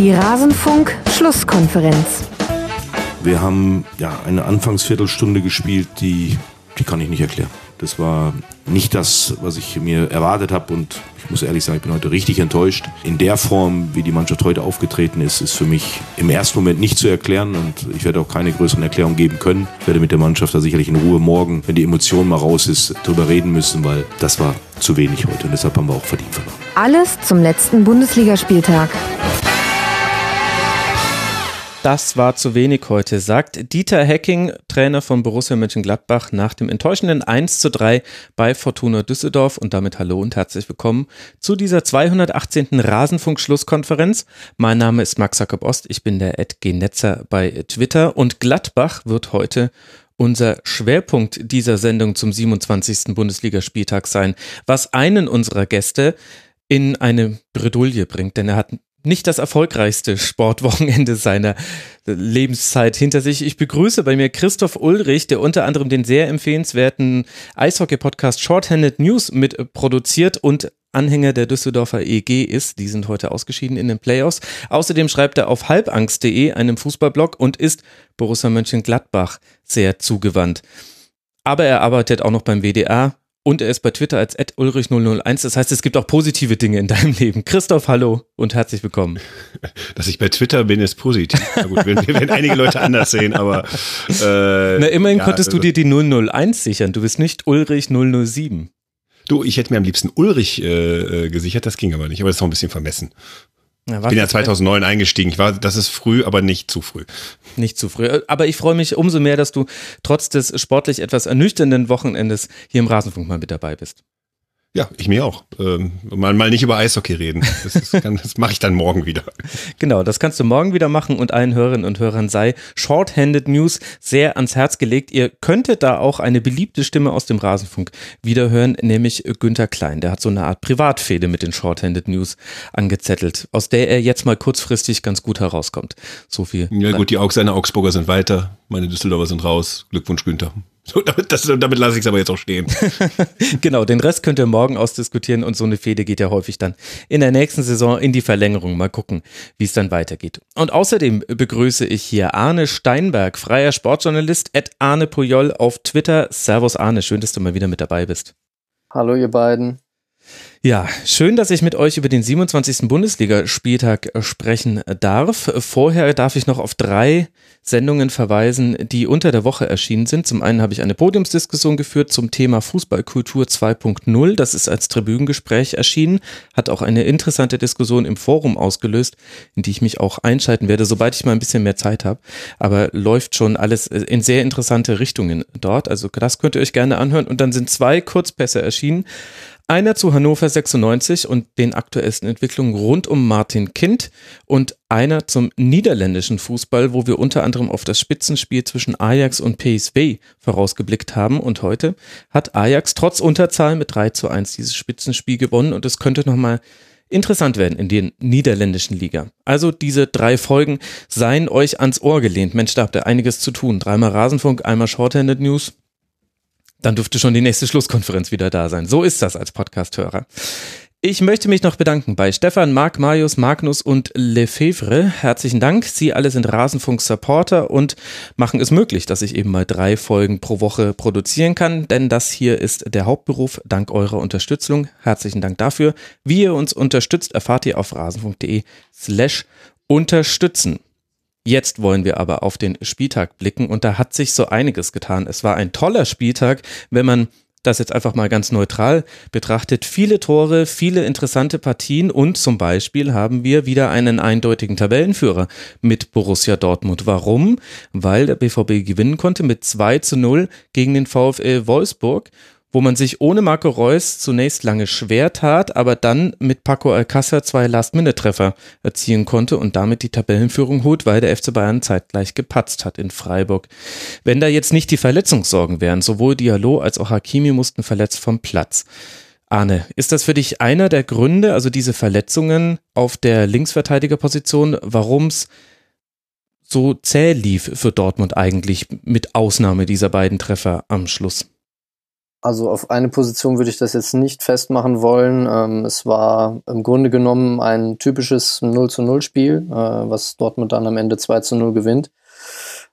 Die Rasenfunk-Schlusskonferenz. Wir haben ja eine Anfangsviertelstunde gespielt, die, die kann ich nicht erklären. Das war nicht das, was ich mir erwartet habe und ich muss ehrlich sagen, ich bin heute richtig enttäuscht. In der Form, wie die Mannschaft heute aufgetreten ist, ist für mich im ersten Moment nicht zu erklären und ich werde auch keine größeren Erklärungen geben können. Ich werde mit der Mannschaft da sicherlich in Ruhe morgen, wenn die Emotion mal raus ist, darüber reden müssen, weil das war zu wenig heute und deshalb haben wir auch verdient verloren. Alles zum letzten Bundesligaspieltag. Das war zu wenig heute, sagt Dieter Hecking, Trainer von Borussia Mönchengladbach, nach dem enttäuschenden 1 zu 3 bei Fortuna Düsseldorf. Und damit hallo und herzlich willkommen zu dieser 218. Rasenfunk-Schlusskonferenz. Mein Name ist Max Jakob Ost, ich bin der Ed Netzer bei Twitter und Gladbach wird heute unser Schwerpunkt dieser Sendung zum 27. Bundesligaspieltag sein, was einen unserer Gäste in eine Bredouille bringt, denn er hat nicht das erfolgreichste Sportwochenende seiner Lebenszeit hinter sich. Ich begrüße bei mir Christoph Ulrich, der unter anderem den sehr empfehlenswerten Eishockey-Podcast Shorthanded News mit produziert und Anhänger der Düsseldorfer EG ist. Die sind heute ausgeschieden in den Playoffs. Außerdem schreibt er auf halbangst.de, einem Fußballblog, und ist Borussia Mönchengladbach sehr zugewandt. Aber er arbeitet auch noch beim WDR, und er ist bei Twitter als ulrich001. Das heißt, es gibt auch positive Dinge in deinem Leben. Christoph, hallo und herzlich willkommen. Dass ich bei Twitter bin, ist positiv. Na gut, wir werden einige Leute anders sehen, aber. Äh, Na, immerhin ja, konntest du also dir die 001 sichern. Du bist nicht Ulrich 007. Du, ich hätte mir am liebsten Ulrich äh, äh, gesichert, das ging aber nicht. Aber das ist noch ein bisschen vermessen. Ja, bin ja 2009 eingestiegen. Ich war, das ist früh, aber nicht zu früh. Nicht zu früh. Aber ich freue mich umso mehr, dass du trotz des sportlich etwas ernüchternden Wochenendes hier im Rasenfunk mal mit dabei bist. Ja, ich mir auch. Ähm, mal, mal nicht über Eishockey reden. Das, das mache ich dann morgen wieder. Genau, das kannst du morgen wieder machen und allen Hörerinnen und Hörern sei Shorthanded News sehr ans Herz gelegt. Ihr könntet da auch eine beliebte Stimme aus dem Rasenfunk wiederhören, nämlich Günther Klein. Der hat so eine Art Privatfehde mit den Shorthanded News angezettelt, aus der er jetzt mal kurzfristig ganz gut herauskommt. So viel. Ja gut, die Augs seine Augsburger sind weiter, meine Düsseldorfer sind raus. Glückwunsch Günther. So, damit, das, damit lasse ich es aber jetzt auch stehen. genau, den Rest könnt ihr morgen ausdiskutieren und so eine Fehde geht ja häufig dann in der nächsten Saison in die Verlängerung. Mal gucken, wie es dann weitergeht. Und außerdem begrüße ich hier Arne Steinberg, freier Sportjournalist, at Arne Pujol auf Twitter. Servus Arne, schön, dass du mal wieder mit dabei bist. Hallo ihr beiden. Ja, schön, dass ich mit euch über den 27. Bundesligaspieltag äh, sprechen darf. Vorher darf ich noch auf drei Sendungen verweisen, die unter der Woche erschienen sind. Zum einen habe ich eine Podiumsdiskussion geführt zum Thema Fußballkultur 2.0. Das ist als Tribünengespräch erschienen, hat auch eine interessante Diskussion im Forum ausgelöst, in die ich mich auch einschalten werde, sobald ich mal ein bisschen mehr Zeit habe. Aber läuft schon alles äh, in sehr interessante Richtungen dort. Also das könnt ihr euch gerne anhören. Und dann sind zwei Kurzpässe erschienen. Einer zu Hannover 96 und den aktuellsten Entwicklungen rund um Martin Kind und einer zum niederländischen Fußball, wo wir unter anderem auf das Spitzenspiel zwischen Ajax und PSV vorausgeblickt haben. Und heute hat Ajax trotz Unterzahl mit 3 zu 1 dieses Spitzenspiel gewonnen und es könnte nochmal interessant werden in den niederländischen Liga. Also diese drei Folgen seien euch ans Ohr gelehnt. Mensch, da habt ihr einiges zu tun. Dreimal Rasenfunk, einmal Shorthanded News dann dürfte schon die nächste Schlusskonferenz wieder da sein. So ist das als Podcasthörer. Ich möchte mich noch bedanken bei Stefan, Marc, Marius, Magnus und Lefevre. Herzlichen Dank. Sie alle sind Rasenfunk-Supporter und machen es möglich, dass ich eben mal drei Folgen pro Woche produzieren kann, denn das hier ist der Hauptberuf dank eurer Unterstützung. Herzlichen Dank dafür. Wie ihr uns unterstützt, erfahrt ihr auf rasenfunk.de slash unterstützen. Jetzt wollen wir aber auf den Spieltag blicken und da hat sich so einiges getan. Es war ein toller Spieltag, wenn man das jetzt einfach mal ganz neutral betrachtet. Viele Tore, viele interessante Partien und zum Beispiel haben wir wieder einen eindeutigen Tabellenführer mit Borussia Dortmund. Warum? Weil der BVB gewinnen konnte mit 2 zu 0 gegen den VfL Wolfsburg wo man sich ohne Marco Reus zunächst lange schwer tat, aber dann mit Paco Alcázar zwei Last-Minute-Treffer erzielen konnte und damit die Tabellenführung holt, weil der FC Bayern zeitgleich gepatzt hat in Freiburg. Wenn da jetzt nicht die Verletzungssorgen wären, sowohl Diallo als auch Hakimi mussten verletzt vom Platz. Arne, ist das für dich einer der Gründe, also diese Verletzungen auf der Linksverteidigerposition, warum es so zäh lief für Dortmund eigentlich mit Ausnahme dieser beiden Treffer am Schluss? Also auf eine Position würde ich das jetzt nicht festmachen wollen. Ähm, es war im Grunde genommen ein typisches 0 zu 0 Spiel, äh, was Dortmund dann am Ende 2 zu 0 gewinnt.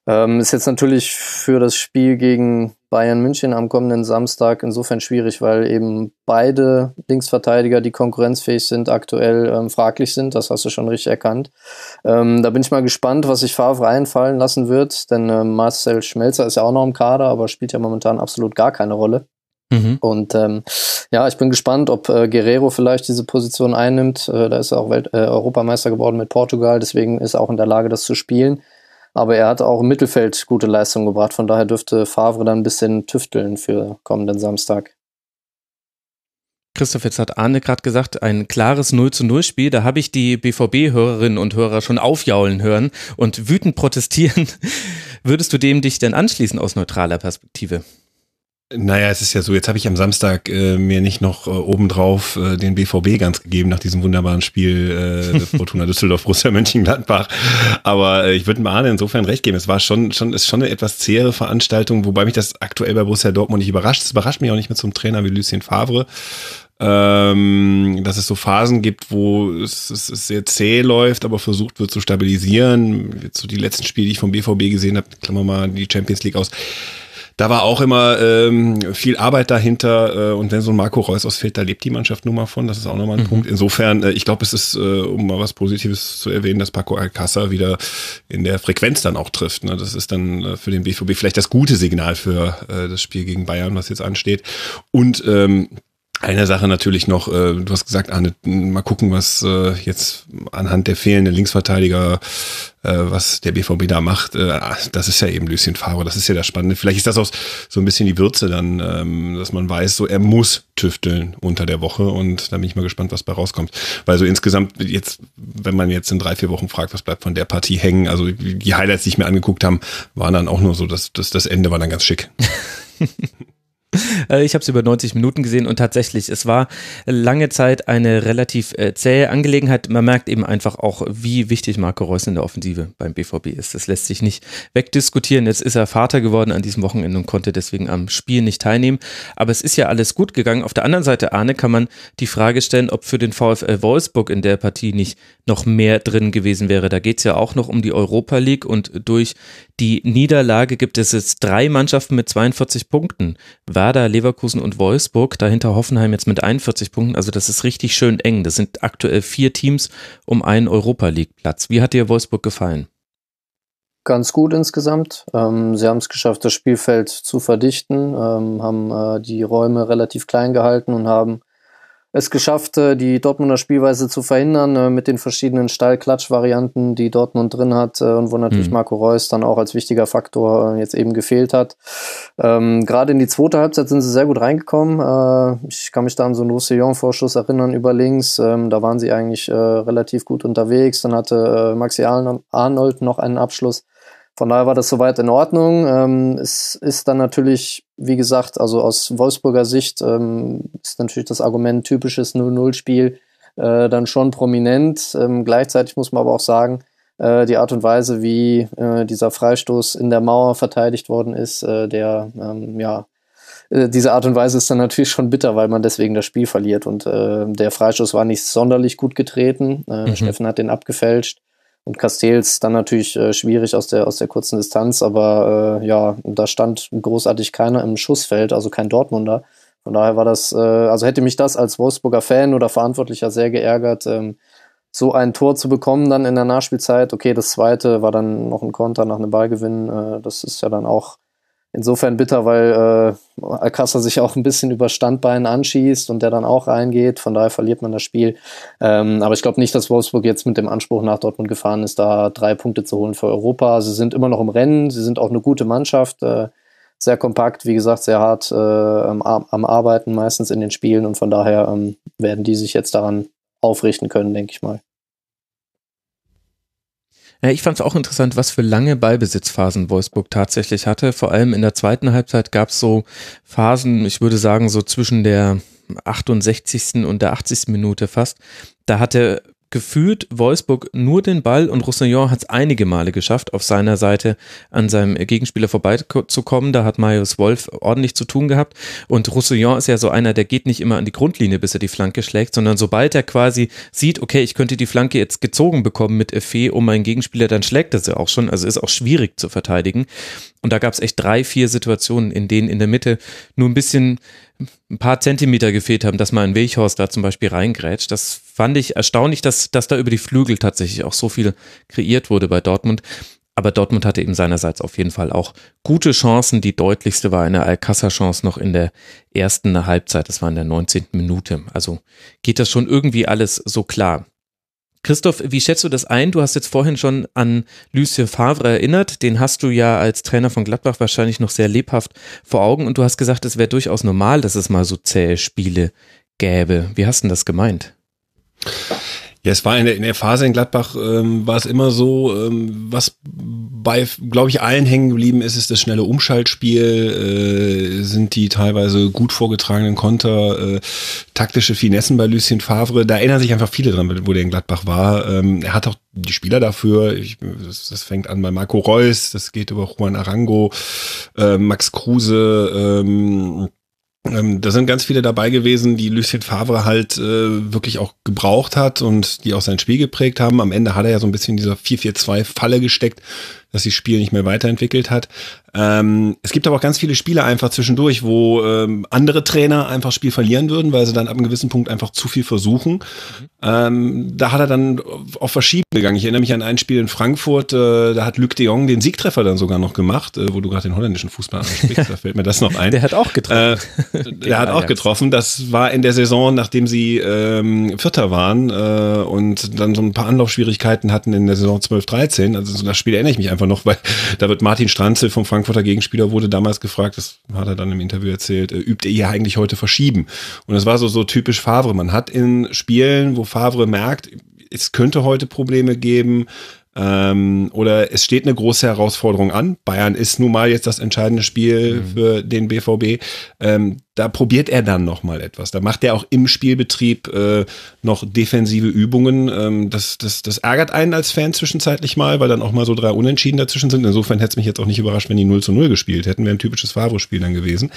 Ähm, ist jetzt natürlich für das Spiel gegen Bayern München am kommenden Samstag insofern schwierig, weil eben beide Linksverteidiger, die konkurrenzfähig sind, aktuell ähm, fraglich sind. Das hast du schon richtig erkannt. Ähm, da bin ich mal gespannt, was sich Favre einfallen lassen wird, denn äh, Marcel Schmelzer ist ja auch noch im Kader, aber spielt ja momentan absolut gar keine Rolle. Mhm. Und ähm, ja, ich bin gespannt, ob äh, Guerrero vielleicht diese Position einnimmt. Äh, da ist er auch Welt äh, Europameister geworden mit Portugal, deswegen ist er auch in der Lage, das zu spielen. Aber er hat auch im Mittelfeld gute Leistungen gebracht. Von daher dürfte Favre dann ein bisschen tüfteln für kommenden Samstag. Christoph, jetzt hat Arne gerade gesagt, ein klares 0 zu 0 Spiel. Da habe ich die BVB-Hörerinnen und Hörer schon aufjaulen hören und wütend protestieren. Würdest du dem dich denn anschließen aus neutraler Perspektive? Naja, es ist ja so, jetzt habe ich am Samstag äh, mir nicht noch äh, obendrauf äh, den BVB ganz gegeben nach diesem wunderbaren Spiel äh, Fortuna Düsseldorf, Borussia Mönchengladbach. Aber äh, ich würde mir Arne insofern recht geben. Es war schon, schon, ist schon eine etwas zähere Veranstaltung, wobei mich das aktuell bei Borussia Dortmund nicht überrascht. Es überrascht mich auch nicht mehr zum Trainer wie Lucien Favre. Ähm, dass es so Phasen gibt, wo es, es, es sehr zäh läuft, aber versucht wird zu stabilisieren. Jetzt so die letzten Spiele, die ich vom BVB gesehen habe, klammern wir mal die Champions League aus da war auch immer ähm, viel Arbeit dahinter. Äh, und wenn so ein Marco Reus ausfällt, da lebt die Mannschaft nun mal von. Das ist auch nochmal ein mhm. Punkt. Insofern, äh, ich glaube, es ist, äh, um mal was Positives zu erwähnen, dass Paco Alcázar wieder in der Frequenz dann auch trifft. Ne? Das ist dann äh, für den BVB vielleicht das gute Signal für äh, das Spiel gegen Bayern, was jetzt ansteht. Und ähm, eine Sache natürlich noch, äh, du hast gesagt, Arne, mal gucken, was äh, jetzt anhand der fehlenden Linksverteidiger, äh, was der BVB da macht. Äh, das ist ja eben Lucien Favre, das ist ja das Spannende. Vielleicht ist das auch so ein bisschen die Würze dann, ähm, dass man weiß, so er muss tüfteln unter der Woche und da bin ich mal gespannt, was bei rauskommt. Weil so insgesamt jetzt, wenn man jetzt in drei, vier Wochen fragt, was bleibt von der Partie hängen, also die Highlights, die ich mir angeguckt habe, waren dann auch nur so, dass das, das Ende war dann ganz schick. Äh, ich habe es über 90 Minuten gesehen und tatsächlich, es war lange Zeit eine relativ äh, zähe Angelegenheit. Man merkt eben einfach auch, wie wichtig Marco Reus in der Offensive beim BVB ist. Das lässt sich nicht wegdiskutieren. Jetzt ist er Vater geworden an diesem Wochenende und konnte deswegen am Spiel nicht teilnehmen. Aber es ist ja alles gut gegangen. Auf der anderen Seite, Arne, kann man die Frage stellen, ob für den VfL Wolfsburg in der Partie nicht noch mehr drin gewesen wäre. Da geht es ja auch noch um die Europa League und durch die Niederlage gibt es jetzt drei Mannschaften mit 42 Punkten. Werder, Leverkusen und Wolfsburg, dahinter Hoffenheim jetzt mit 41 Punkten. Also das ist richtig schön eng. Das sind aktuell vier Teams um einen Europa League Platz. Wie hat dir Wolfsburg gefallen? Ganz gut insgesamt. Ähm, sie haben es geschafft, das Spielfeld zu verdichten, ähm, haben äh, die Räume relativ klein gehalten und haben es geschafft, äh, die Dortmunder Spielweise zu verhindern äh, mit den verschiedenen Steil-Klatsch-Varianten, die Dortmund drin hat äh, und wo natürlich mhm. Marco Reus dann auch als wichtiger Faktor jetzt eben gefehlt hat. Ähm, Gerade in die zweite Halbzeit sind sie sehr gut reingekommen. Äh, ich kann mich da an so einen Roussillon-Vorschuss erinnern über links. Ähm, da waren sie eigentlich äh, relativ gut unterwegs. Dann hatte äh, Maxi Arnold noch einen Abschluss. Von daher war das soweit in Ordnung. Ähm, es ist dann natürlich, wie gesagt, also aus Wolfsburger Sicht ähm, ist natürlich das Argument typisches 0-0-Spiel äh, dann schon prominent. Ähm, gleichzeitig muss man aber auch sagen, äh, die Art und Weise, wie äh, dieser Freistoß in der Mauer verteidigt worden ist, äh, der, ähm, ja, äh, diese Art und Weise ist dann natürlich schon bitter, weil man deswegen das Spiel verliert. Und äh, der Freistoß war nicht sonderlich gut getreten. Mhm. Steffen hat den abgefälscht. Und Castells dann natürlich äh, schwierig aus der, aus der kurzen Distanz, aber äh, ja, da stand großartig keiner im Schussfeld, also kein Dortmunder. Von daher war das, äh, also hätte mich das als Wolfsburger Fan oder Verantwortlicher sehr geärgert, ähm, so ein Tor zu bekommen dann in der Nachspielzeit. Okay, das zweite war dann noch ein Konter nach einem Ballgewinn. Äh, das ist ja dann auch insofern bitter, weil äh, Alcázar sich auch ein bisschen über Standbein anschießt und der dann auch reingeht. Von daher verliert man das Spiel. Ähm, aber ich glaube nicht, dass Wolfsburg jetzt mit dem Anspruch nach Dortmund gefahren ist, da drei Punkte zu holen für Europa. Sie sind immer noch im Rennen. Sie sind auch eine gute Mannschaft. Äh, sehr kompakt, wie gesagt, sehr hart äh, am, am, Arbeiten meistens in den Spielen und von daher ähm, werden die sich jetzt daran aufrichten können, denke ich mal. Ja, ich fand es auch interessant, was für lange Ballbesitzphasen Wolfsburg tatsächlich hatte. Vor allem in der zweiten Halbzeit gab es so Phasen, ich würde sagen, so zwischen der 68. und der 80. Minute fast. Da hatte gefühlt Wolfsburg nur den Ball und Roussillon hat es einige Male geschafft, auf seiner Seite an seinem Gegenspieler vorbeizukommen. Da hat Marius Wolf ordentlich zu tun gehabt. Und Roussillon ist ja so einer, der geht nicht immer an die Grundlinie, bis er die Flanke schlägt, sondern sobald er quasi sieht, okay, ich könnte die Flanke jetzt gezogen bekommen mit Effet um meinen Gegenspieler, dann schlägt er sie auch schon. Also ist auch schwierig zu verteidigen. Und da gab es echt drei, vier Situationen, in denen in der Mitte nur ein bisschen ein paar Zentimeter gefehlt haben, dass mal ein Weghorst da zum Beispiel reingrätscht. Das fand ich erstaunlich, dass, dass da über die Flügel tatsächlich auch so viel kreiert wurde bei Dortmund. Aber Dortmund hatte eben seinerseits auf jeden Fall auch gute Chancen. Die deutlichste war eine Alcázar-Chance noch in der ersten Halbzeit. Das war in der 19. Minute. Also geht das schon irgendwie alles so klar. Christoph, wie schätzt du das ein? Du hast jetzt vorhin schon an Lucien Favre erinnert. Den hast du ja als Trainer von Gladbach wahrscheinlich noch sehr lebhaft vor Augen. Und du hast gesagt, es wäre durchaus normal, dass es mal so zähe Spiele gäbe. Wie hast du denn das gemeint? Ja, es war in der, in der Phase in Gladbach, ähm, war es immer so, ähm, was bei, glaube ich, allen hängen geblieben ist, ist das schnelle Umschaltspiel, äh, sind die teilweise gut vorgetragenen Konter, äh, taktische Finessen bei Lucien Favre. Da erinnern sich einfach viele dran, wo der in Gladbach war. Ähm, er hat auch die Spieler dafür. Ich, das, das fängt an bei Marco Reus, das geht über Juan Arango, äh, Max Kruse, ähm, ähm, da sind ganz viele dabei gewesen, die Lucien Favre halt äh, wirklich auch gebraucht hat und die auch sein Spiel geprägt haben. Am Ende hat er ja so ein bisschen in dieser 4-4-2-Falle gesteckt, dass sich das Spiel nicht mehr weiterentwickelt hat. Ähm, es gibt aber auch ganz viele Spiele einfach zwischendurch, wo ähm, andere Trainer einfach Spiel verlieren würden, weil sie dann ab einem gewissen Punkt einfach zu viel versuchen. Mhm. Ähm, da hat er dann auf verschiedene gegangen. Ich erinnere mich an ein Spiel in Frankfurt, äh, da hat Luc de Jong den Siegtreffer dann sogar noch gemacht, äh, wo du gerade den holländischen Fußball ansprichst, da fällt mir das noch ein. Der hat auch getroffen. Äh, der hat auch getroffen. Das war in der Saison, nachdem sie ähm, Vierter waren äh, und dann so ein paar Anlaufschwierigkeiten hatten in der Saison 12-13. Also das Spiel erinnere ich mich einfach noch, weil da wird Martin Stranzel vom Frankfurt Frankfurter Gegenspieler wurde damals gefragt, das hat er dann im Interview erzählt, äh, übt ihr hier eigentlich heute verschieben? Und das war so, so typisch Favre. Man hat in Spielen, wo Favre merkt, es könnte heute Probleme geben, ähm, oder es steht eine große Herausforderung an. Bayern ist nun mal jetzt das entscheidende Spiel mhm. für den BVB. Ähm, da probiert er dann noch mal etwas. Da macht er auch im Spielbetrieb äh, noch defensive Übungen. Ähm, das, das, das ärgert einen als Fan zwischenzeitlich mal, weil dann auch mal so drei Unentschieden dazwischen sind. Insofern hätte es mich jetzt auch nicht überrascht, wenn die 0 zu 0 gespielt hätten. Wäre ein typisches Favre-Spiel dann gewesen.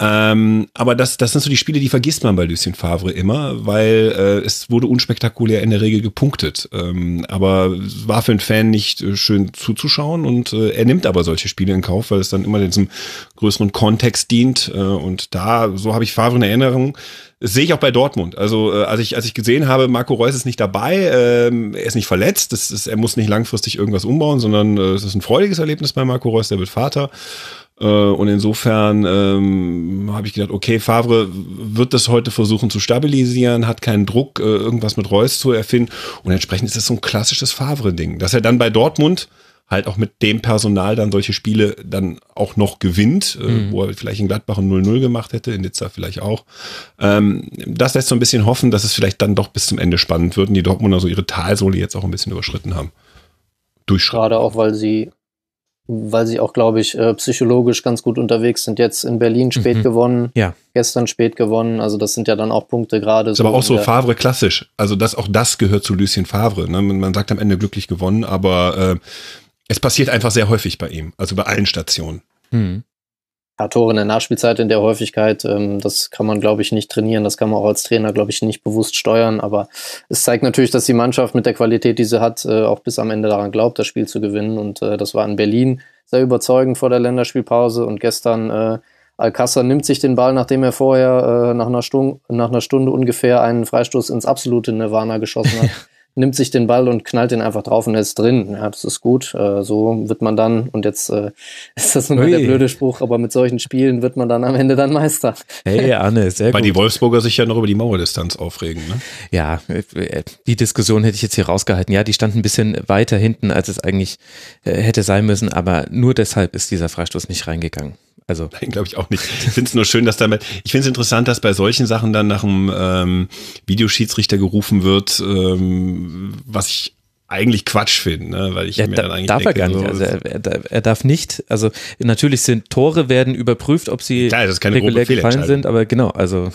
Ähm, aber das, das sind so die Spiele, die vergisst man bei Lucien Favre immer, weil äh, es wurde unspektakulär in der Regel gepunktet. Ähm, aber war für einen Fan nicht äh, schön zuzuschauen und äh, er nimmt aber solche Spiele in Kauf, weil es dann immer in diesem größeren Kontext dient. Äh, und da, so habe ich Favre in Erinnerung. Das sehe ich auch bei Dortmund. Also äh, als ich als ich gesehen habe, Marco Reus ist nicht dabei, ähm, er ist nicht verletzt, das ist, er muss nicht langfristig irgendwas umbauen, sondern äh, es ist ein freudiges Erlebnis bei Marco Reus, der wird Vater. Äh, und insofern ähm, habe ich gedacht, okay, Favre wird das heute versuchen zu stabilisieren, hat keinen Druck, äh, irgendwas mit Reus zu erfinden. Und entsprechend ist das so ein klassisches Favre-Ding, dass er dann bei Dortmund halt auch mit dem Personal dann solche Spiele dann auch noch gewinnt, äh, mhm. wo er vielleicht in Gladbach ein 0-0 gemacht hätte, in Nizza vielleicht auch. Ähm, das lässt so ein bisschen hoffen, dass es vielleicht dann doch bis zum Ende spannend wird und die Dortmunder so ihre Talsohle jetzt auch ein bisschen überschritten haben. Gerade auch, weil sie weil sie auch, glaube ich, äh, psychologisch ganz gut unterwegs sind. Jetzt in Berlin spät mhm. gewonnen, ja. gestern spät gewonnen. Also das sind ja dann auch Punkte gerade. So aber auch so Favre klassisch. Also das auch das gehört zu Lucien Favre. Ne? Man sagt am Ende glücklich gewonnen, aber äh, es passiert einfach sehr häufig bei ihm. Also bei allen Stationen. Mhm ja, Tore in der Nachspielzeit in der Häufigkeit, ähm, das kann man, glaube ich, nicht trainieren. Das kann man auch als Trainer, glaube ich, nicht bewusst steuern. Aber es zeigt natürlich, dass die Mannschaft mit der Qualität, die sie hat, äh, auch bis am Ende daran glaubt, das Spiel zu gewinnen. Und äh, das war in Berlin sehr überzeugend vor der Länderspielpause. Und gestern äh, Alcázar nimmt sich den Ball, nachdem er vorher äh, nach, einer Stunde, nach einer Stunde ungefähr einen Freistoß ins absolute Nirvana geschossen hat. nimmt sich den Ball und knallt ihn einfach drauf und er ist drin. Ja, das ist gut. Äh, so wird man dann, und jetzt äh, ist das nur der blöde Spruch, aber mit solchen Spielen wird man dann am Ende dann Meister. Hey, Anne, sehr gut. Weil die Wolfsburger sich ja noch über die Mauerdistanz aufregen, ne? Ja, äh, die Diskussion hätte ich jetzt hier rausgehalten. Ja, die stand ein bisschen weiter hinten, als es eigentlich äh, hätte sein müssen, aber nur deshalb ist dieser Freistoß nicht reingegangen. Also. Nein, glaube ich auch nicht. Ich finde es nur schön, dass damit, ich finde es interessant, dass bei solchen Sachen dann nach einem ähm, Videoschiedsrichter gerufen wird, ähm, was ich eigentlich Quatsch finde, ne? weil ich ja, mir da, dann eigentlich darf denke, er gar nicht. So, also er, er, darf nicht. Also natürlich sind Tore werden überprüft, ob sie klar, regulär gefallen sind, aber genau, also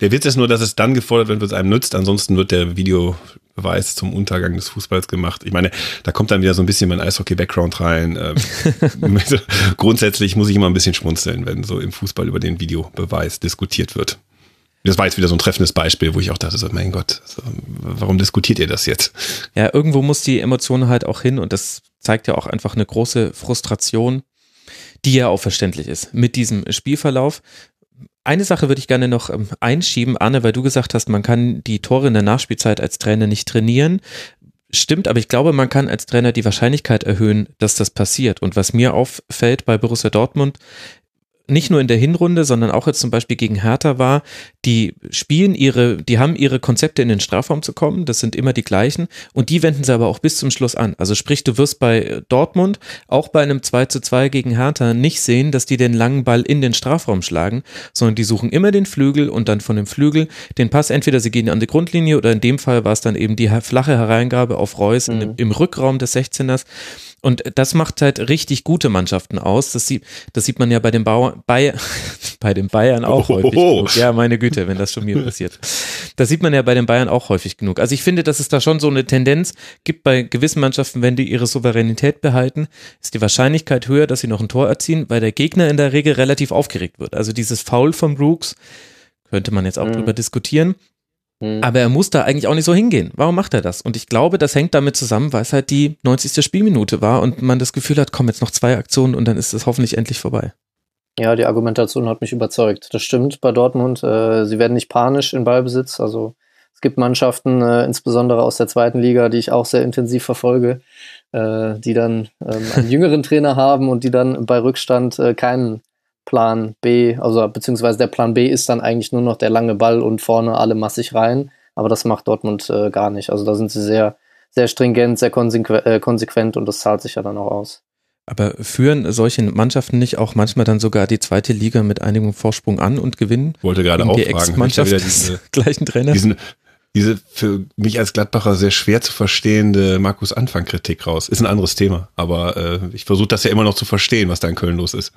der Witz ist nur, dass es dann gefordert wird, wenn es einem nützt. Ansonsten wird der Videobeweis zum Untergang des Fußballs gemacht. Ich meine, da kommt dann wieder so ein bisschen mein Eishockey-Background rein. Ähm, grundsätzlich muss ich immer ein bisschen schmunzeln, wenn so im Fußball über den Videobeweis diskutiert wird. Das war jetzt wieder so ein treffendes Beispiel, wo ich auch dachte, so, mein Gott, warum diskutiert ihr das jetzt? Ja, irgendwo muss die Emotion halt auch hin und das zeigt ja auch einfach eine große Frustration, die ja auch verständlich ist mit diesem Spielverlauf. Eine Sache würde ich gerne noch ähm, einschieben, Arne, weil du gesagt hast, man kann die Tore in der Nachspielzeit als Trainer nicht trainieren. Stimmt, aber ich glaube, man kann als Trainer die Wahrscheinlichkeit erhöhen, dass das passiert. Und was mir auffällt bei Borussia Dortmund, nicht nur in der Hinrunde, sondern auch jetzt zum Beispiel gegen Hertha war, die spielen ihre, die haben ihre Konzepte in den Strafraum zu kommen, das sind immer die gleichen und die wenden sie aber auch bis zum Schluss an. Also sprich, du wirst bei Dortmund auch bei einem 2 zu 2 gegen Hertha nicht sehen, dass die den langen Ball in den Strafraum schlagen, sondern die suchen immer den Flügel und dann von dem Flügel den Pass, entweder sie gehen an die Grundlinie oder in dem Fall war es dann eben die flache Hereingabe auf Reus mhm. im, im Rückraum des 16ers und das macht halt richtig gute Mannschaften aus. Das sieht, das sieht man ja bei den, Bauern, bei, bei den Bayern auch oh, häufig genug. Ja, meine Güte, wenn das schon mir passiert. Das sieht man ja bei den Bayern auch häufig genug. Also ich finde, dass es da schon so eine Tendenz gibt bei gewissen Mannschaften, wenn die ihre Souveränität behalten, ist die Wahrscheinlichkeit höher, dass sie noch ein Tor erzielen, weil der Gegner in der Regel relativ aufgeregt wird. Also dieses Foul von Brooks könnte man jetzt auch mhm. drüber diskutieren. Mhm. Aber er muss da eigentlich auch nicht so hingehen. Warum macht er das? Und ich glaube, das hängt damit zusammen, weil es halt die 90. Spielminute war und man das Gefühl hat, komm, jetzt noch zwei Aktionen und dann ist es hoffentlich endlich vorbei. Ja, die Argumentation hat mich überzeugt. Das stimmt bei Dortmund. Äh, sie werden nicht panisch in Ballbesitz. Also es gibt Mannschaften, äh, insbesondere aus der zweiten Liga, die ich auch sehr intensiv verfolge, äh, die dann ähm, einen jüngeren Trainer haben und die dann bei Rückstand äh, keinen Plan B, also beziehungsweise der Plan B ist dann eigentlich nur noch der lange Ball und vorne alle massig rein. Aber das macht Dortmund äh, gar nicht. Also da sind sie sehr, sehr stringent, sehr konsequ äh, konsequent und das zahlt sich ja dann auch aus. Aber führen solche Mannschaften nicht auch manchmal dann sogar die zweite Liga mit einigem Vorsprung an und gewinnen? Wollte gerade auch die Ex-Mannschaft des gleichen Trainers. Diesen, diese für mich als Gladbacher sehr schwer zu verstehende Markus Anfang-Kritik raus. Ist ein anderes Thema, aber äh, ich versuche das ja immer noch zu verstehen, was da in Köln los ist.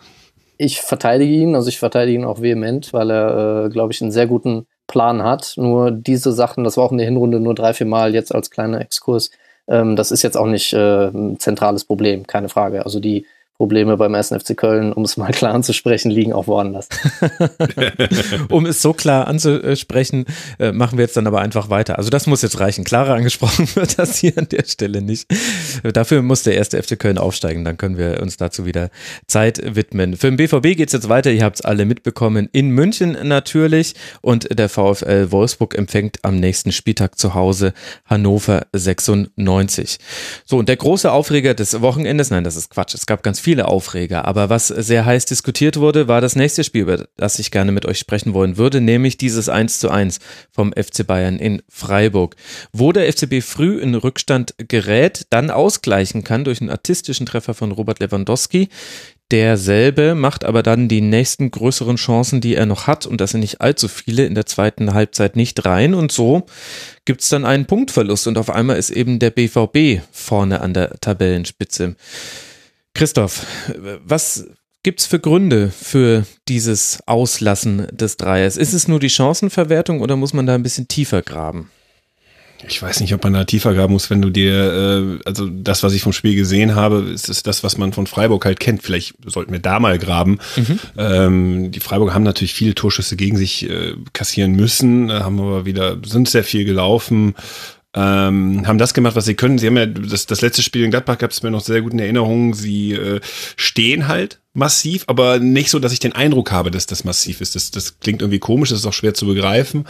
Ich verteidige ihn, also ich verteidige ihn auch vehement, weil er, äh, glaube ich, einen sehr guten Plan hat. Nur diese Sachen, das war auch in der Hinrunde nur drei, vier Mal jetzt als kleiner Exkurs. Ähm, das ist jetzt auch nicht äh, ein zentrales Problem, keine Frage. Also die Probleme beim 1. FC Köln, um es mal klar anzusprechen, liegen auch woanders. um es so klar anzusprechen, äh, machen wir jetzt dann aber einfach weiter. Also das muss jetzt reichen. Klarer angesprochen wird das hier an der Stelle nicht. Dafür muss der 1. FC Köln aufsteigen, dann können wir uns dazu wieder Zeit widmen. Für den BVB geht es jetzt weiter, ihr habt es alle mitbekommen, in München natürlich und der VfL Wolfsburg empfängt am nächsten Spieltag zu Hause Hannover 96. So, und der große Aufreger des Wochenendes, nein, das ist Quatsch, es gab ganz viele Aufreger, aber was sehr heiß diskutiert wurde, war das nächste Spiel, über das ich gerne mit euch sprechen wollen würde, nämlich dieses 1 zu 1 vom FC Bayern in Freiburg, wo der FCB früh in Rückstand gerät, dann ausgleichen kann durch einen artistischen Treffer von Robert Lewandowski. Derselbe macht aber dann die nächsten größeren Chancen, die er noch hat, und das sind nicht allzu viele, in der zweiten Halbzeit nicht rein. Und so gibt es dann einen Punktverlust und auf einmal ist eben der BVB vorne an der Tabellenspitze. Christoph, was gibt's für Gründe für dieses Auslassen des Dreiers? Ist es nur die Chancenverwertung oder muss man da ein bisschen tiefer graben? Ich weiß nicht, ob man da tiefer graben muss, wenn du dir, äh, also das, was ich vom Spiel gesehen habe, ist, ist das, was man von Freiburg halt kennt. Vielleicht sollten wir da mal graben. Mhm. Ähm, die Freiburger haben natürlich viele Torschüsse gegen sich äh, kassieren müssen, haben aber wieder, sind sehr viel gelaufen, ähm, haben das gemacht, was sie können. Sie haben ja das, das letzte Spiel in Gladbach gab es mir noch sehr gut in Erinnerung. Sie äh, stehen halt massiv, aber nicht so, dass ich den Eindruck habe, dass das massiv ist. Das, das klingt irgendwie komisch, das ist auch schwer zu begreifen,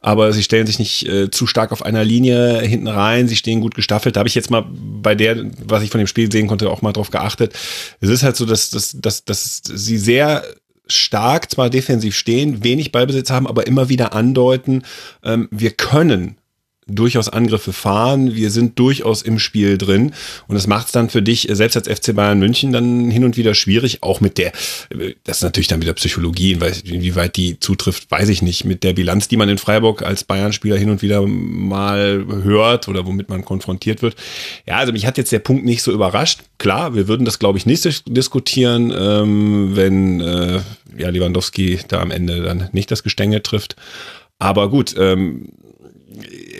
aber sie stellen sich nicht äh, zu stark auf einer Linie hinten rein, sie stehen gut gestaffelt. Da habe ich jetzt mal bei der, was ich von dem Spiel sehen konnte, auch mal drauf geachtet. Es ist halt so, dass, dass, dass, dass sie sehr stark zwar defensiv stehen, wenig Ballbesitz haben, aber immer wieder andeuten, ähm, wir können durchaus Angriffe fahren, wir sind durchaus im Spiel drin und das macht es dann für dich, selbst als FC Bayern München, dann hin und wieder schwierig, auch mit der, das ist natürlich dann wieder Psychologie, inwieweit die zutrifft, weiß ich nicht, mit der Bilanz, die man in Freiburg als Bayern-Spieler hin und wieder mal hört oder womit man konfrontiert wird. Ja, also mich hat jetzt der Punkt nicht so überrascht. Klar, wir würden das, glaube ich, nicht diskutieren, ähm, wenn äh, ja, Lewandowski da am Ende dann nicht das Gestänge trifft. Aber gut, ähm,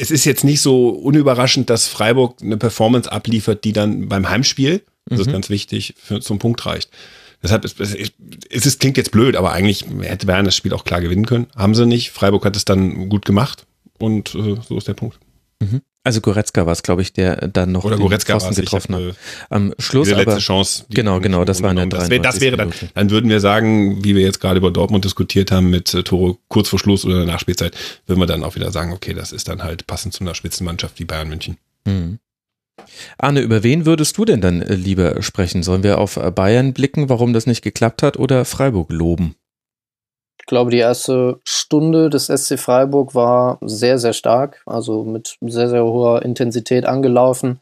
es ist jetzt nicht so unüberraschend, dass Freiburg eine Performance abliefert, die dann beim Heimspiel, das mhm. ist ganz wichtig, für, zum Punkt reicht. Deshalb ist es, es ist, klingt jetzt blöd, aber eigentlich hätte Bayern das Spiel auch klar gewinnen können. Haben sie nicht. Freiburg hat es dann gut gemacht und äh, so ist der Punkt. Mhm. Also Goretzka war es, glaube ich, der dann noch Oder den Goretzka Pfosten getroffen hat. Am Schluss die letzte aber, Chance. Genau, genau, das war eine das, wär, das wäre dann, dann würden wir sagen, wie wir jetzt gerade über Dortmund diskutiert haben mit äh, Tore kurz vor Schluss oder Nachspielzeit, würden wir dann auch wieder sagen, okay, das ist dann halt passend zu einer Spitzenmannschaft wie Bayern München. Mhm. Arne, über wen würdest du denn dann äh, lieber sprechen? Sollen wir auf Bayern blicken, warum das nicht geklappt hat, oder Freiburg loben? Ich glaube, die erste Stunde des SC Freiburg war sehr, sehr stark, also mit sehr, sehr hoher Intensität angelaufen,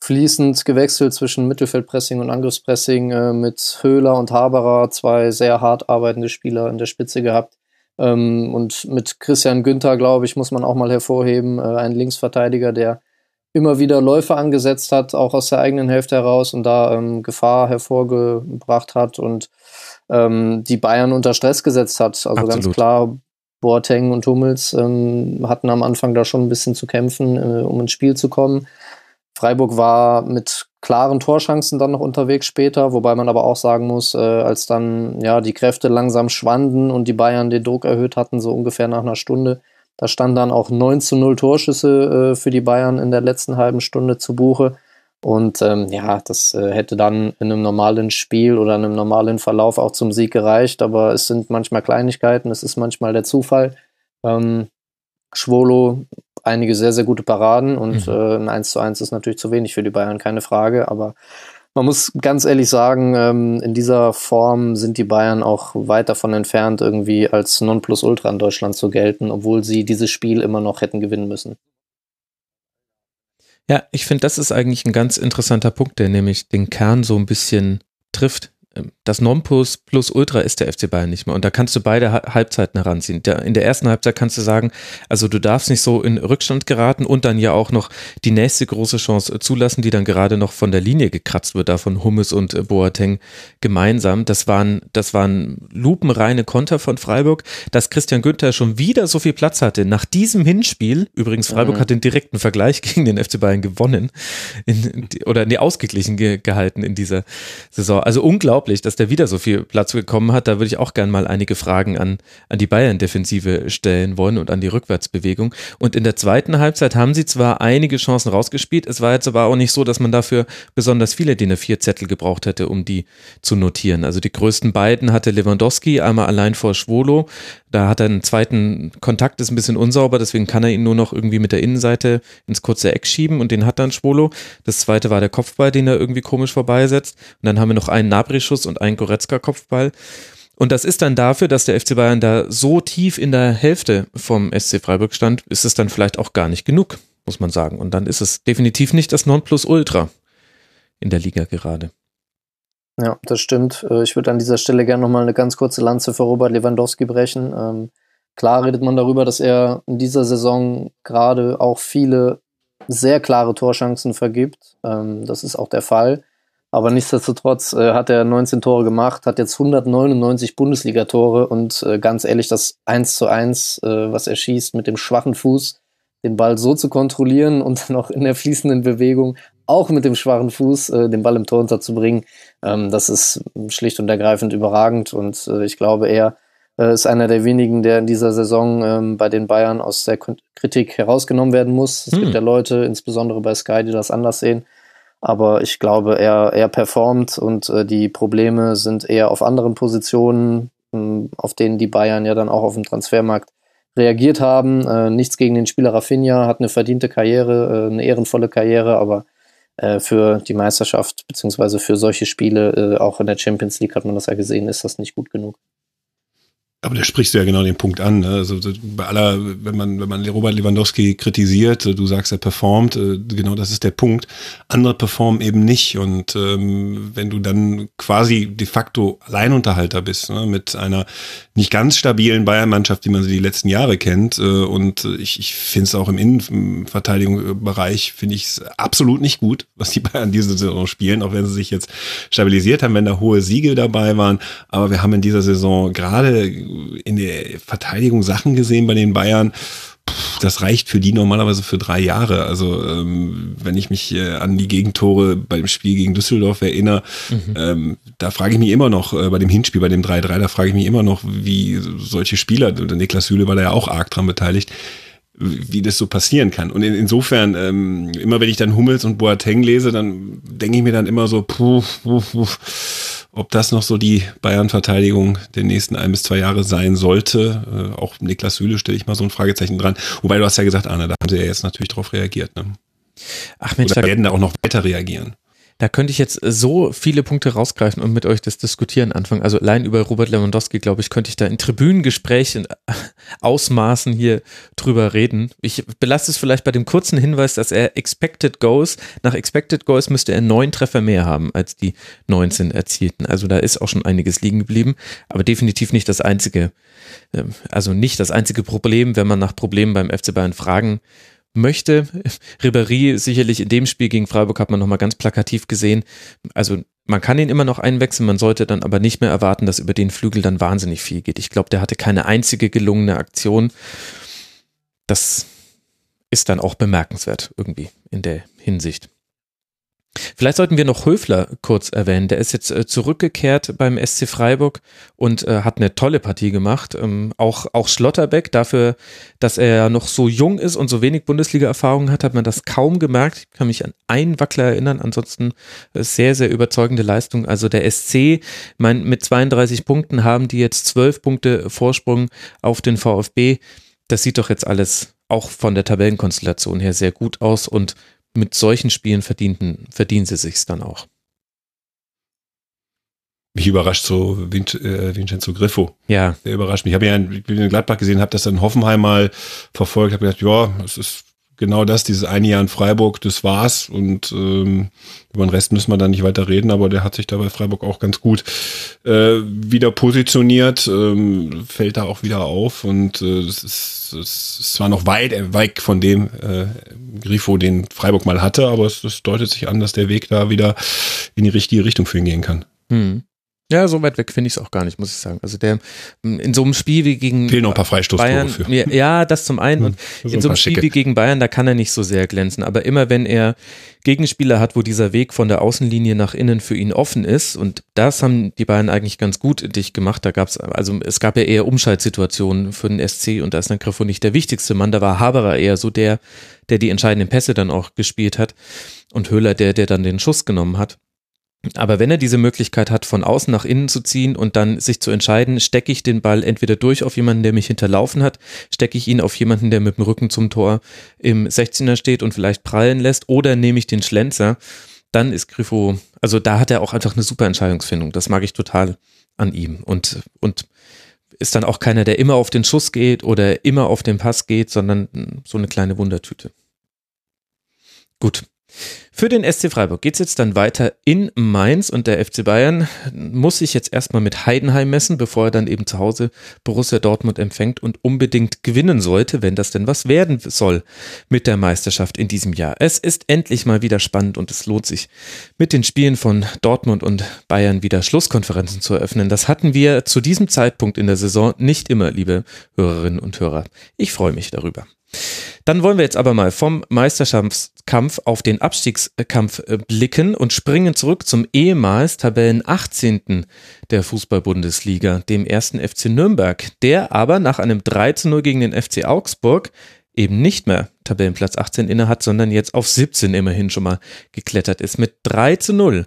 fließend gewechselt zwischen Mittelfeldpressing und Angriffspressing, äh, mit Höhler und Haberer, zwei sehr hart arbeitende Spieler in der Spitze gehabt. Ähm, und mit Christian Günther, glaube ich, muss man auch mal hervorheben, äh, ein Linksverteidiger, der immer wieder Läufe angesetzt hat, auch aus der eigenen Hälfte heraus und da ähm, Gefahr hervorgebracht hat und ähm, die Bayern unter Stress gesetzt hat. Also Absolut. ganz klar, Boateng und Hummels ähm, hatten am Anfang da schon ein bisschen zu kämpfen, äh, um ins Spiel zu kommen. Freiburg war mit klaren Torchancen dann noch unterwegs später, wobei man aber auch sagen muss, äh, als dann ja die Kräfte langsam schwanden und die Bayern den Druck erhöht hatten, so ungefähr nach einer Stunde, da standen dann auch 9 zu 0 Torschüsse äh, für die Bayern in der letzten halben Stunde zu Buche. Und ähm, ja, das äh, hätte dann in einem normalen Spiel oder in einem normalen Verlauf auch zum Sieg gereicht. Aber es sind manchmal Kleinigkeiten, es ist manchmal der Zufall. Ähm, Schwolo, einige sehr, sehr gute Paraden und mhm. äh, ein 1 zu 1 ist natürlich zu wenig für die Bayern, keine Frage. Aber man muss ganz ehrlich sagen, ähm, in dieser Form sind die Bayern auch weit davon entfernt, irgendwie als Nonplusultra in Deutschland zu gelten, obwohl sie dieses Spiel immer noch hätten gewinnen müssen. Ja, ich finde, das ist eigentlich ein ganz interessanter Punkt, der nämlich den Kern so ein bisschen trifft. Ähm, das Nonplus plus Ultra ist der FC Bayern nicht mehr. Und da kannst du beide Halbzeiten heranziehen. In der ersten Halbzeit kannst du sagen, also du darfst nicht so in Rückstand geraten und dann ja auch noch die nächste große Chance zulassen, die dann gerade noch von der Linie gekratzt wird, da von Hummes und äh, Boateng gemeinsam. Das waren, das waren lupenreine Konter von Freiburg, dass Christian Günther schon wieder so viel Platz hatte. Nach diesem Hinspiel, übrigens Freiburg mhm. hat den direkten Vergleich gegen den FC Bayern gewonnen in, oder nee, ausgeglichen ge gehalten in dieser Saison. Also unglaublich, dass der wieder so viel Platz bekommen hat. Da würde ich auch gerne mal einige Fragen an, an die Bayern-Defensive stellen wollen und an die Rückwärtsbewegung. Und in der zweiten Halbzeit haben sie zwar einige Chancen rausgespielt, es war jetzt aber auch nicht so, dass man dafür besonders viele DIN A4-Zettel gebraucht hätte, um die zu notieren. Also die größten beiden hatte Lewandowski, einmal allein vor Schwolo. Da hat er einen zweiten Kontakt, ist ein bisschen unsauber, deswegen kann er ihn nur noch irgendwie mit der Innenseite ins kurze Eck schieben und den hat dann Schwolo. Das zweite war der Kopfball, den er irgendwie komisch vorbeisetzt. Und dann haben wir noch einen Nabri-Schuss und einen Goretzka-Kopfball. Und das ist dann dafür, dass der FC Bayern da so tief in der Hälfte vom SC Freiburg stand, ist es dann vielleicht auch gar nicht genug, muss man sagen. Und dann ist es definitiv nicht das Nonplusultra in der Liga gerade. Ja, das stimmt. Äh, ich würde an dieser Stelle gerne nochmal eine ganz kurze Lanze für Robert Lewandowski brechen. Ähm, klar redet man darüber, dass er in dieser Saison gerade auch viele sehr klare Torchancen vergibt. Ähm, das ist auch der Fall. Aber nichtsdestotrotz äh, hat er 19 Tore gemacht, hat jetzt 199 Bundesligatore und äh, ganz ehrlich, das 1 zu 1, äh, was er schießt mit dem schwachen Fuß, den Ball so zu kontrollieren und noch in der fließenden Bewegung auch mit dem schwachen Fuß äh, den Ball im Tor unterzubringen, ähm, das ist schlicht und ergreifend überragend und äh, ich glaube, er äh, ist einer der wenigen, der in dieser Saison ähm, bei den Bayern aus der Kritik herausgenommen werden muss. Es hm. gibt ja Leute, insbesondere bei Sky, die das anders sehen. Aber ich glaube, er, er performt und äh, die Probleme sind eher auf anderen Positionen, äh, auf denen die Bayern ja dann auch auf dem Transfermarkt reagiert haben. Äh, nichts gegen den Spieler Rafinha, hat eine verdiente Karriere, äh, eine ehrenvolle Karriere, aber äh, für die Meisterschaft beziehungsweise für solche Spiele, äh, auch in der Champions League hat man das ja gesehen, ist das nicht gut genug. Aber da sprichst du ja genau den Punkt an. Ne? Also bei aller, wenn man, wenn man Robert Lewandowski kritisiert, du sagst, er performt, äh, genau das ist der Punkt. Andere performen eben nicht. Und ähm, wenn du dann quasi de facto Alleinunterhalter bist, ne? mit einer nicht ganz stabilen Bayern-Mannschaft, wie man sie die letzten Jahre kennt, äh, und ich, ich finde es auch im Innenverteidigungsbereich, finde ich es absolut nicht gut, was die Bayern diese Saison spielen, auch wenn sie sich jetzt stabilisiert haben, wenn da hohe Siege dabei waren. Aber wir haben in dieser Saison gerade in der Verteidigung Sachen gesehen bei den Bayern. das reicht für die normalerweise für drei Jahre. Also ähm, wenn ich mich äh, an die Gegentore beim Spiel gegen Düsseldorf erinnere, mhm. ähm, da frage ich mich immer noch, äh, bei dem Hinspiel, bei dem 3-3, da frage ich mich immer noch, wie solche Spieler, der Niklas Süle war da ja auch arg dran beteiligt, wie das so passieren kann. Und in, insofern, ähm, immer wenn ich dann Hummels und Boateng lese, dann denke ich mir dann immer so, puh, puh, puh ob das noch so die Bayern-Verteidigung der nächsten ein bis zwei Jahre sein sollte. Äh, auch Niklas Süle stelle ich mal so ein Fragezeichen dran. Wobei du hast ja gesagt, Arne, da haben sie ja jetzt natürlich drauf reagiert. Ne? Ach Mensch, Oder da werden da auch noch weiter reagieren. Da könnte ich jetzt so viele Punkte rausgreifen und mit euch das Diskutieren anfangen. Also allein über Robert Lewandowski, glaube ich, könnte ich da in Tribünengesprächen Ausmaßen hier drüber reden. Ich belasse es vielleicht bei dem kurzen Hinweis, dass er Expected Goals, nach Expected Goals müsste er neun Treffer mehr haben als die 19 erzielten. Also da ist auch schon einiges liegen geblieben, aber definitiv nicht das einzige, ähm, also nicht das einzige Problem, wenn man nach Problemen beim FC Bayern fragen möchte. Ribéry sicherlich in dem Spiel gegen Freiburg hat man nochmal ganz plakativ gesehen. Also man kann ihn immer noch einwechseln, man sollte dann aber nicht mehr erwarten, dass über den Flügel dann wahnsinnig viel geht. Ich glaube, der hatte keine einzige gelungene Aktion. Das ist dann auch bemerkenswert irgendwie in der Hinsicht. Vielleicht sollten wir noch Höfler kurz erwähnen. Der ist jetzt äh, zurückgekehrt beim SC Freiburg und äh, hat eine tolle Partie gemacht. Ähm, auch, auch Schlotterbeck, dafür, dass er noch so jung ist und so wenig Bundesliga-Erfahrung hat, hat man das kaum gemerkt. Ich kann mich an einen Wackler erinnern. Ansonsten äh, sehr, sehr überzeugende Leistung. Also der SC, mein, mit 32 Punkten haben die jetzt 12 Punkte Vorsprung auf den VfB. Das sieht doch jetzt alles auch von der Tabellenkonstellation her sehr gut aus und mit solchen Spielen verdienten, verdienen sie sich's dann auch. Mich überrascht so äh, Vincenzo Griffo. Ja. Der überrascht mich. Ich habe ja in Gladbach gesehen, habe das dann Hoffenheim mal verfolgt, habe gedacht, ja, es ist genau das, dieses eine Jahr in Freiburg, das war's. Und ähm, über den Rest müssen wir da nicht weiter reden, aber der hat sich da bei Freiburg auch ganz gut äh, wieder positioniert, ähm, fällt da auch wieder auf und äh, es ist, es ist zwar noch weit äh, weg von dem äh, Grifo, den Freiburg mal hatte, aber es, es deutet sich an, dass der Weg da wieder in die richtige Richtung für ihn gehen kann. Hm. Ja, so weit weg finde ich es auch gar nicht, muss ich sagen. Also der in so einem Spiel wie gegen Fehlen noch ein paar Freistoßtore Bayern, für. Ja, das zum einen. Und so in so einem Spiel wie gegen Bayern, da kann er nicht so sehr glänzen. Aber immer wenn er Gegenspieler hat, wo dieser Weg von der Außenlinie nach innen für ihn offen ist, und das haben die Bayern eigentlich ganz gut dich gemacht. Da gab es, also es gab ja eher Umschaltsituationen für den SC und da ist dann Griffo nicht der wichtigste Mann. Da war Haberer eher so der, der die entscheidenden Pässe dann auch gespielt hat und Höhler der, der dann den Schuss genommen hat. Aber wenn er diese Möglichkeit hat, von außen nach innen zu ziehen und dann sich zu entscheiden, stecke ich den Ball entweder durch auf jemanden, der mich hinterlaufen hat, stecke ich ihn auf jemanden, der mit dem Rücken zum Tor im 16er steht und vielleicht prallen lässt, oder nehme ich den Schlenzer, dann ist Griffo, also da hat er auch einfach eine super Entscheidungsfindung. Das mag ich total an ihm. Und, und ist dann auch keiner, der immer auf den Schuss geht oder immer auf den Pass geht, sondern so eine kleine Wundertüte. Gut, für den SC Freiburg geht es jetzt dann weiter in Mainz und der FC Bayern muss sich jetzt erstmal mit Heidenheim messen, bevor er dann eben zu Hause Borussia Dortmund empfängt und unbedingt gewinnen sollte, wenn das denn was werden soll mit der Meisterschaft in diesem Jahr. Es ist endlich mal wieder spannend und es lohnt sich mit den Spielen von Dortmund und Bayern wieder Schlusskonferenzen zu eröffnen. Das hatten wir zu diesem Zeitpunkt in der Saison nicht immer, liebe Hörerinnen und Hörer. Ich freue mich darüber. Dann wollen wir jetzt aber mal vom Meisterschaftskampf auf den Abstiegskampf äh, blicken und springen zurück zum ehemals Tabellen 18. der Fußball-Bundesliga, dem ersten FC Nürnberg, der aber nach einem 3 zu 0 gegen den FC Augsburg eben nicht mehr Tabellenplatz 18 innehat, sondern jetzt auf 17 immerhin schon mal geklettert ist mit 3 zu 0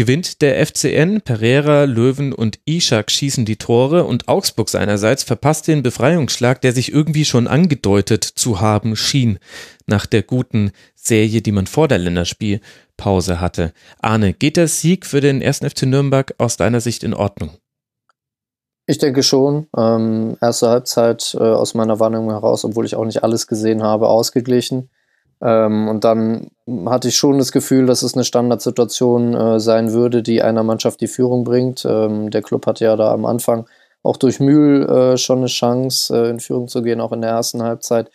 gewinnt der FCN, Pereira, Löwen und Ishak schießen die Tore und Augsburg seinerseits verpasst den Befreiungsschlag, der sich irgendwie schon angedeutet zu haben schien, nach der guten Serie, die man vor der Länderspielpause hatte. Arne, geht der Sieg für den ersten FC Nürnberg aus deiner Sicht in Ordnung? Ich denke schon. Ähm, erste Halbzeit äh, aus meiner Wahrnehmung heraus, obwohl ich auch nicht alles gesehen habe, ausgeglichen. Ähm, und dann hatte ich schon das Gefühl, dass es eine Standardsituation äh, sein würde, die einer Mannschaft die Führung bringt. Ähm, der Club hatte ja da am Anfang auch durch Mühl äh, schon eine Chance, äh, in Führung zu gehen, auch in der ersten Halbzeit.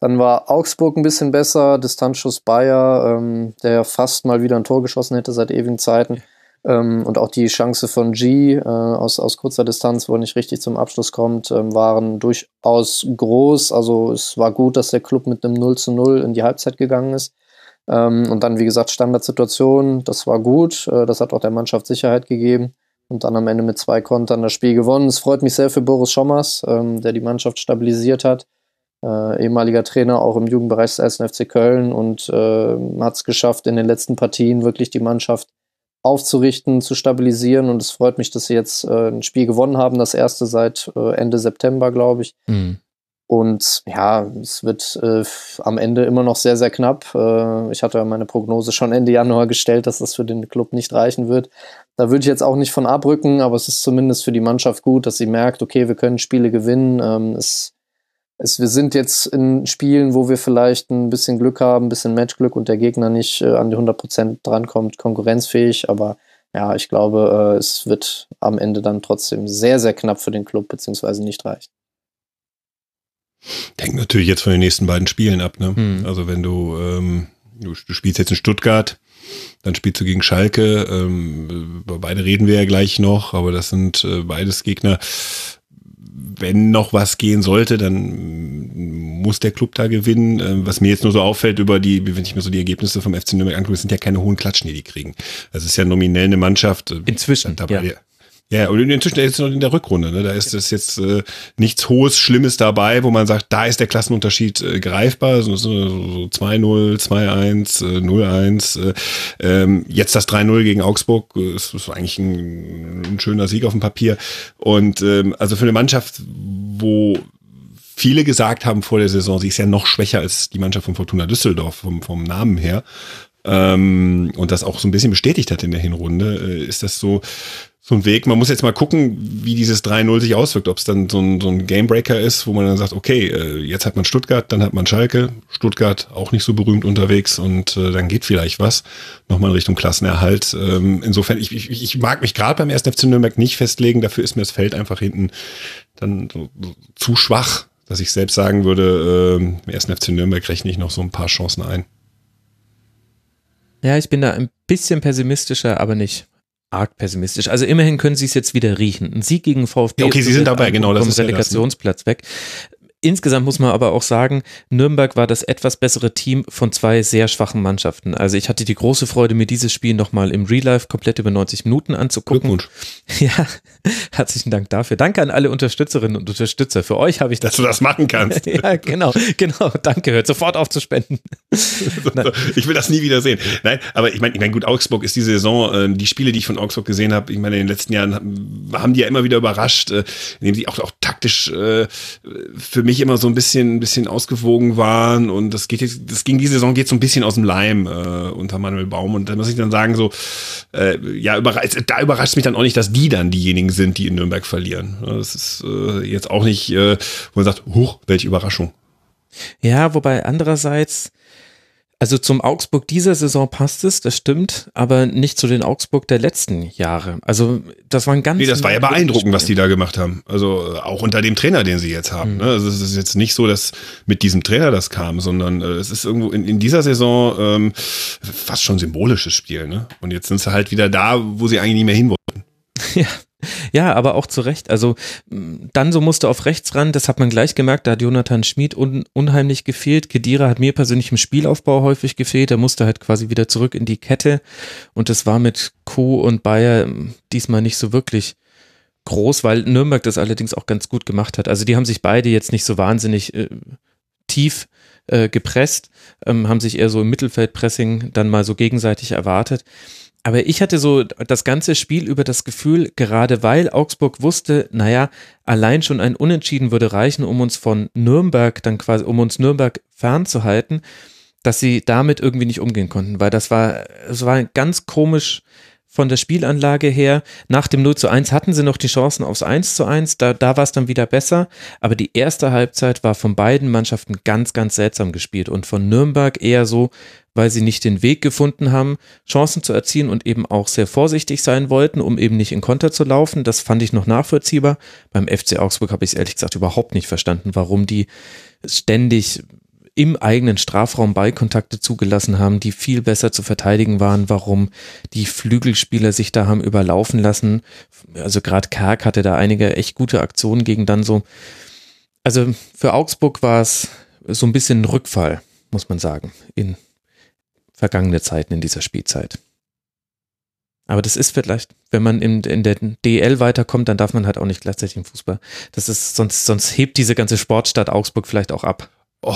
Dann war Augsburg ein bisschen besser, Distanzschuss Bayer, ähm, der fast mal wieder ein Tor geschossen hätte seit ewigen Zeiten. Ähm, und auch die Chance von G äh, aus, aus kurzer Distanz, wo er nicht richtig zum Abschluss kommt, ähm, waren durchaus groß. Also es war gut, dass der Club mit einem 0 zu 0 in die Halbzeit gegangen ist. Ähm, und dann, wie gesagt, Standardsituation, das war gut. Äh, das hat auch der Mannschaft Sicherheit gegeben. Und dann am Ende mit zwei Kontern das Spiel gewonnen. Es freut mich sehr für Boris Schommers, ähm, der die Mannschaft stabilisiert hat. Äh, ehemaliger Trainer auch im Jugendbereich des 1. FC Köln und äh, hat es geschafft, in den letzten Partien wirklich die Mannschaft aufzurichten, zu stabilisieren. Und es freut mich, dass sie jetzt äh, ein Spiel gewonnen haben, das erste seit äh, Ende September, glaube ich. Mhm. Und ja, es wird äh, am Ende immer noch sehr, sehr knapp. Äh, ich hatte meine Prognose schon Ende Januar gestellt, dass das für den Club nicht reichen wird. Da würde ich jetzt auch nicht von abrücken, aber es ist zumindest für die Mannschaft gut, dass sie merkt, okay, wir können Spiele gewinnen. Ähm, es es, wir sind jetzt in Spielen, wo wir vielleicht ein bisschen Glück haben, ein bisschen Matchglück und der Gegner nicht äh, an die 100% drankommt, konkurrenzfähig, aber ja, ich glaube, äh, es wird am Ende dann trotzdem sehr, sehr knapp für den Club, beziehungsweise nicht reichen. Hängt natürlich jetzt von den nächsten beiden Spielen ab, ne? Hm. Also wenn du, ähm, du, du, spielst jetzt in Stuttgart, dann spielst du gegen Schalke, ähm, über beide reden wir ja gleich noch, aber das sind äh, beides Gegner, wenn noch was gehen sollte, dann muss der Club da gewinnen. Ähm, was mir jetzt nur so auffällt über die, wenn ich mir so die Ergebnisse vom FC Nürnberg angucke, sind ja keine hohen Klatschen, die die kriegen. Das ist ja nominell eine Mannschaft. Äh, Inzwischen, dabei, ja. Ja, und inzwischen ist es noch in der Rückrunde. Ne? Da ist es jetzt äh, nichts Hohes, Schlimmes dabei, wo man sagt, da ist der Klassenunterschied äh, greifbar. So, so, so 2-0, 2-1, äh, 0-1. Äh, ähm, jetzt das 3-0 gegen Augsburg äh, ist, ist eigentlich ein, ein schöner Sieg auf dem Papier. Und ähm, also für eine Mannschaft, wo viele gesagt haben vor der Saison, sie ist ja noch schwächer als die Mannschaft von Fortuna Düsseldorf vom, vom Namen her. Ähm, und das auch so ein bisschen bestätigt hat in der Hinrunde, äh, ist das so, so ein Weg. Man muss jetzt mal gucken, wie dieses 3-0 sich auswirkt. Ob es dann so ein, so ein Gamebreaker ist, wo man dann sagt, okay, äh, jetzt hat man Stuttgart, dann hat man Schalke. Stuttgart auch nicht so berühmt unterwegs und äh, dann geht vielleicht was. Nochmal in Richtung Klassenerhalt. Ähm, insofern, ich, ich, ich mag mich gerade beim 1. FC Nürnberg nicht festlegen. Dafür ist mir das Feld einfach hinten dann so, so zu schwach, dass ich selbst sagen würde, äh, im 1. FC Nürnberg rechne ich noch so ein paar Chancen ein. Ja, ich bin da ein bisschen pessimistischer, aber nicht arg pessimistisch. Also immerhin können sie es jetzt wieder riechen. Ein Sieg gegen VfB. Okay, sie sind dabei, genau. Das ist Relegationsplatz ja das, ne? weg. Insgesamt muss man aber auch sagen, Nürnberg war das etwas bessere Team von zwei sehr schwachen Mannschaften. Also ich hatte die große Freude, mir dieses Spiel nochmal im Real Life komplett über 90 Minuten anzugucken. Glückwunsch. Ja, herzlichen Dank dafür. Danke an alle Unterstützerinnen und Unterstützer. Für euch habe ich das. Dass du das machen kannst. ja, genau, genau. Danke, hört sofort auf zu spenden. ich will das nie wieder sehen. Nein, aber ich meine, ich mein, gut, Augsburg ist diese Saison, äh, die Spiele, die ich von Augsburg gesehen habe, ich meine, in den letzten Jahren haben die ja immer wieder überrascht, äh, indem sie auch, auch taktisch äh, für mich immer so ein bisschen, ein bisschen ausgewogen waren und das geht das ging die Saison geht so ein bisschen aus dem Leim äh, unter Manuel Baum und da muss ich dann sagen so, äh, ja, überrascht, da überrascht mich dann auch nicht, dass die dann diejenigen sind, die in Nürnberg verlieren. Das ist äh, jetzt auch nicht, äh, wo man sagt, huch, welche Überraschung. Ja, wobei andererseits also zum Augsburg dieser Saison passt es, das stimmt, aber nicht zu den Augsburg der letzten Jahre. Also das war ein ganz. Nee, das war ja beeindruckend, was die da gemacht haben. Also äh, auch unter dem Trainer, den sie jetzt haben. Mhm. Ne? Also es ist jetzt nicht so, dass mit diesem Trainer das kam, sondern äh, es ist irgendwo in, in dieser Saison ähm, fast schon symbolisches Spiel. Ne? Und jetzt sind sie halt wieder da, wo sie eigentlich nicht mehr hin wollten. Ja, ja, aber auch zu Recht. Also dann so musste auf rechts ran, das hat man gleich gemerkt, da hat Jonathan Schmid un unheimlich gefehlt. Kedira hat mir persönlich im Spielaufbau häufig gefehlt, er musste halt quasi wieder zurück in die Kette und das war mit Co und Bayer diesmal nicht so wirklich groß, weil Nürnberg das allerdings auch ganz gut gemacht hat. Also die haben sich beide jetzt nicht so wahnsinnig äh, tief äh, gepresst, ähm, haben sich eher so im Mittelfeldpressing dann mal so gegenseitig erwartet. Aber ich hatte so das ganze Spiel über das Gefühl, gerade weil Augsburg wusste, naja, allein schon ein Unentschieden würde reichen, um uns von Nürnberg dann quasi, um uns Nürnberg fernzuhalten, dass sie damit irgendwie nicht umgehen konnten, weil das war, es war ganz komisch von der Spielanlage her. Nach dem 0 zu 1 hatten sie noch die Chancen aufs 1 zu 1, da, da war es dann wieder besser. Aber die erste Halbzeit war von beiden Mannschaften ganz, ganz seltsam gespielt und von Nürnberg eher so, weil sie nicht den Weg gefunden haben, Chancen zu erzielen und eben auch sehr vorsichtig sein wollten, um eben nicht in Konter zu laufen. Das fand ich noch nachvollziehbar. Beim FC Augsburg habe ich es ehrlich gesagt überhaupt nicht verstanden, warum die ständig im eigenen Strafraum Ballkontakte zugelassen haben, die viel besser zu verteidigen waren, warum die Flügelspieler sich da haben überlaufen lassen. Also gerade Kerk hatte da einige echt gute Aktionen gegen dann so. Also für Augsburg war es so ein bisschen ein Rückfall, muss man sagen, in vergangene Zeiten in dieser Spielzeit. Aber das ist vielleicht, wenn man in, in der DL weiterkommt, dann darf man halt auch nicht gleichzeitig im Fußball. Das ist, sonst, sonst hebt diese ganze Sportstadt Augsburg vielleicht auch ab. Oh,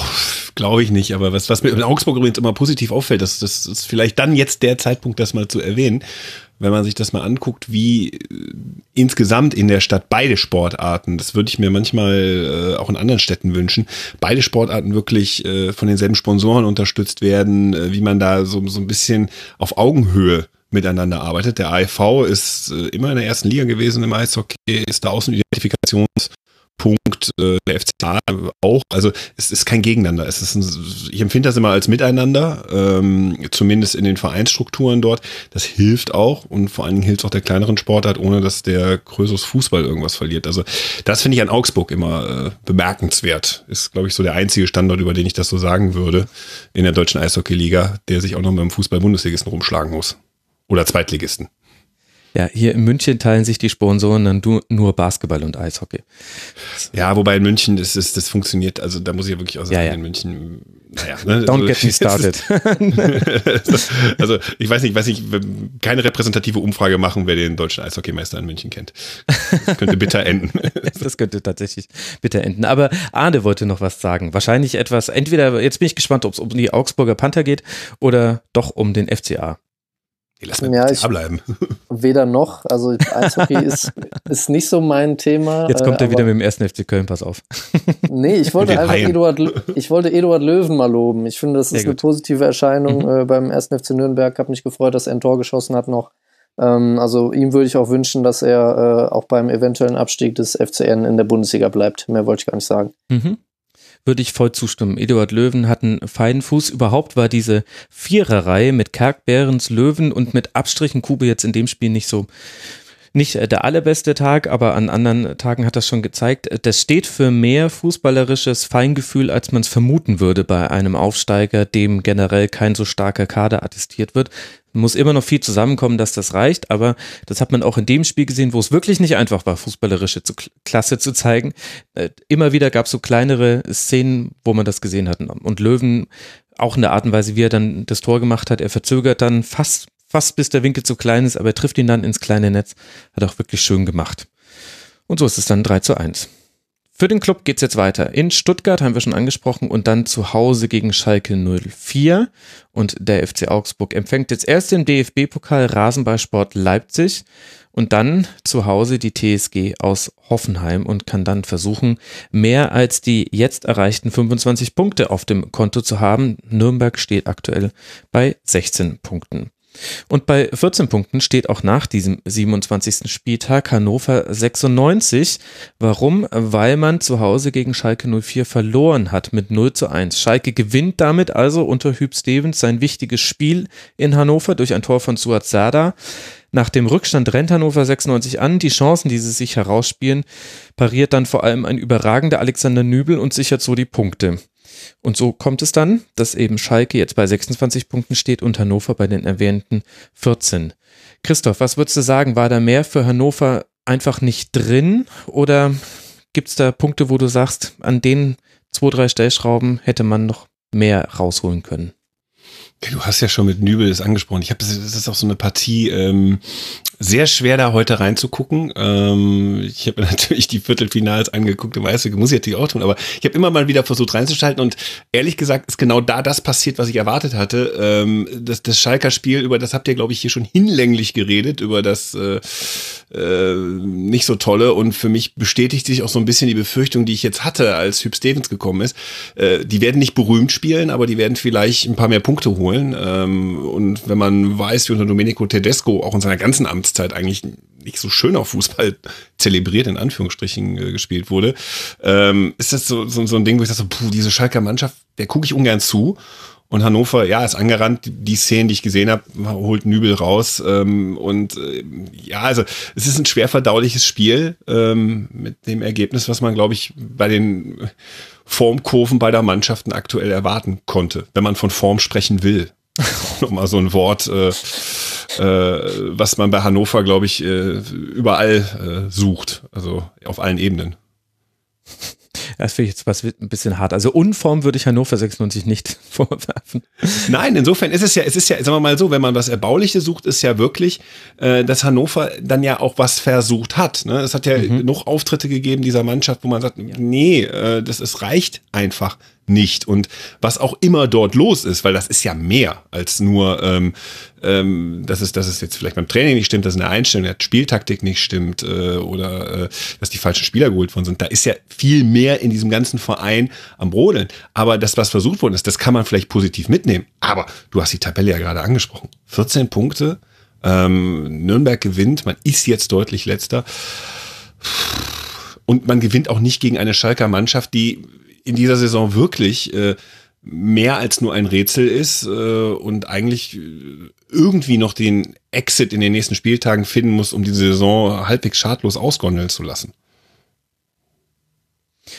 glaube ich nicht, aber was, was mir in Augsburg übrigens immer positiv auffällt, das, das ist vielleicht dann jetzt der Zeitpunkt, das mal zu erwähnen, wenn man sich das mal anguckt, wie äh, insgesamt in der Stadt beide Sportarten, das würde ich mir manchmal äh, auch in anderen Städten wünschen, beide Sportarten wirklich äh, von denselben Sponsoren unterstützt werden, äh, wie man da so, so ein bisschen auf Augenhöhe miteinander arbeitet. Der AIV ist äh, immer in der ersten Liga gewesen im Eishockey, ist da Außenidentifikation Punkt äh, der FCA auch. Also es ist kein Gegeneinander. Es ist ein, ich empfinde das immer als Miteinander, ähm, zumindest in den Vereinsstrukturen dort. Das hilft auch und vor allen Dingen hilft auch der kleineren Sportart, ohne dass der größere Fußball irgendwas verliert. Also das finde ich an Augsburg immer äh, bemerkenswert. Ist, glaube ich, so der einzige Standort, über den ich das so sagen würde, in der deutschen Eishockeyliga, der sich auch noch mit dem Fußball-Bundesligisten rumschlagen muss. Oder Zweitligisten. Ja, hier in München teilen sich die Sponsoren dann nur Basketball und Eishockey. Ja, wobei in München das, ist, das funktioniert, also da muss ich ja wirklich auch sagen, ja, ja. in München, naja. Ne, Don't also, get me started. also ich weiß nicht, weiß nicht, keine repräsentative Umfrage machen, wer den deutschen Eishockeymeister in München kennt. Das könnte bitter enden. das könnte tatsächlich bitter enden. Aber Arne wollte noch was sagen. Wahrscheinlich etwas, entweder, jetzt bin ich gespannt, ob es um die Augsburger Panther geht oder doch um den FCA. Nee, lass mal ja, ich, bleiben. Weder noch. Also Eishockey ist, ist nicht so mein Thema. Jetzt kommt äh, er wieder mit dem ersten FC Köln, pass auf. Nee, ich wollte einfach Eduard, ich wollte Eduard Löwen mal loben. Ich finde, das ist eine positive Erscheinung mhm. äh, beim ersten FC Nürnberg. Habe mich gefreut, dass er ein Tor geschossen hat noch. Ähm, also ihm würde ich auch wünschen, dass er äh, auch beim eventuellen Abstieg des FCN in der Bundesliga bleibt. Mehr wollte ich gar nicht sagen. Mhm würde ich voll zustimmen. Eduard Löwen hat einen feinen Fuß. Überhaupt war diese Viererreihe mit Kerk, Behrens, Löwen und mit Abstrichen Kube jetzt in dem Spiel nicht so nicht der allerbeste Tag, aber an anderen Tagen hat das schon gezeigt. Das steht für mehr fußballerisches Feingefühl, als man es vermuten würde bei einem Aufsteiger, dem generell kein so starker Kader attestiert wird muss immer noch viel zusammenkommen, dass das reicht, aber das hat man auch in dem Spiel gesehen, wo es wirklich nicht einfach war, fußballerische Klasse zu zeigen. Äh, immer wieder gab es so kleinere Szenen, wo man das gesehen hat. Und Löwen, auch in der Art und Weise, wie er dann das Tor gemacht hat, er verzögert dann fast, fast bis der Winkel zu klein ist, aber er trifft ihn dann ins kleine Netz, hat auch wirklich schön gemacht. Und so ist es dann 3 zu 1. Für den Club geht's jetzt weiter. In Stuttgart haben wir schon angesprochen und dann zu Hause gegen Schalke 04. Und der FC Augsburg empfängt jetzt erst den DFB-Pokal Rasenballsport Leipzig und dann zu Hause die TSG aus Hoffenheim und kann dann versuchen, mehr als die jetzt erreichten 25 Punkte auf dem Konto zu haben. Nürnberg steht aktuell bei 16 Punkten. Und bei 14 Punkten steht auch nach diesem 27. Spieltag Hannover 96. Warum? Weil man zu Hause gegen Schalke 04 verloren hat mit 0 zu 1. Schalke gewinnt damit also unter Hüb Stevens sein wichtiges Spiel in Hannover durch ein Tor von Suat Sada. Nach dem Rückstand rennt Hannover 96 an. Die Chancen, die sie sich herausspielen, pariert dann vor allem ein überragender Alexander Nübel und sichert so die Punkte. Und so kommt es dann, dass eben Schalke jetzt bei 26 Punkten steht und Hannover bei den erwähnten 14. Christoph, was würdest du sagen? War da mehr für Hannover einfach nicht drin oder gibt es da Punkte, wo du sagst, an den zwei, drei Stellschrauben hätte man noch mehr rausholen können? Du hast ja schon mit Nübel das angesprochen. Ich habe das ist auch so eine Partie ähm, sehr schwer da heute reinzugucken. Ähm, ich habe natürlich die Viertelfinals angeguckt, du weißt, muss ich natürlich auch tun, aber ich habe immer mal wieder versucht reinzuschalten und ehrlich gesagt ist genau da das passiert, was ich erwartet hatte. Ähm, das, das Schalker Spiel, über das habt ihr glaube ich hier schon hinlänglich geredet, über das äh, äh, nicht so tolle und für mich bestätigt sich auch so ein bisschen die Befürchtung, die ich jetzt hatte, als Hüb Stevens gekommen ist. Äh, die werden nicht berühmt spielen, aber die werden vielleicht ein paar mehr Punkte holen. Ähm, und wenn man weiß, wie unter Domenico Tedesco auch in seiner ganzen Amtszeit eigentlich nicht so schön auf Fußball zelebriert, in Anführungsstrichen äh, gespielt wurde, ähm, ist das so, so, so ein Ding, wo ich sage, so, puh, diese Schalker Mannschaft, der gucke ich ungern zu. Und Hannover, ja, ist angerannt. Die Szenen, die ich gesehen habe, holt Nübel raus. Ähm, und äh, ja, also es ist ein schwer verdauliches Spiel ähm, mit dem Ergebnis, was man, glaube ich, bei den Formkurven beider Mannschaften aktuell erwarten konnte, wenn man von Form sprechen will. Nochmal so ein Wort, äh, äh, was man bei Hannover, glaube ich, äh, überall äh, sucht. Also auf allen Ebenen. Das finde ich jetzt was ein bisschen hart. Also Unform würde ich Hannover 96 nicht vorwerfen. Nein, insofern ist es ja, es ist ja, sagen wir mal so, wenn man was Erbauliches sucht, ist ja wirklich, äh, dass Hannover dann ja auch was versucht hat. Ne? Es hat ja mhm. noch Auftritte gegeben dieser Mannschaft, wo man sagt, ja. nee, äh, das es reicht einfach nicht. Und was auch immer dort los ist, weil das ist ja mehr als nur, ähm, ähm, dass, es, dass es jetzt vielleicht beim Training nicht stimmt, dass in der Einstellung der Spieltaktik nicht stimmt äh, oder äh, dass die falschen Spieler geholt worden sind. Da ist ja viel mehr in diesem ganzen Verein am Brodeln. Aber das, was versucht worden ist, das kann man vielleicht positiv mitnehmen. Aber du hast die Tabelle ja gerade angesprochen. 14 Punkte, ähm, Nürnberg gewinnt, man ist jetzt deutlich letzter. Und man gewinnt auch nicht gegen eine Schalker Mannschaft, die in dieser Saison wirklich äh, mehr als nur ein Rätsel ist äh, und eigentlich äh, irgendwie noch den Exit in den nächsten Spieltagen finden muss, um die Saison halbwegs schadlos ausgondeln zu lassen.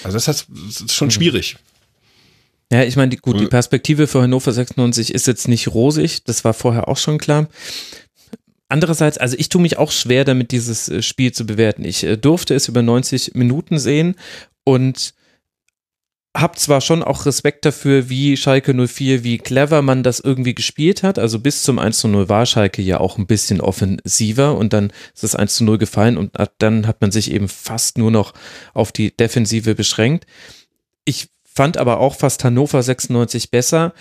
Also das, heißt, das ist schon mhm. schwierig. Ja, ich meine, gut, die Perspektive für Hannover 96 ist jetzt nicht rosig, das war vorher auch schon klar. Andererseits, also ich tue mich auch schwer damit, dieses äh, Spiel zu bewerten. Ich äh, durfte es über 90 Minuten sehen und habe zwar schon auch Respekt dafür, wie Schalke 04, wie clever man das irgendwie gespielt hat. Also bis zum 1 zu 0 war Schalke ja auch ein bisschen offensiver und dann ist das 1 zu 0 gefallen und dann hat man sich eben fast nur noch auf die Defensive beschränkt. Ich fand aber auch fast Hannover 96 besser,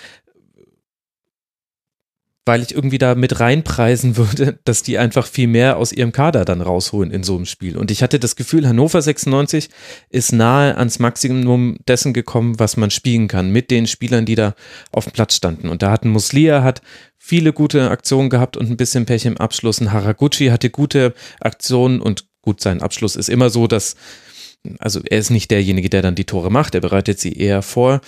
weil ich irgendwie da mit reinpreisen würde, dass die einfach viel mehr aus ihrem Kader dann rausholen in so einem Spiel. Und ich hatte das Gefühl, Hannover 96 ist nahe ans Maximum dessen gekommen, was man spielen kann, mit den Spielern, die da auf dem Platz standen. Und da hatten Muslia hat viele gute Aktionen gehabt und ein bisschen Pech im Abschluss. Und Haraguchi hatte gute Aktionen und gut, sein Abschluss ist immer so, dass, also er ist nicht derjenige, der dann die Tore macht, er bereitet sie eher vor.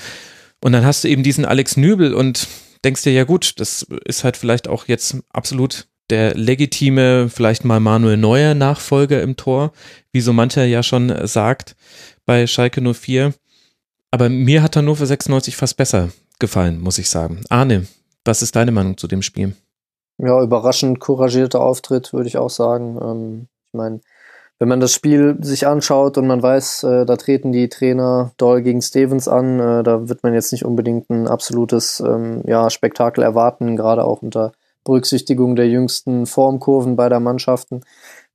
Und dann hast du eben diesen Alex Nübel und denkst dir, ja gut, das ist halt vielleicht auch jetzt absolut der legitime, vielleicht mal Manuel Neuer Nachfolger im Tor, wie so mancher ja schon sagt bei Schalke 04. Aber mir hat Hannover 96 fast besser gefallen, muss ich sagen. Arne, was ist deine Meinung zu dem Spiel? Ja, überraschend couragierter Auftritt, würde ich auch sagen. Ähm, ich meine, wenn man das Spiel sich anschaut und man weiß, äh, da treten die Trainer Doll gegen Stevens an, äh, da wird man jetzt nicht unbedingt ein absolutes ähm, ja, Spektakel erwarten, gerade auch unter Berücksichtigung der jüngsten Formkurven beider Mannschaften.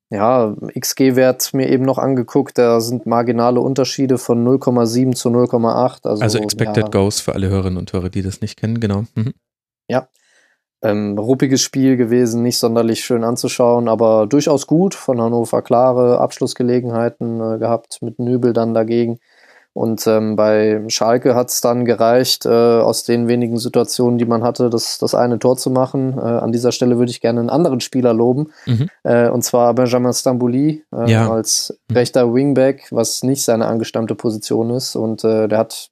Ja, XG-Wert mir eben noch angeguckt, da sind marginale Unterschiede von 0,7 zu 0,8. Also, also Expected ja. Goals für alle Hörerinnen und Hörer, die das nicht kennen, genau. Mhm. Ja, ähm, ruppiges Spiel gewesen, nicht sonderlich schön anzuschauen, aber durchaus gut. Von Hannover klare Abschlussgelegenheiten äh, gehabt, mit Nübel dann dagegen. Und ähm, bei Schalke hat es dann gereicht, äh, aus den wenigen Situationen, die man hatte, das, das eine Tor zu machen. Äh, an dieser Stelle würde ich gerne einen anderen Spieler loben, mhm. äh, und zwar Benjamin Stambouli äh, ja. als mhm. rechter Wingback, was nicht seine angestammte Position ist. Und äh, der hat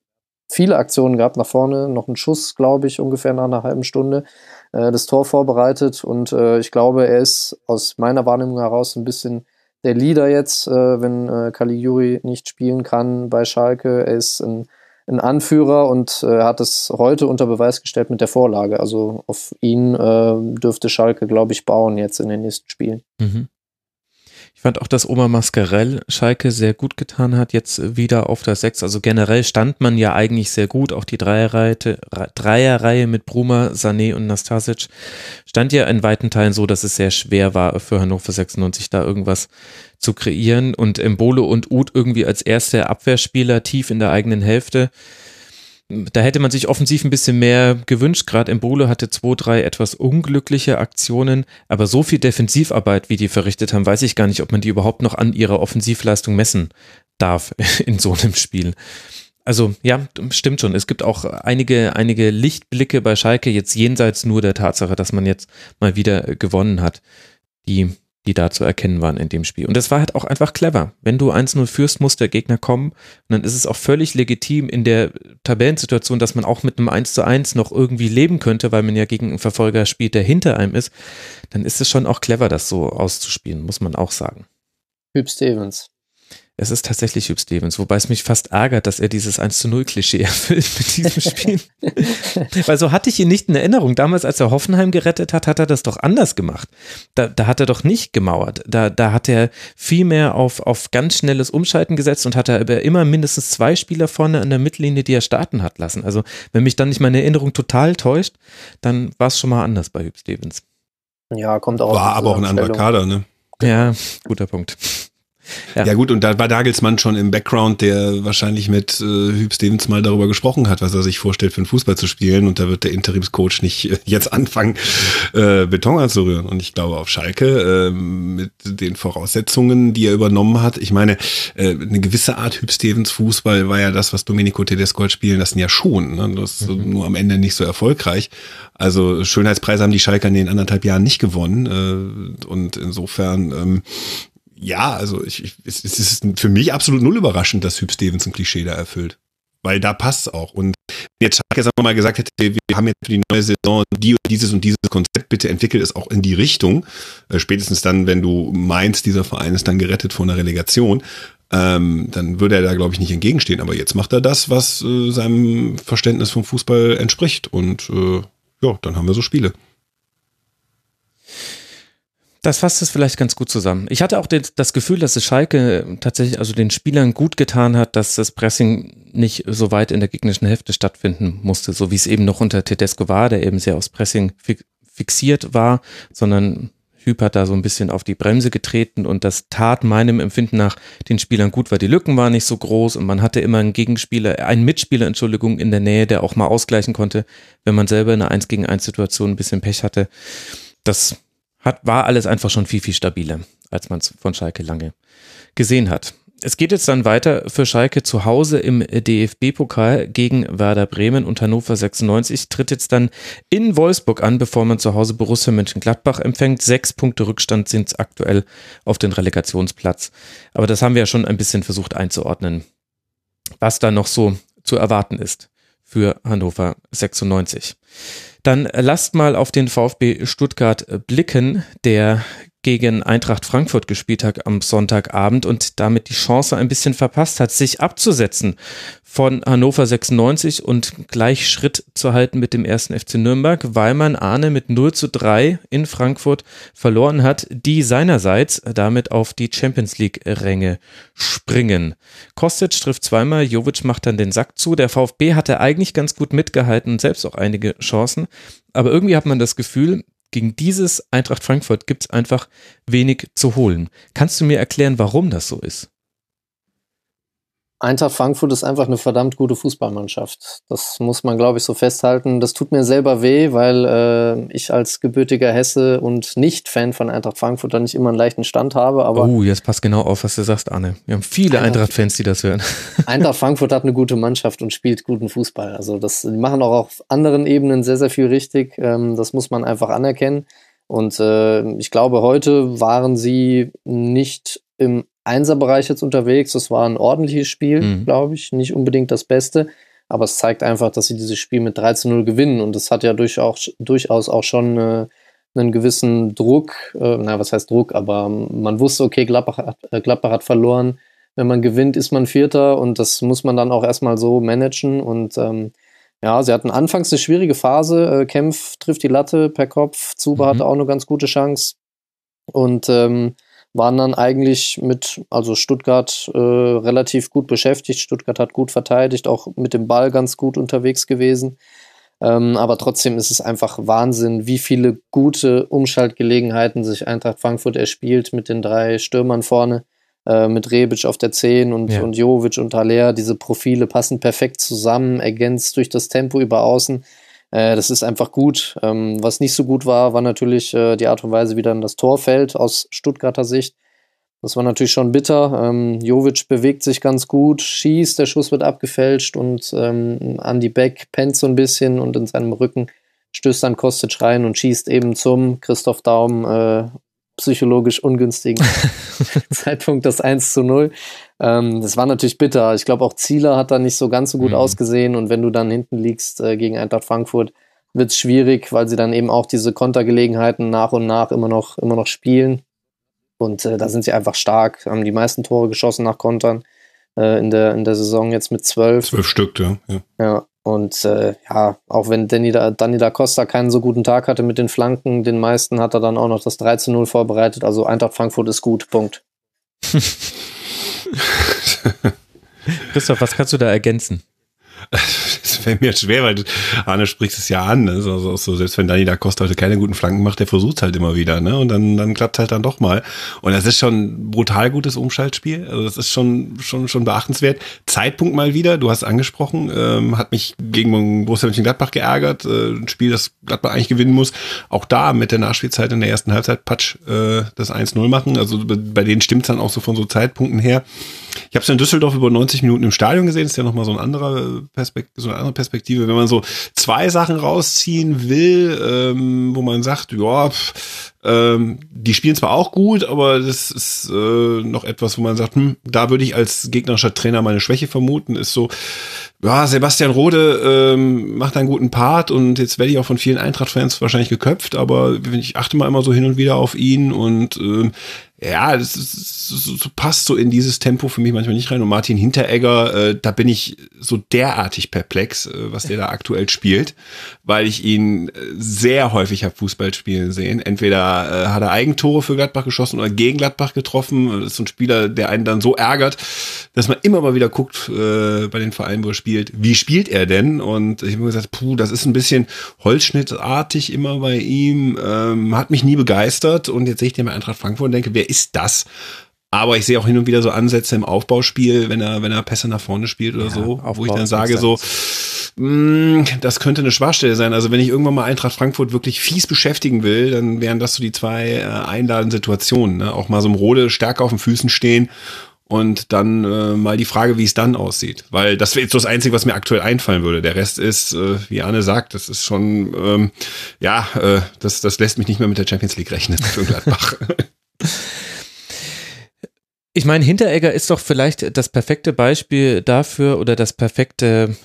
viele Aktionen gehabt nach vorne, noch einen Schuss, glaube ich, ungefähr nach einer halben Stunde äh, das Tor vorbereitet und äh, ich glaube, er ist aus meiner Wahrnehmung heraus ein bisschen der Leader jetzt, äh, wenn äh, Caligiuri nicht spielen kann bei Schalke. Er ist ein, ein Anführer und äh, hat es heute unter Beweis gestellt mit der Vorlage. Also auf ihn äh, dürfte Schalke, glaube ich, bauen jetzt in den nächsten Spielen. Mhm fand auch, dass Oma Mascarell Schalke sehr gut getan hat, jetzt wieder auf der Sechs. Also generell stand man ja eigentlich sehr gut. Auch die Dreierreihe, Dreierreihe mit Bruma, Sané und Nastasic stand ja in weiten Teilen so, dass es sehr schwer war für Hannover 96 da irgendwas zu kreieren. Und Embolo und Uth irgendwie als erste Abwehrspieler tief in der eigenen Hälfte da hätte man sich offensiv ein bisschen mehr gewünscht. Gerade Embolo hatte zwei, drei etwas unglückliche Aktionen, aber so viel Defensivarbeit, wie die verrichtet haben, weiß ich gar nicht, ob man die überhaupt noch an ihrer Offensivleistung messen darf in so einem Spiel. also ja, stimmt schon. Es gibt auch einige, einige Lichtblicke bei Schalke, jetzt jenseits nur der Tatsache, dass man jetzt mal wieder gewonnen hat, die, die da zu erkennen waren in dem Spiel. Und das war halt auch einfach clever. Wenn du 1-0 führst, muss der Gegner kommen. Und dann ist es auch völlig legitim in der Tabellensituation, dass man auch mit einem 1 1 noch irgendwie leben könnte, weil man ja gegen einen Verfolger spielt, der hinter einem ist. Dann ist es schon auch clever, das so auszuspielen, muss man auch sagen. Hüb Stevens. Es ist tatsächlich Hugh Stevens, wobei es mich fast ärgert, dass er dieses 1 zu 0 Klischee erfüllt mit diesem Spiel. Weil so hatte ich ihn nicht in Erinnerung. Damals, als er Hoffenheim gerettet hat, hat er das doch anders gemacht. Da, da hat er doch nicht gemauert. Da, da hat er viel mehr auf, auf ganz schnelles Umschalten gesetzt und hat er aber immer mindestens zwei Spieler vorne an der Mittellinie, die er starten hat lassen. Also, wenn mich dann nicht meine Erinnerung total täuscht, dann war es schon mal anders bei Hugh Stevens. Ja, kommt auch. War aber auch ein anderer Kader, ne? Ja, guter Punkt. Ja. ja. gut, und da war Dagelsmann schon im Background, der wahrscheinlich mit äh, Hüb Stevens mal darüber gesprochen hat, was er sich vorstellt, für den Fußball zu spielen. Und da wird der Interimscoach nicht äh, jetzt anfangen, äh, Beton anzurühren. Und ich glaube, auf Schalke, äh, mit den Voraussetzungen, die er übernommen hat, ich meine, äh, eine gewisse Art Hüb Stevens Fußball war ja das, was Domenico Tedesco hat spielen lassen, ja schon. Ne? Das ist mhm. nur am Ende nicht so erfolgreich. Also Schönheitspreise haben die Schalker in den anderthalb Jahren nicht gewonnen. Äh, und insofern ähm, ja, also ich, ich, es, es ist für mich absolut null überraschend, dass Hüb Stevens ein Klischee da erfüllt. Weil da passt auch. Und jetzt Schalke mal gesagt hätte, wir haben jetzt für die neue Saison die, dieses und dieses Konzept, bitte entwickelt es auch in die Richtung. Äh, spätestens dann, wenn du meinst, dieser Verein ist dann gerettet von der Relegation, ähm, dann würde er da, glaube ich, nicht entgegenstehen. Aber jetzt macht er das, was äh, seinem Verständnis vom Fußball entspricht. Und äh, ja, dann haben wir so Spiele. Das fasst es vielleicht ganz gut zusammen. Ich hatte auch das Gefühl, dass es Schalke tatsächlich also den Spielern gut getan hat, dass das Pressing nicht so weit in der gegnerischen Hälfte stattfinden musste, so wie es eben noch unter Tedesco war, der eben sehr aufs Pressing fixiert war, sondern Hüb hat da so ein bisschen auf die Bremse getreten und das tat meinem Empfinden nach den Spielern gut, weil die Lücken waren nicht so groß und man hatte immer einen Gegenspieler, einen Mitspieler, Entschuldigung, in der Nähe, der auch mal ausgleichen konnte, wenn man selber in einer 1 gegen 1 Situation ein bisschen Pech hatte. Das hat, war alles einfach schon viel, viel stabiler, als man es von Schalke lange gesehen hat. Es geht jetzt dann weiter für Schalke zu Hause im DFB-Pokal gegen Werder Bremen und Hannover 96 tritt jetzt dann in Wolfsburg an, bevor man zu Hause Borussia Mönchengladbach empfängt. Sechs Punkte Rückstand sind es aktuell auf den Relegationsplatz. Aber das haben wir ja schon ein bisschen versucht einzuordnen, was da noch so zu erwarten ist für Hannover 96. Dann lasst mal auf den VfB Stuttgart blicken, der gegen Eintracht Frankfurt gespielt hat am Sonntagabend und damit die Chance ein bisschen verpasst hat, sich abzusetzen von Hannover 96 und gleich Schritt zu halten mit dem ersten FC Nürnberg, weil man Arne mit 0 zu 3 in Frankfurt verloren hat, die seinerseits damit auf die Champions League Ränge springen. Kostic trifft zweimal, Jovic macht dann den Sack zu. Der VfB hatte eigentlich ganz gut mitgehalten und selbst auch einige Chancen. Aber irgendwie hat man das Gefühl, gegen dieses Eintracht Frankfurt gibt es einfach wenig zu holen. Kannst du mir erklären, warum das so ist? Eintracht Frankfurt ist einfach eine verdammt gute Fußballmannschaft. Das muss man, glaube ich, so festhalten. Das tut mir selber weh, weil äh, ich als gebürtiger Hesse und Nicht-Fan von Eintracht Frankfurt da nicht immer einen leichten Stand habe. Aber oh, jetzt passt genau auf, was du sagst, Arne. Wir haben viele Eintracht-Fans, die das hören. Eintracht Frankfurt hat eine gute Mannschaft und spielt guten Fußball. Also das, die machen auch auf anderen Ebenen sehr, sehr viel richtig. Ähm, das muss man einfach anerkennen. Und äh, ich glaube, heute waren sie nicht im Einserbereich jetzt unterwegs. Das war ein ordentliches Spiel, mhm. glaube ich. Nicht unbedingt das Beste. Aber es zeigt einfach, dass sie dieses Spiel mit 3 zu 0 gewinnen. Und das hat ja durchaus, durchaus auch schon äh, einen gewissen Druck. Äh, na, was heißt Druck? Aber man wusste, okay, Gladbach hat, äh, Gladbach hat verloren. Wenn man gewinnt, ist man Vierter. Und das muss man dann auch erstmal so managen. Und ähm, ja, sie hatten anfangs eine schwierige Phase. Äh, Kempf trifft die Latte per Kopf. Zuba mhm. hatte auch eine ganz gute Chance. Und ähm, waren dann eigentlich mit, also Stuttgart äh, relativ gut beschäftigt. Stuttgart hat gut verteidigt, auch mit dem Ball ganz gut unterwegs gewesen. Ähm, aber trotzdem ist es einfach Wahnsinn, wie viele gute Umschaltgelegenheiten sich Eintracht Frankfurt erspielt mit den drei Stürmern vorne, äh, mit Rebic auf der 10 und, ja. und Jovic und Haller. Diese Profile passen perfekt zusammen, ergänzt durch das Tempo über außen. Äh, das ist einfach gut. Ähm, was nicht so gut war, war natürlich äh, die Art und Weise, wie dann das Tor fällt aus Stuttgarter Sicht. Das war natürlich schon bitter. Ähm, Jovic bewegt sich ganz gut, schießt, der Schuss wird abgefälscht und ähm, Andy Beck pennt so ein bisschen und in seinem Rücken stößt dann Kostic rein und schießt eben zum Christoph Daum äh, psychologisch ungünstigen Zeitpunkt das 1 zu 0. Ähm, das war natürlich bitter. Ich glaube, auch Zieler hat da nicht so ganz so gut mhm. ausgesehen und wenn du dann hinten liegst äh, gegen Eintracht Frankfurt, wird es schwierig, weil sie dann eben auch diese Kontergelegenheiten nach und nach immer noch, immer noch spielen. Und äh, da sind sie einfach stark, haben die meisten Tore geschossen nach Kontern äh, in, der, in der Saison jetzt mit zwölf. Zwölf Stück, ja. Ja, ja und äh, ja, auch wenn Danny da, Danny da Costa keinen so guten Tag hatte mit den Flanken, den meisten hat er dann auch noch das 3 zu 0 vorbereitet. Also Eintracht Frankfurt ist gut, Punkt. Christoph, was kannst du da ergänzen? Fällt mir schwer, weil Arne spricht es ja an. Ne? Also, so, selbst wenn Dani da Costa heute keine guten Flanken macht, der versucht halt immer wieder. Ne? Und dann, dann klappt halt dann doch mal. Und das ist schon brutal gutes Umschaltspiel. Also das ist schon, schon, schon beachtenswert. Zeitpunkt mal wieder, du hast angesprochen, ähm, hat mich gegen Borussia Mönchengladbach geärgert. Äh, ein Spiel, das Gladbach eigentlich gewinnen muss. Auch da mit der Nachspielzeit in der ersten Halbzeit Patsch äh, das 1-0 machen. Also bei denen stimmt es dann auch so von so Zeitpunkten her. Ich habe es in Düsseldorf über 90 Minuten im Stadion gesehen. Das ist ja nochmal so ein Perspekt so eine andere Perspektive. Wenn man so zwei Sachen rausziehen will, ähm, wo man sagt, ja, pff, ähm, die spielen zwar auch gut, aber das ist äh, noch etwas, wo man sagt, hm, da würde ich als gegnerischer Trainer meine Schwäche vermuten, ist so, ja, Sebastian Rode ähm, macht einen guten Part und jetzt werde ich auch von vielen Eintracht-Fans wahrscheinlich geköpft, aber ich achte mal immer so hin und wieder auf ihn und ähm, ja, das, ist, das, passt so in dieses Tempo für mich manchmal nicht rein. Und Martin Hinteregger, äh, da bin ich so derartig perplex, äh, was der da aktuell spielt, weil ich ihn äh, sehr häufig habe Fußball spielen sehen. Entweder äh, hat er Eigentore für Gladbach geschossen oder gegen Gladbach getroffen. Das ist so ein Spieler, der einen dann so ärgert, dass man immer mal wieder guckt äh, bei den Vereinen, wo er spielt, wie spielt er denn? Und ich habe mir gesagt, puh, das ist ein bisschen holzschnittartig immer bei ihm, ähm, hat mich nie begeistert. Und jetzt sehe ich den bei Eintracht Frankfurt und denke, wer ist das? Aber ich sehe auch hin und wieder so Ansätze im Aufbauspiel, wenn er, wenn er Pässe nach vorne spielt oder ja, so, Aufbau wo ich dann sage so, mh, mm, das könnte eine Schwachstelle sein. Also wenn ich irgendwann mal Eintracht Frankfurt wirklich fies beschäftigen will, dann wären das so die zwei äh, einladenden Situationen. Ne? Auch mal so im Rode stärker auf den Füßen stehen und dann äh, mal die Frage, wie es dann aussieht. Weil das wäre jetzt das Einzige, was mir aktuell einfallen würde. Der Rest ist, äh, wie Anne sagt, das ist schon, ähm, ja, äh, das, das lässt mich nicht mehr mit der Champions League rechnen für Gladbach. Ich meine, Hinteregger ist doch vielleicht das perfekte Beispiel dafür oder das perfekte,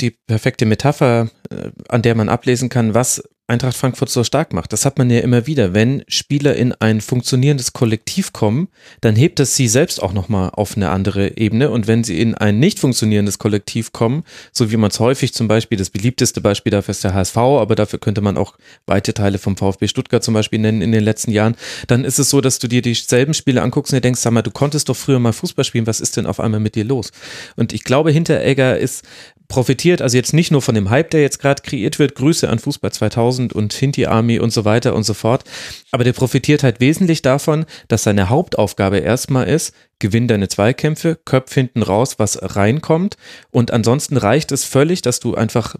die perfekte Metapher, äh, an der man ablesen kann, was Eintracht Frankfurt so stark macht. Das hat man ja immer wieder. Wenn Spieler in ein funktionierendes Kollektiv kommen, dann hebt das sie selbst auch nochmal auf eine andere Ebene. Und wenn sie in ein nicht funktionierendes Kollektiv kommen, so wie man es häufig zum Beispiel, das beliebteste Beispiel dafür ist der HSV, aber dafür könnte man auch weite Teile vom VfB Stuttgart zum Beispiel nennen in den letzten Jahren, dann ist es so, dass du dir dieselben Spiele anguckst und dir denkst, sag mal, du konntest doch früher mal Fußball spielen, was ist denn auf einmal mit dir los? Und ich glaube, Hinteregger ist profitiert also jetzt nicht nur von dem Hype, der jetzt gerade kreiert wird, Grüße an Fußball 2000 und Hinti Army und so weiter und so fort, aber der profitiert halt wesentlich davon, dass seine Hauptaufgabe erstmal ist, gewinn deine Zweikämpfe, köpf hinten raus, was reinkommt und ansonsten reicht es völlig, dass du einfach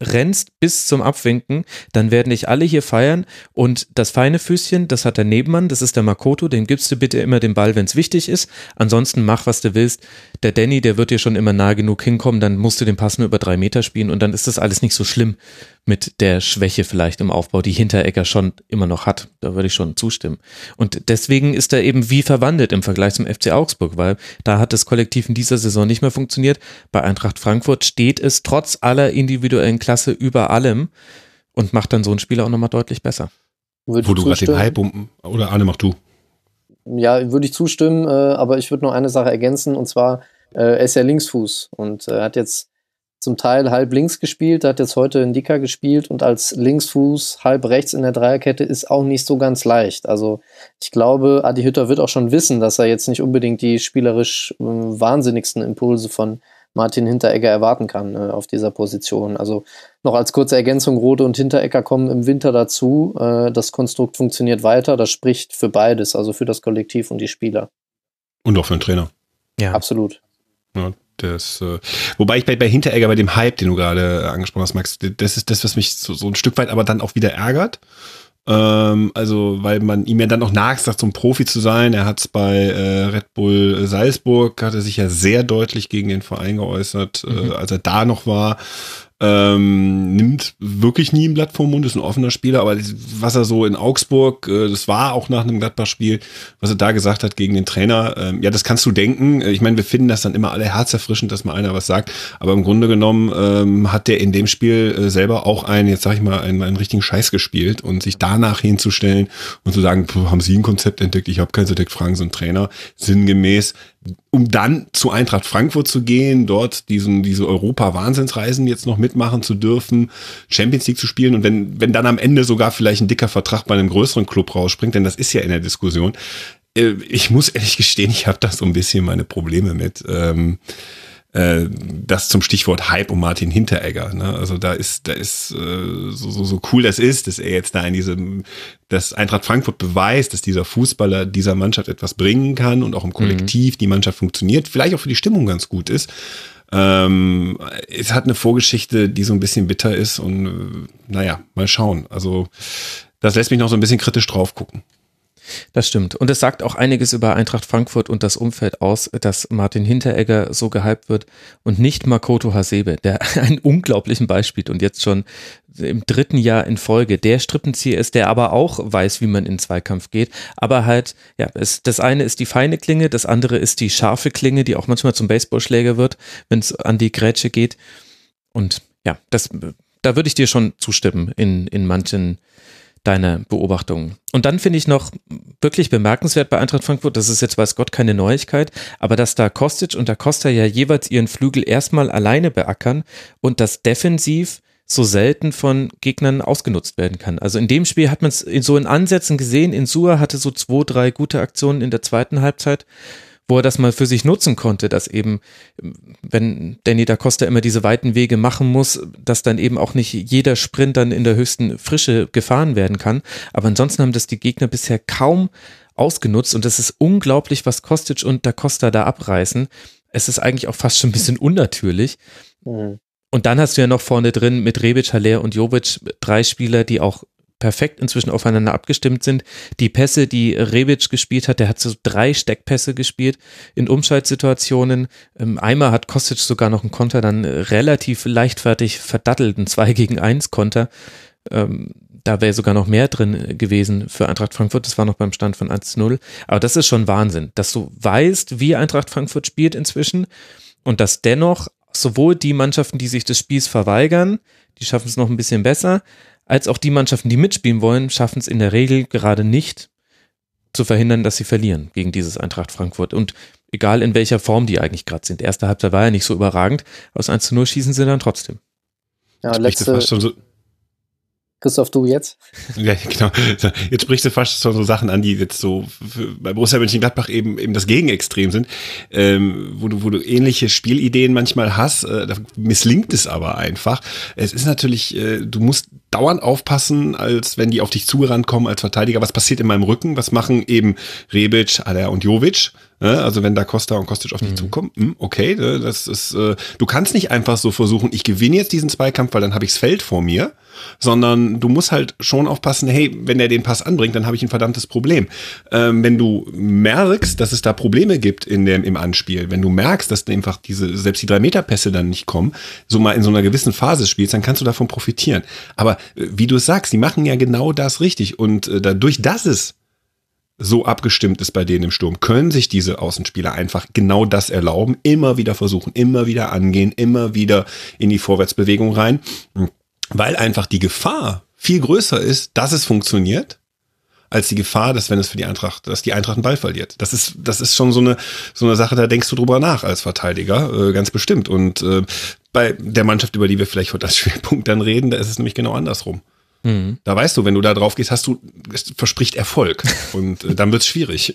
rennst bis zum Abwinken, dann werden dich alle hier feiern und das feine Füßchen, das hat der Nebenmann, das ist der Makoto, den gibst du bitte immer den Ball, wenn es wichtig ist. Ansonsten mach, was du willst. Der Danny, der wird dir schon immer nah genug hinkommen, dann musst du den Pass nur über drei Meter spielen und dann ist das alles nicht so schlimm mit der Schwäche vielleicht im Aufbau, die Hinteregger schon immer noch hat. Da würde ich schon zustimmen. Und deswegen ist er eben wie verwandelt im Vergleich zum FC Augsburg, weil da hat das Kollektiv in dieser Saison nicht mehr funktioniert. Bei Eintracht Frankfurt steht es trotz aller individuellen Klasse über allem und macht dann so ein Spieler auch nochmal deutlich besser. Würde Wo du gerade den Hype um, oder Arne, mach du. Ja, würde ich zustimmen, äh, aber ich würde noch eine Sache ergänzen und zwar, äh, er ist ja Linksfuß und äh, hat jetzt zum Teil halb links gespielt, hat jetzt heute in Dicker gespielt und als Linksfuß halb rechts in der Dreierkette ist auch nicht so ganz leicht. Also ich glaube, Adi Hütter wird auch schon wissen, dass er jetzt nicht unbedingt die spielerisch äh, wahnsinnigsten Impulse von Martin Hinteregger erwarten kann äh, auf dieser Position. Also noch als kurze Ergänzung, Rode und Hinteregger kommen im Winter dazu. Äh, das Konstrukt funktioniert weiter. Das spricht für beides, also für das Kollektiv und die Spieler. Und auch für den Trainer. Ja. Absolut. Ja, das, äh, wobei ich bei, bei Hinteregger, bei dem Hype, den du gerade angesprochen hast, Max, das ist das, was mich so, so ein Stück weit aber dann auch wieder ärgert. Ähm, also, weil man ihm ja dann auch nachsagt, zum Profi zu sein. Er hat es bei äh, Red Bull Salzburg, hat er sich ja sehr deutlich gegen den Verein geäußert, äh, mhm. äh, als er da noch war. Ähm, nimmt wirklich nie ein Blatt vom Mund, ist ein offener Spieler, aber was er so in Augsburg, äh, das war auch nach einem Gladbach-Spiel, was er da gesagt hat gegen den Trainer, ähm, ja, das kannst du denken. Äh, ich meine, wir finden das dann immer alle herzerfrischend, dass mal einer was sagt, aber im Grunde genommen ähm, hat der in dem Spiel äh, selber auch einen, jetzt sag ich mal, einen, einen richtigen Scheiß gespielt und sich danach hinzustellen und zu sagen, haben Sie ein Konzept entdeckt, ich habe kein entdeckt, fragen so einen Trainer, sinngemäß, um dann zu Eintracht Frankfurt zu gehen, dort diesen, diese Europa-Wahnsinnsreisen jetzt noch mitmachen zu dürfen, Champions League zu spielen und wenn, wenn dann am Ende sogar vielleicht ein dicker Vertrag bei einem größeren Club rausspringt, denn das ist ja in der Diskussion. Äh, ich muss ehrlich gestehen, ich habe da so ein bisschen meine Probleme mit. Ähm, äh, das zum Stichwort Hype um Martin Hinteregger. Ne? Also da ist, da ist äh, so, so, so cool das ist, dass er jetzt da in diesem, dass Eintracht Frankfurt beweist, dass dieser Fußballer dieser Mannschaft etwas bringen kann und auch im Kollektiv mhm. die Mannschaft funktioniert, vielleicht auch für die Stimmung ganz gut ist. Ähm, es hat eine Vorgeschichte, die so ein bisschen bitter ist und äh, naja, mal schauen. Also das lässt mich noch so ein bisschen kritisch drauf gucken. Das stimmt. Und es sagt auch einiges über Eintracht Frankfurt und das Umfeld aus, dass Martin Hinteregger so gehypt wird und nicht Makoto Hasebe, der einen unglaublichen Beispiel und jetzt schon im dritten Jahr in Folge der Strippenzieher ist, der aber auch weiß, wie man in Zweikampf geht. Aber halt, ja, es, das eine ist die feine Klinge, das andere ist die scharfe Klinge, die auch manchmal zum Baseballschläger wird, wenn es an die Grätsche geht. Und ja, das, da würde ich dir schon zustimmen in, in manchen deine Beobachtungen. Und dann finde ich noch wirklich bemerkenswert bei Eintracht Frankfurt, das ist jetzt weiß Gott keine Neuigkeit, aber dass da Kostic und da Costa ja jeweils ihren Flügel erstmal alleine beackern und das defensiv so selten von Gegnern ausgenutzt werden kann. Also in dem Spiel hat man es so in Ansätzen gesehen, Insua hatte so zwei, drei gute Aktionen in der zweiten Halbzeit wo er das mal für sich nutzen konnte, dass eben, wenn Danny da Costa immer diese weiten Wege machen muss, dass dann eben auch nicht jeder Sprint dann in der höchsten Frische gefahren werden kann. Aber ansonsten haben das die Gegner bisher kaum ausgenutzt und das ist unglaublich, was Kostic und da Costa da abreißen. Es ist eigentlich auch fast schon ein bisschen unnatürlich. Mhm. Und dann hast du ja noch vorne drin mit Rebic, Haller und Jovic drei Spieler, die auch perfekt inzwischen aufeinander abgestimmt sind. Die Pässe, die Rebic gespielt hat, der hat so drei Steckpässe gespielt in Umschaltsituationen. Ähm, einmal hat Kostic sogar noch einen Konter dann relativ leichtfertig verdattelt, ein 2 gegen 1 Konter. Ähm, da wäre sogar noch mehr drin gewesen für Eintracht Frankfurt. Das war noch beim Stand von 1 0. Aber das ist schon Wahnsinn, dass du weißt, wie Eintracht Frankfurt spielt inzwischen und dass dennoch sowohl die Mannschaften, die sich des Spiels verweigern, die schaffen es noch ein bisschen besser, als auch die Mannschaften, die mitspielen wollen, schaffen es in der Regel gerade nicht zu verhindern, dass sie verlieren gegen dieses Eintracht Frankfurt. Und egal in welcher Form die eigentlich gerade sind. Erste Halbzeit war ja nicht so überragend. Aus 1 zu 0 schießen sie dann trotzdem. Ja, letzte, so Christoph, du jetzt? Ja, genau. Jetzt sprichst du fast so, so Sachen an, die jetzt so bei Borussia Mönchengladbach eben eben das Gegenextrem sind, ähm, wo du wo du ähnliche Spielideen manchmal hast, äh, da misslingt es aber einfach. Es ist natürlich, äh, du musst dauernd aufpassen, als wenn die auf dich zugerannt kommen als Verteidiger. Was passiert in meinem Rücken? Was machen eben Rebic, Aller und Jovic? Also wenn da Costa und Kostic auf dich mhm. zukommen, hm, okay, ne, das ist, äh, du kannst nicht einfach so versuchen, ich gewinne jetzt diesen Zweikampf, weil dann habe ich das Feld vor mir, sondern du musst halt schon aufpassen, hey, wenn der den Pass anbringt, dann habe ich ein verdammtes Problem. Ähm, wenn du merkst, dass es da Probleme gibt in dem, im Anspiel, wenn du merkst, dass einfach diese, selbst die drei Meter Pässe dann nicht kommen, so mal in so einer gewissen Phase spielst, dann kannst du davon profitieren. Aber wie du sagst, die machen ja genau das richtig. Und äh, dadurch, dass es so abgestimmt ist bei denen im Sturm, können sich diese Außenspieler einfach genau das erlauben, immer wieder versuchen, immer wieder angehen, immer wieder in die Vorwärtsbewegung rein, weil einfach die Gefahr viel größer ist, dass es funktioniert, als die Gefahr, dass wenn es für die Eintracht, dass die Eintracht einen Ball verliert. Das ist, das ist schon so eine, so eine Sache, da denkst du drüber nach als Verteidiger, äh, ganz bestimmt. Und äh, bei der Mannschaft, über die wir vielleicht heute als Schwerpunkt dann reden, da ist es nämlich genau andersrum. Mhm. Da weißt du, wenn du da drauf gehst, hast du, es verspricht Erfolg und äh, dann wird es schwierig.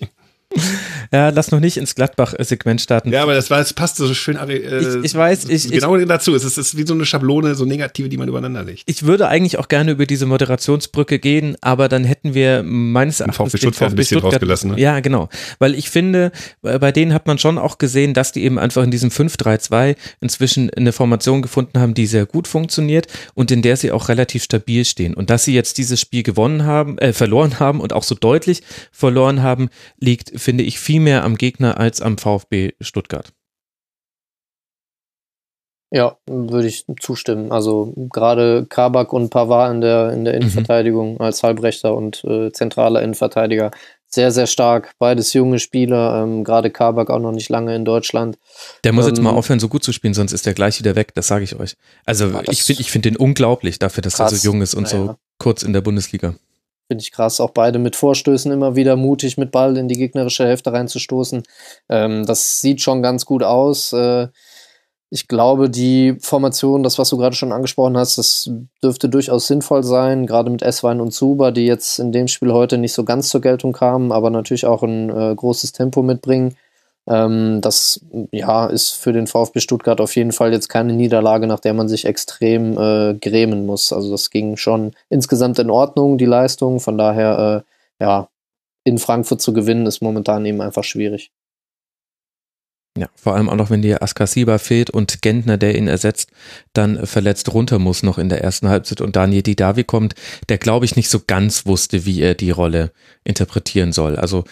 Ja, lass noch nicht ins Gladbach-Segment starten. Ja, aber das, war, das passte so schön. Äh, ich, ich weiß, ich. Genau ich, dazu. Es ist, es ist wie so eine Schablone, so negative, die man übereinander legt. Ich würde eigentlich auch gerne über diese Moderationsbrücke gehen, aber dann hätten wir meines Erachtens VfB Stuttgart, ein bisschen Stuttgart, rausgelassen. Ne? Ja, genau. Weil ich finde, bei denen hat man schon auch gesehen, dass die eben einfach in diesem 5-3-2 inzwischen eine Formation gefunden haben, die sehr gut funktioniert und in der sie auch relativ stabil stehen. Und dass sie jetzt dieses Spiel gewonnen haben, äh, verloren haben und auch so deutlich verloren haben, liegt, finde ich, viel mehr am Gegner als am VfB Stuttgart. Ja, würde ich zustimmen. Also gerade Kabak und Pavard in der, in der mhm. Innenverteidigung mhm. als Halbrechter und äh, zentraler Innenverteidiger sehr, sehr stark. Beides junge Spieler, ähm, gerade Kabak auch noch nicht lange in Deutschland. Der muss ähm, jetzt mal aufhören, so gut zu spielen, sonst ist der gleich wieder weg, das sage ich euch. Also ja, ich finde ich find den unglaublich dafür, dass krass. er so jung ist und naja. so kurz in der Bundesliga. Finde ich krass. Auch beide mit Vorstößen immer wieder mutig mit Ball in die gegnerische Hälfte reinzustoßen. Ähm, das sieht schon ganz gut aus. Äh, ich glaube, die Formation, das, was du gerade schon angesprochen hast, das dürfte durchaus sinnvoll sein, gerade mit Esswein und Zuba, die jetzt in dem Spiel heute nicht so ganz zur Geltung kamen, aber natürlich auch ein äh, großes Tempo mitbringen. Ähm, das ja, ist für den VfB Stuttgart auf jeden Fall jetzt keine Niederlage, nach der man sich extrem äh, grämen muss. Also das ging schon insgesamt in Ordnung, die Leistung. Von daher, äh, ja, in Frankfurt zu gewinnen, ist momentan eben einfach schwierig. Ja, vor allem auch noch, wenn dir Askasiba fehlt und Gentner, der ihn ersetzt, dann verletzt runter muss noch in der ersten Halbzeit und Daniel Didavi kommt, der glaube ich nicht so ganz wusste, wie er die Rolle interpretieren soll. Also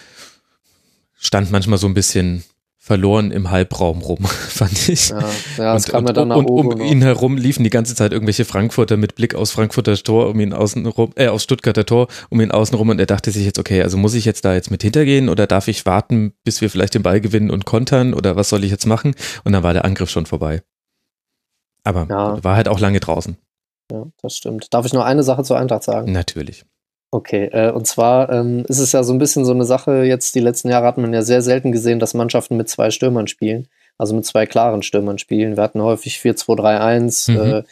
stand manchmal so ein bisschen verloren im Halbraum rum, fand ich. Ja, ja und, kam und, dann und oben um ihn herum liefen die ganze Zeit irgendwelche Frankfurter mit Blick aus Frankfurter Tor, um ihn außen rum, äh, aus Stuttgarter Tor, um ihn außen rum und er dachte sich jetzt, okay, also muss ich jetzt da jetzt mit hintergehen oder darf ich warten, bis wir vielleicht den Ball gewinnen und kontern oder was soll ich jetzt machen? Und dann war der Angriff schon vorbei. Aber ja. war halt auch lange draußen. Ja, das stimmt. Darf ich noch eine Sache zur Eintracht sagen? Natürlich. Okay, äh, und zwar ähm, ist es ja so ein bisschen so eine Sache, jetzt die letzten Jahre hat man ja sehr selten gesehen, dass Mannschaften mit zwei Stürmern spielen, also mit zwei klaren Stürmern spielen. Wir hatten häufig 4-2-3-1 mhm. äh,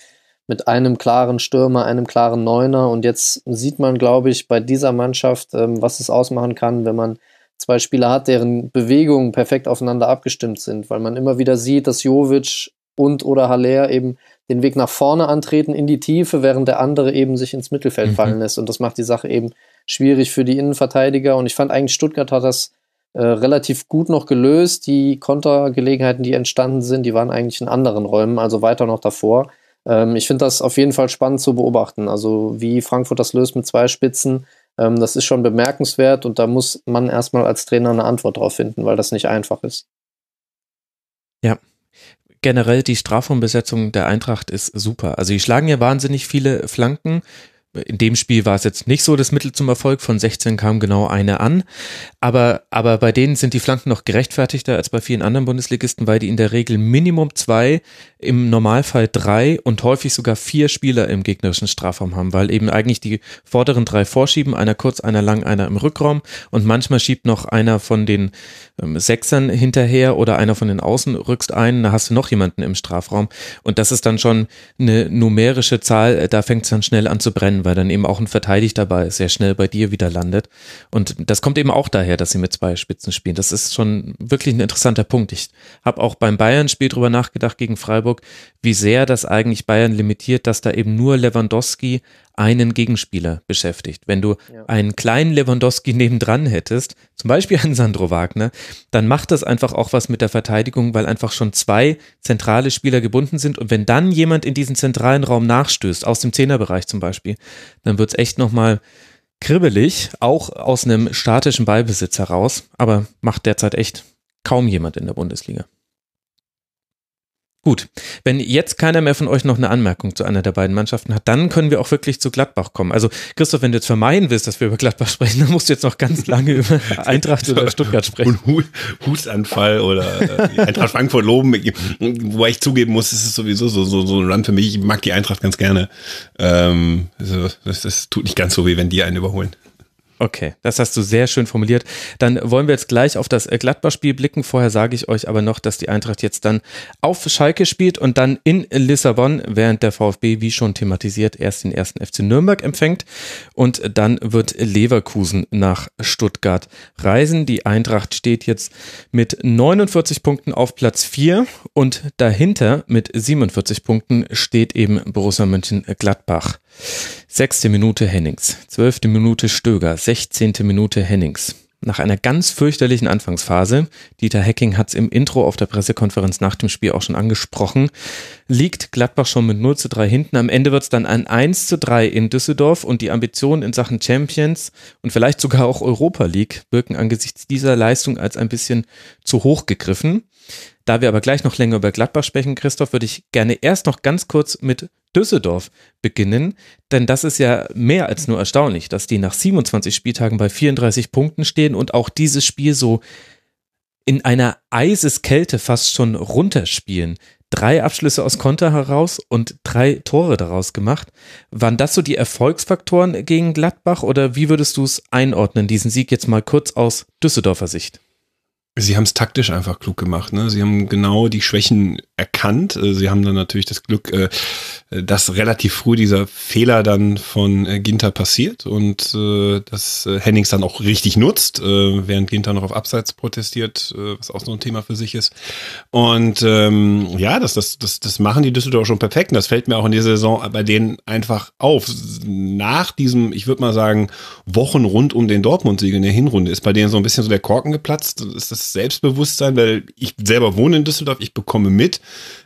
mit einem klaren Stürmer, einem klaren Neuner und jetzt sieht man, glaube ich, bei dieser Mannschaft, ähm, was es ausmachen kann, wenn man zwei Spieler hat, deren Bewegungen perfekt aufeinander abgestimmt sind, weil man immer wieder sieht, dass Jovic und oder Haller eben den Weg nach vorne antreten in die Tiefe, während der andere eben sich ins Mittelfeld mhm. fallen lässt. Und das macht die Sache eben schwierig für die Innenverteidiger. Und ich fand eigentlich, Stuttgart hat das äh, relativ gut noch gelöst. Die Kontergelegenheiten, die entstanden sind, die waren eigentlich in anderen Räumen, also weiter noch davor. Ähm, ich finde das auf jeden Fall spannend zu beobachten. Also wie Frankfurt das löst mit zwei Spitzen, ähm, das ist schon bemerkenswert und da muss man erstmal als Trainer eine Antwort drauf finden, weil das nicht einfach ist. Ja, generell die Strafraumbesetzung der Eintracht ist super. Also die schlagen ja wahnsinnig viele Flanken. In dem Spiel war es jetzt nicht so das Mittel zum Erfolg. Von 16 kam genau eine an. Aber, aber bei denen sind die Flanken noch gerechtfertigter als bei vielen anderen Bundesligisten, weil die in der Regel Minimum zwei, im Normalfall drei und häufig sogar vier Spieler im gegnerischen Strafraum haben, weil eben eigentlich die vorderen drei vorschieben, einer kurz, einer lang, einer im Rückraum und manchmal schiebt noch einer von den ähm, Sechsern hinterher oder einer von den Außen rückst ein, da hast du noch jemanden im Strafraum und das ist dann schon eine numerische Zahl, da fängt es dann schnell an zu brennen, weil dann eben auch ein Verteidigter dabei sehr schnell bei dir wieder landet und das kommt eben auch daher, dass sie mit zwei Spitzen spielen. Das ist schon wirklich ein interessanter Punkt. Ich habe auch beim Bayern-Spiel drüber nachgedacht gegen Freiburg, wie sehr das eigentlich Bayern limitiert, dass da eben nur Lewandowski einen Gegenspieler beschäftigt. Wenn du ja. einen kleinen Lewandowski nebendran hättest, zum Beispiel einen Sandro Wagner, dann macht das einfach auch was mit der Verteidigung, weil einfach schon zwei zentrale Spieler gebunden sind. Und wenn dann jemand in diesen zentralen Raum nachstößt, aus dem Zehnerbereich zum Beispiel, dann wird es echt nochmal kribbelig, auch aus einem statischen Ballbesitz heraus, aber macht derzeit echt kaum jemand in der Bundesliga. Gut, wenn jetzt keiner mehr von euch noch eine Anmerkung zu einer der beiden Mannschaften hat, dann können wir auch wirklich zu Gladbach kommen. Also Christoph, wenn du jetzt vermeiden willst, dass wir über Gladbach sprechen, dann musst du jetzt noch ganz lange über Eintracht oder Stuttgart sprechen. Und Hustanfall oder äh, Eintracht Frankfurt loben, wobei ich zugeben muss, es ist sowieso so, so, so ein Run für mich. Ich mag die Eintracht ganz gerne. Ähm, also das, das tut nicht ganz so weh, wenn die einen überholen. Okay, das hast du sehr schön formuliert. Dann wollen wir jetzt gleich auf das Gladbach-Spiel blicken. Vorher sage ich euch aber noch, dass die Eintracht jetzt dann auf Schalke spielt und dann in Lissabon, während der VfB, wie schon thematisiert, erst den ersten FC Nürnberg empfängt. Und dann wird Leverkusen nach Stuttgart reisen. Die Eintracht steht jetzt mit 49 Punkten auf Platz 4 und dahinter mit 47 Punkten steht eben Borussia Mönchengladbach. Sechste Minute Hennings, zwölfte Minute Stöger, sechzehnte Minute Hennings. Nach einer ganz fürchterlichen Anfangsphase, Dieter Hecking hat es im Intro auf der Pressekonferenz nach dem Spiel auch schon angesprochen, liegt Gladbach schon mit 0 zu 3 hinten. Am Ende wird es dann ein 1 zu 3 in Düsseldorf und die Ambitionen in Sachen Champions und vielleicht sogar auch Europa League wirken angesichts dieser Leistung als ein bisschen zu hoch gegriffen. Da wir aber gleich noch länger über Gladbach sprechen, Christoph, würde ich gerne erst noch ganz kurz mit Düsseldorf beginnen, denn das ist ja mehr als nur erstaunlich, dass die nach 27 Spieltagen bei 34 Punkten stehen und auch dieses Spiel so in einer Eiseskälte fast schon runterspielen. Drei Abschlüsse aus Konter heraus und drei Tore daraus gemacht. Waren das so die Erfolgsfaktoren gegen Gladbach oder wie würdest du es einordnen, diesen Sieg jetzt mal kurz aus Düsseldorfer Sicht? Sie haben es taktisch einfach klug gemacht. Ne? Sie haben genau die Schwächen erkannt. Äh, sie haben dann natürlich das Glück, äh, dass relativ früh dieser Fehler dann von äh, Ginter passiert und dass Hennings dann auch richtig nutzt, während Ginter noch auf Abseits protestiert, was auch so ein Thema für sich ist. Und ähm, ja, das, das, das, das machen die Düsseldorfer schon perfekt. Und das fällt mir auch in dieser Saison bei denen einfach auf. Nach diesem, ich würde mal sagen, Wochen rund um den Dortmund-Sieg in der Hinrunde ist bei denen so ein bisschen so der Korken geplatzt. Ist das Selbstbewusstsein, weil ich selber wohne in Düsseldorf, ich bekomme mit,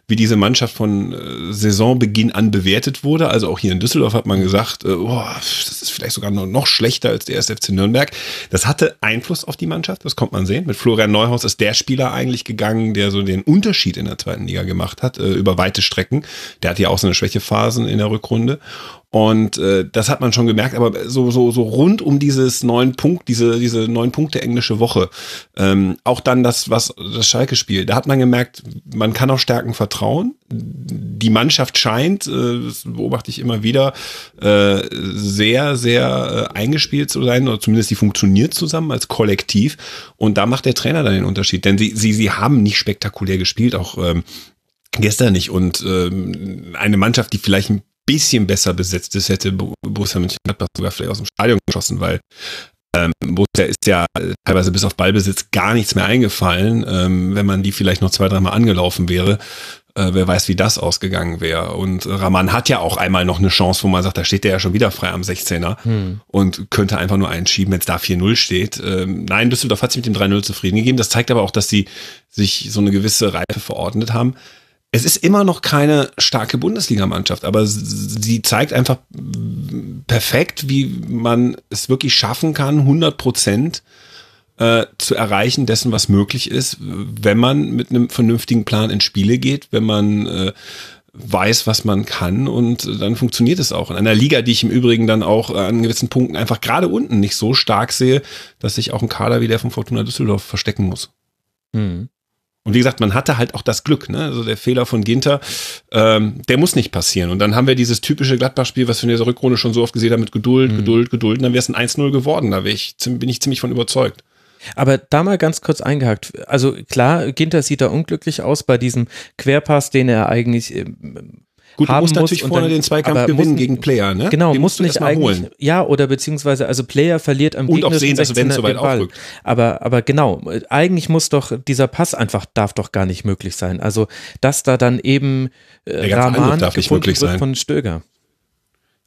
wie diese Mannschaft von äh, Saisonbeginn an bewertet wurde. Also auch hier in Düsseldorf hat man gesagt, äh, oh, das ist vielleicht sogar noch, schlechter als der erste FC Nürnberg. Das hatte Einfluss auf die Mannschaft, das kommt man sehen. Mit Florian Neuhaus ist der Spieler eigentlich gegangen, der so den Unterschied in der zweiten Liga gemacht hat, äh, über weite Strecken. Der hat ja auch so eine Schwächephasen in der Rückrunde. Und äh, das hat man schon gemerkt, aber so, so, so rund um dieses neun Punkt, diese, diese neun Punkte englische Woche, ähm, auch dann das, was das Schalke-Spiel, da hat man gemerkt, man kann auf Stärken vertrauen. Die Mannschaft scheint, äh, das beobachte ich immer wieder, äh, sehr, sehr äh, eingespielt zu sein, oder zumindest die funktioniert zusammen als Kollektiv. Und da macht der Trainer dann den Unterschied. Denn sie, sie, sie haben nicht spektakulär gespielt, auch ähm, gestern nicht. Und ähm, eine Mannschaft, die vielleicht ein bisschen besser besetzt ist, hätte Borussia Mönchengladbach sogar vielleicht aus dem Stadion geschossen, weil ähm, Borussia ist ja teilweise bis auf Ballbesitz gar nichts mehr eingefallen. Ähm, wenn man die vielleicht noch zwei, dreimal angelaufen wäre, äh, wer weiß, wie das ausgegangen wäre. Und Raman hat ja auch einmal noch eine Chance, wo man sagt, da steht der ja schon wieder frei am 16er hm. und könnte einfach nur einschieben, wenn es da 4-0 steht. Ähm, nein, Düsseldorf hat sich mit dem 3-0 zufrieden gegeben. Das zeigt aber auch, dass sie sich so eine gewisse Reife verordnet haben es ist immer noch keine starke Bundesligamannschaft, aber sie zeigt einfach perfekt, wie man es wirklich schaffen kann, 100 Prozent äh, zu erreichen dessen, was möglich ist, wenn man mit einem vernünftigen Plan in Spiele geht, wenn man äh, weiß, was man kann und dann funktioniert es auch. In einer Liga, die ich im Übrigen dann auch an gewissen Punkten einfach gerade unten nicht so stark sehe, dass sich auch ein Kader wie der von Fortuna Düsseldorf verstecken muss. Mhm. Und wie gesagt, man hatte halt auch das Glück, ne? Also der Fehler von Ginter, ähm, der muss nicht passieren. Und dann haben wir dieses typische Gladbach-Spiel, was wir in dieser Rückrunde schon so oft gesehen haben, mit Geduld, mhm. Geduld, Geduld. Und dann wäre es ein 1-0 geworden. Da ich, bin ich ziemlich von überzeugt. Aber da mal ganz kurz eingehakt. Also klar, Ginter sieht da unglücklich aus bei diesem Querpass, den er eigentlich ähm, Gut, haben du musst natürlich vorne den Zweikampf gewinnen muss, gegen Player, ne? Genau, den musst du nicht eigentlich, holen. ja, oder beziehungsweise, also Player verliert am Und auch sehen, dass wenn es soweit aufrückt. Aber, aber genau, eigentlich muss doch dieser Pass einfach, darf doch gar nicht möglich sein. Also, dass da dann eben äh, Rahman darf nicht möglich sein. von Stöger.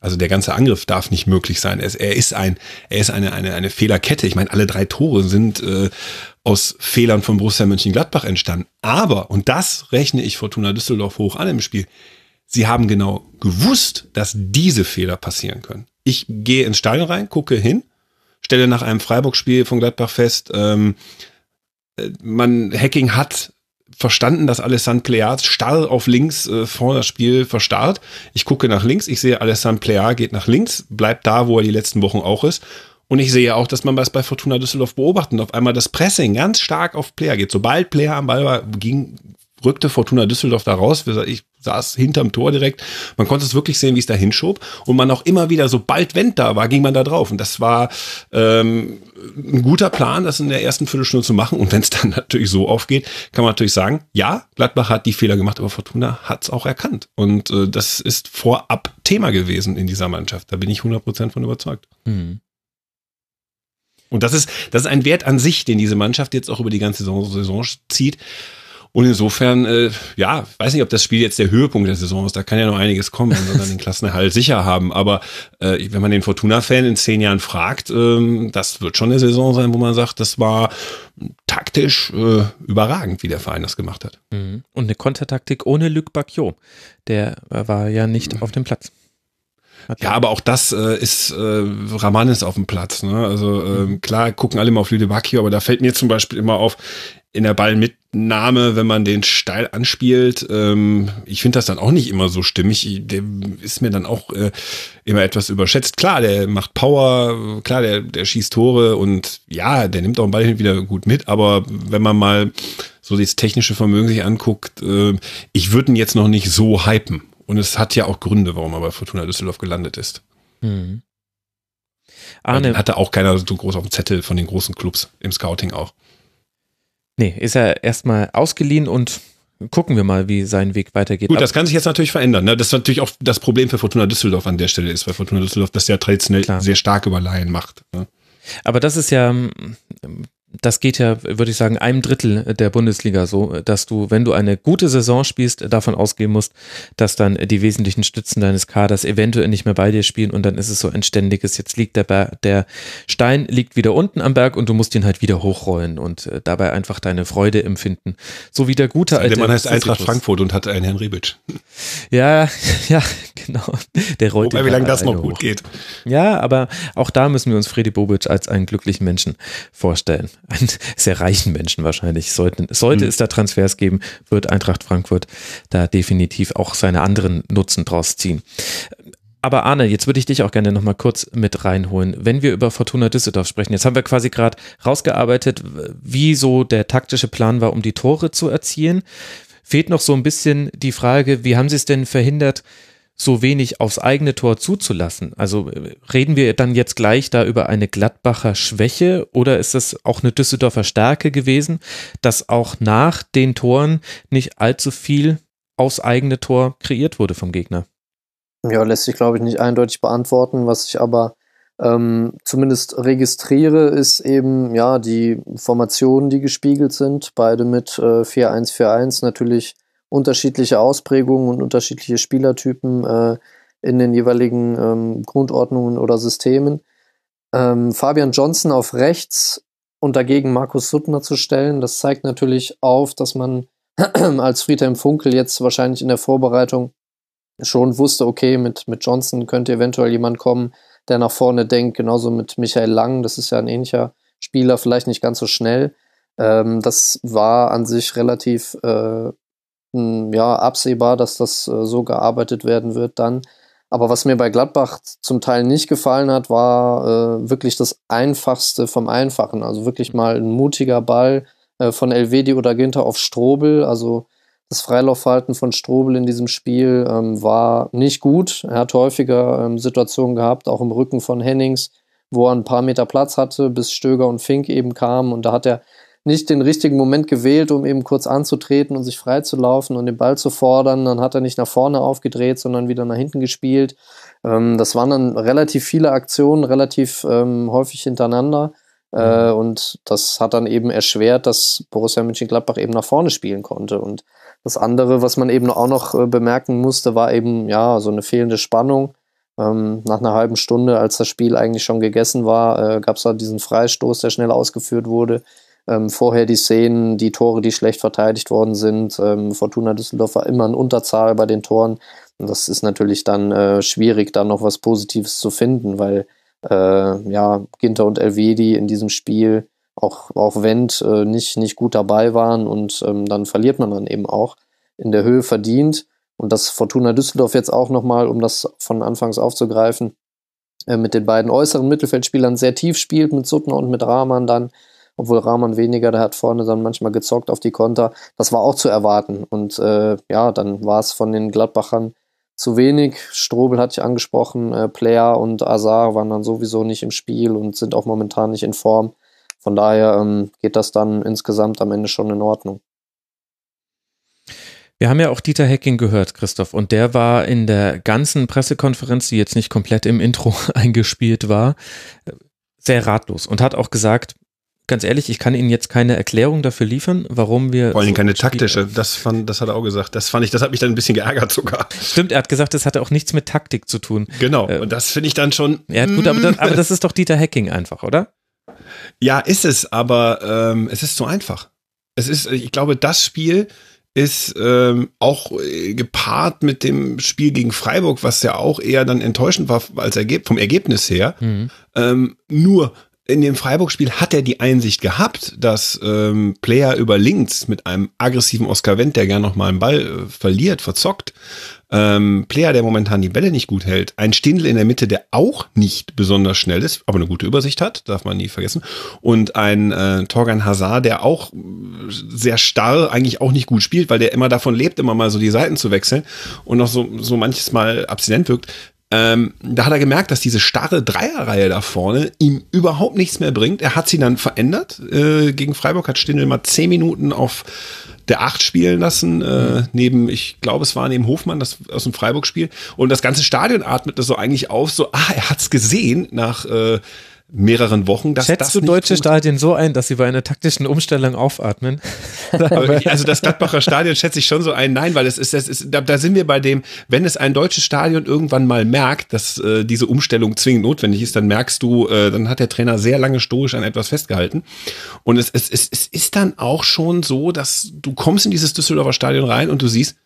Also der ganze Angriff darf nicht möglich sein. Er, er ist ein, er ist eine, eine, eine Fehlerkette. Ich meine, alle drei Tore sind äh, aus Fehlern von Borussia Mönchengladbach entstanden. Aber, und das rechne ich Fortuna Düsseldorf hoch an im Spiel, sie haben genau gewusst, dass diese Fehler passieren können. Ich gehe ins Stadion rein, gucke hin, stelle nach einem Freiburg-Spiel von Gladbach fest, ähm, äh, man Hacking hat verstanden, dass Alessandro Pleat starr auf links äh, vor das Spiel verstarrt. Ich gucke nach links, ich sehe Alessandro Pleat geht nach links, bleibt da, wo er die letzten Wochen auch ist. Und ich sehe auch, dass man das bei Fortuna Düsseldorf beobachtet. Auf einmal das Pressing ganz stark auf Player geht. Sobald Player am Ball war, ging rückte Fortuna Düsseldorf da raus. Ich saß hinterm Tor direkt. Man konnte es wirklich sehen, wie es da hinschob. Und man auch immer wieder, sobald Wendt da war, ging man da drauf. Und das war ähm, ein guter Plan, das in der ersten Viertelstunde zu machen. Und wenn es dann natürlich so aufgeht, kann man natürlich sagen, ja, Gladbach hat die Fehler gemacht, aber Fortuna hat es auch erkannt. Und äh, das ist vorab Thema gewesen in dieser Mannschaft. Da bin ich 100% von überzeugt. Mhm. Und das ist, das ist ein Wert an sich, den diese Mannschaft jetzt auch über die ganze Saison, Saison zieht. Und insofern, äh, ja, weiß nicht, ob das Spiel jetzt der Höhepunkt der Saison ist. Da kann ja noch einiges kommen, wenn wir dann den Klassenerhalt sicher haben. Aber äh, wenn man den Fortuna-Fan in zehn Jahren fragt, ähm, das wird schon eine Saison sein, wo man sagt, das war taktisch äh, überragend, wie der Verein das gemacht hat. Mhm. Und eine Kontertaktik ohne Luc Bacchio. Der war ja nicht mhm. auf dem Platz. Ja, aber auch das äh, ist äh, Ramanis auf dem Platz. Ne? Also äh, klar gucken alle mal auf Lüdebakio, aber da fällt mir zum Beispiel immer auf, in der Ballmitnahme, wenn man den steil anspielt. Ähm, ich finde das dann auch nicht immer so stimmig. Der ist mir dann auch äh, immer etwas überschätzt. Klar, der macht Power, klar, der, der schießt Tore und ja, der nimmt auch den Ball hin wieder gut mit, aber wenn man mal so das technische Vermögen sich anguckt, äh, ich würde ihn jetzt noch nicht so hypen. Und es hat ja auch Gründe, warum er bei Fortuna Düsseldorf gelandet ist. Mhm. Arne. Hatte auch keiner so groß auf dem Zettel von den großen Clubs im Scouting auch. Nee, ist er erstmal ausgeliehen und gucken wir mal, wie sein Weg weitergeht. Gut, das kann sich jetzt natürlich verändern. Ne? Das ist natürlich auch das Problem für Fortuna Düsseldorf an der Stelle ist, weil Fortuna Düsseldorf das ja traditionell Klar. sehr stark über Laien macht. Ne? Aber das ist ja das geht ja, würde ich sagen, einem Drittel der Bundesliga so, dass du, wenn du eine gute Saison spielst, davon ausgehen musst, dass dann die wesentlichen Stützen deines Kaders eventuell nicht mehr bei dir spielen und dann ist es so ein ständiges, jetzt liegt der, Ber der Stein liegt wieder unten am Berg und du musst ihn halt wieder hochrollen und äh, dabei einfach deine Freude empfinden. So wie der gute alte. Der Mann heißt Eintracht Frankfurt und hat einen Herrn Rebic. Ja, ja, genau. Der rollt Wobei, wie lange das noch hoch. gut geht. Ja, aber auch da müssen wir uns Freddy Bobic als einen glücklichen Menschen vorstellen einen sehr reichen Menschen wahrscheinlich. Sollten, sollte mhm. es da Transfers geben, wird Eintracht Frankfurt da definitiv auch seine anderen Nutzen draus ziehen. Aber Arne, jetzt würde ich dich auch gerne nochmal kurz mit reinholen. Wenn wir über Fortuna Düsseldorf sprechen, jetzt haben wir quasi gerade rausgearbeitet, wie so der taktische Plan war, um die Tore zu erzielen. Fehlt noch so ein bisschen die Frage, wie haben sie es denn verhindert, so wenig aufs eigene Tor zuzulassen? Also äh, reden wir dann jetzt gleich da über eine Gladbacher Schwäche oder ist das auch eine Düsseldorfer Stärke gewesen, dass auch nach den Toren nicht allzu viel aufs eigene Tor kreiert wurde vom Gegner? Ja, lässt sich, glaube ich, nicht eindeutig beantworten. Was ich aber ähm, zumindest registriere, ist eben ja die Formationen, die gespiegelt sind. Beide mit äh, 4-1-4-1 natürlich unterschiedliche Ausprägungen und unterschiedliche Spielertypen äh, in den jeweiligen ähm, Grundordnungen oder Systemen. Ähm, Fabian Johnson auf rechts und dagegen Markus Suttner zu stellen, das zeigt natürlich auf, dass man als Friedhelm Funkel jetzt wahrscheinlich in der Vorbereitung schon wusste, okay, mit, mit Johnson könnte eventuell jemand kommen, der nach vorne denkt, genauso mit Michael Lang, das ist ja ein ähnlicher Spieler, vielleicht nicht ganz so schnell. Ähm, das war an sich relativ äh, ja, absehbar, dass das äh, so gearbeitet werden wird dann. Aber was mir bei Gladbach zum Teil nicht gefallen hat, war äh, wirklich das Einfachste vom Einfachen. Also wirklich mal ein mutiger Ball äh, von Elvedi oder Ginter auf Strobel. Also das Freilaufverhalten von Strobel in diesem Spiel ähm, war nicht gut. Er hat häufiger ähm, Situationen gehabt, auch im Rücken von Hennings, wo er ein paar Meter Platz hatte, bis Stöger und Fink eben kamen. Und da hat er nicht den richtigen Moment gewählt, um eben kurz anzutreten und sich freizulaufen und den Ball zu fordern. Dann hat er nicht nach vorne aufgedreht, sondern wieder nach hinten gespielt. Ähm, das waren dann relativ viele Aktionen, relativ ähm, häufig hintereinander. Äh, mhm. und das hat dann eben erschwert, dass Borussia Mönchengladbach eben nach vorne spielen konnte. Und das andere, was man eben auch noch äh, bemerken musste, war eben ja so eine fehlende Spannung. Ähm, nach einer halben Stunde, als das Spiel eigentlich schon gegessen war, äh, gab es da diesen Freistoß, der schnell ausgeführt wurde. Ähm, vorher die Szenen, die Tore, die schlecht verteidigt worden sind. Ähm, Fortuna Düsseldorf war immer in Unterzahl bei den Toren. Und das ist natürlich dann äh, schwierig, da noch was Positives zu finden, weil äh, ja, Ginter und Elvedi in diesem Spiel, auch, auch Wendt, äh, nicht, nicht gut dabei waren und ähm, dann verliert man dann eben auch in der Höhe verdient. Und das Fortuna Düsseldorf jetzt auch nochmal, um das von Anfangs aufzugreifen, äh, mit den beiden äußeren Mittelfeldspielern sehr tief spielt, mit Suttner und mit Rahman dann obwohl Rahman weniger, der hat vorne dann manchmal gezockt auf die Konter. Das war auch zu erwarten. Und äh, ja, dann war es von den Gladbachern zu wenig. Strobel hatte ich angesprochen, äh, Player und Azar waren dann sowieso nicht im Spiel und sind auch momentan nicht in Form. Von daher ähm, geht das dann insgesamt am Ende schon in Ordnung. Wir haben ja auch Dieter Hecking gehört, Christoph, und der war in der ganzen Pressekonferenz, die jetzt nicht komplett im Intro eingespielt war, sehr ratlos und hat auch gesagt, ganz ehrlich, ich kann Ihnen jetzt keine Erklärung dafür liefern, warum wir. Vor allem so keine taktische, das, fand, das hat er auch gesagt. Das fand ich, das hat mich dann ein bisschen geärgert sogar. Stimmt, er hat gesagt, das hatte auch nichts mit Taktik zu tun. Genau, äh, und das finde ich dann schon. Ja, gut, aber das, aber das ist doch Dieter Hacking einfach, oder? Ja, ist es, aber ähm, es ist zu einfach. Es ist, ich glaube, das Spiel ist ähm, auch äh, gepaart mit dem Spiel gegen Freiburg, was ja auch eher dann enttäuschend war als Ergeb vom Ergebnis her. Mhm. Ähm, nur in dem Freiburg-Spiel hat er die Einsicht gehabt, dass ähm, Player über links mit einem aggressiven Oscar Wendt, der gern noch mal einen Ball äh, verliert, verzockt, ähm, Player, der momentan die Bälle nicht gut hält, ein Stindl in der Mitte, der auch nicht besonders schnell ist, aber eine gute Übersicht hat, darf man nie vergessen, und ein äh, Torgan Hazard, der auch sehr starr eigentlich auch nicht gut spielt, weil der immer davon lebt, immer mal so die Seiten zu wechseln und noch so, so manches Mal abstinent wirkt. Ähm, da hat er gemerkt, dass diese starre Dreierreihe da vorne ihm überhaupt nichts mehr bringt. Er hat sie dann verändert. Äh, gegen Freiburg hat Stindl mal zehn Minuten auf der Acht spielen lassen, äh, neben, ich glaube, es war neben Hofmann, das aus dem Freiburg-Spiel. Und das ganze Stadion atmete so eigentlich auf, so, ah, er hat's gesehen nach äh, mehreren Wochen. Dass Schätzt das du deutsche Stadien so ein, dass sie bei einer taktischen Umstellung aufatmen? also das Gladbacher Stadion schätze ich schon so ein. Nein, weil es ist, es ist da, da sind wir bei dem, wenn es ein deutsches Stadion irgendwann mal merkt, dass äh, diese Umstellung zwingend notwendig ist, dann merkst du, äh, dann hat der Trainer sehr lange stoisch an etwas festgehalten. Und es, es, es, es ist dann auch schon so, dass du kommst in dieses Düsseldorfer Stadion rein und du siehst,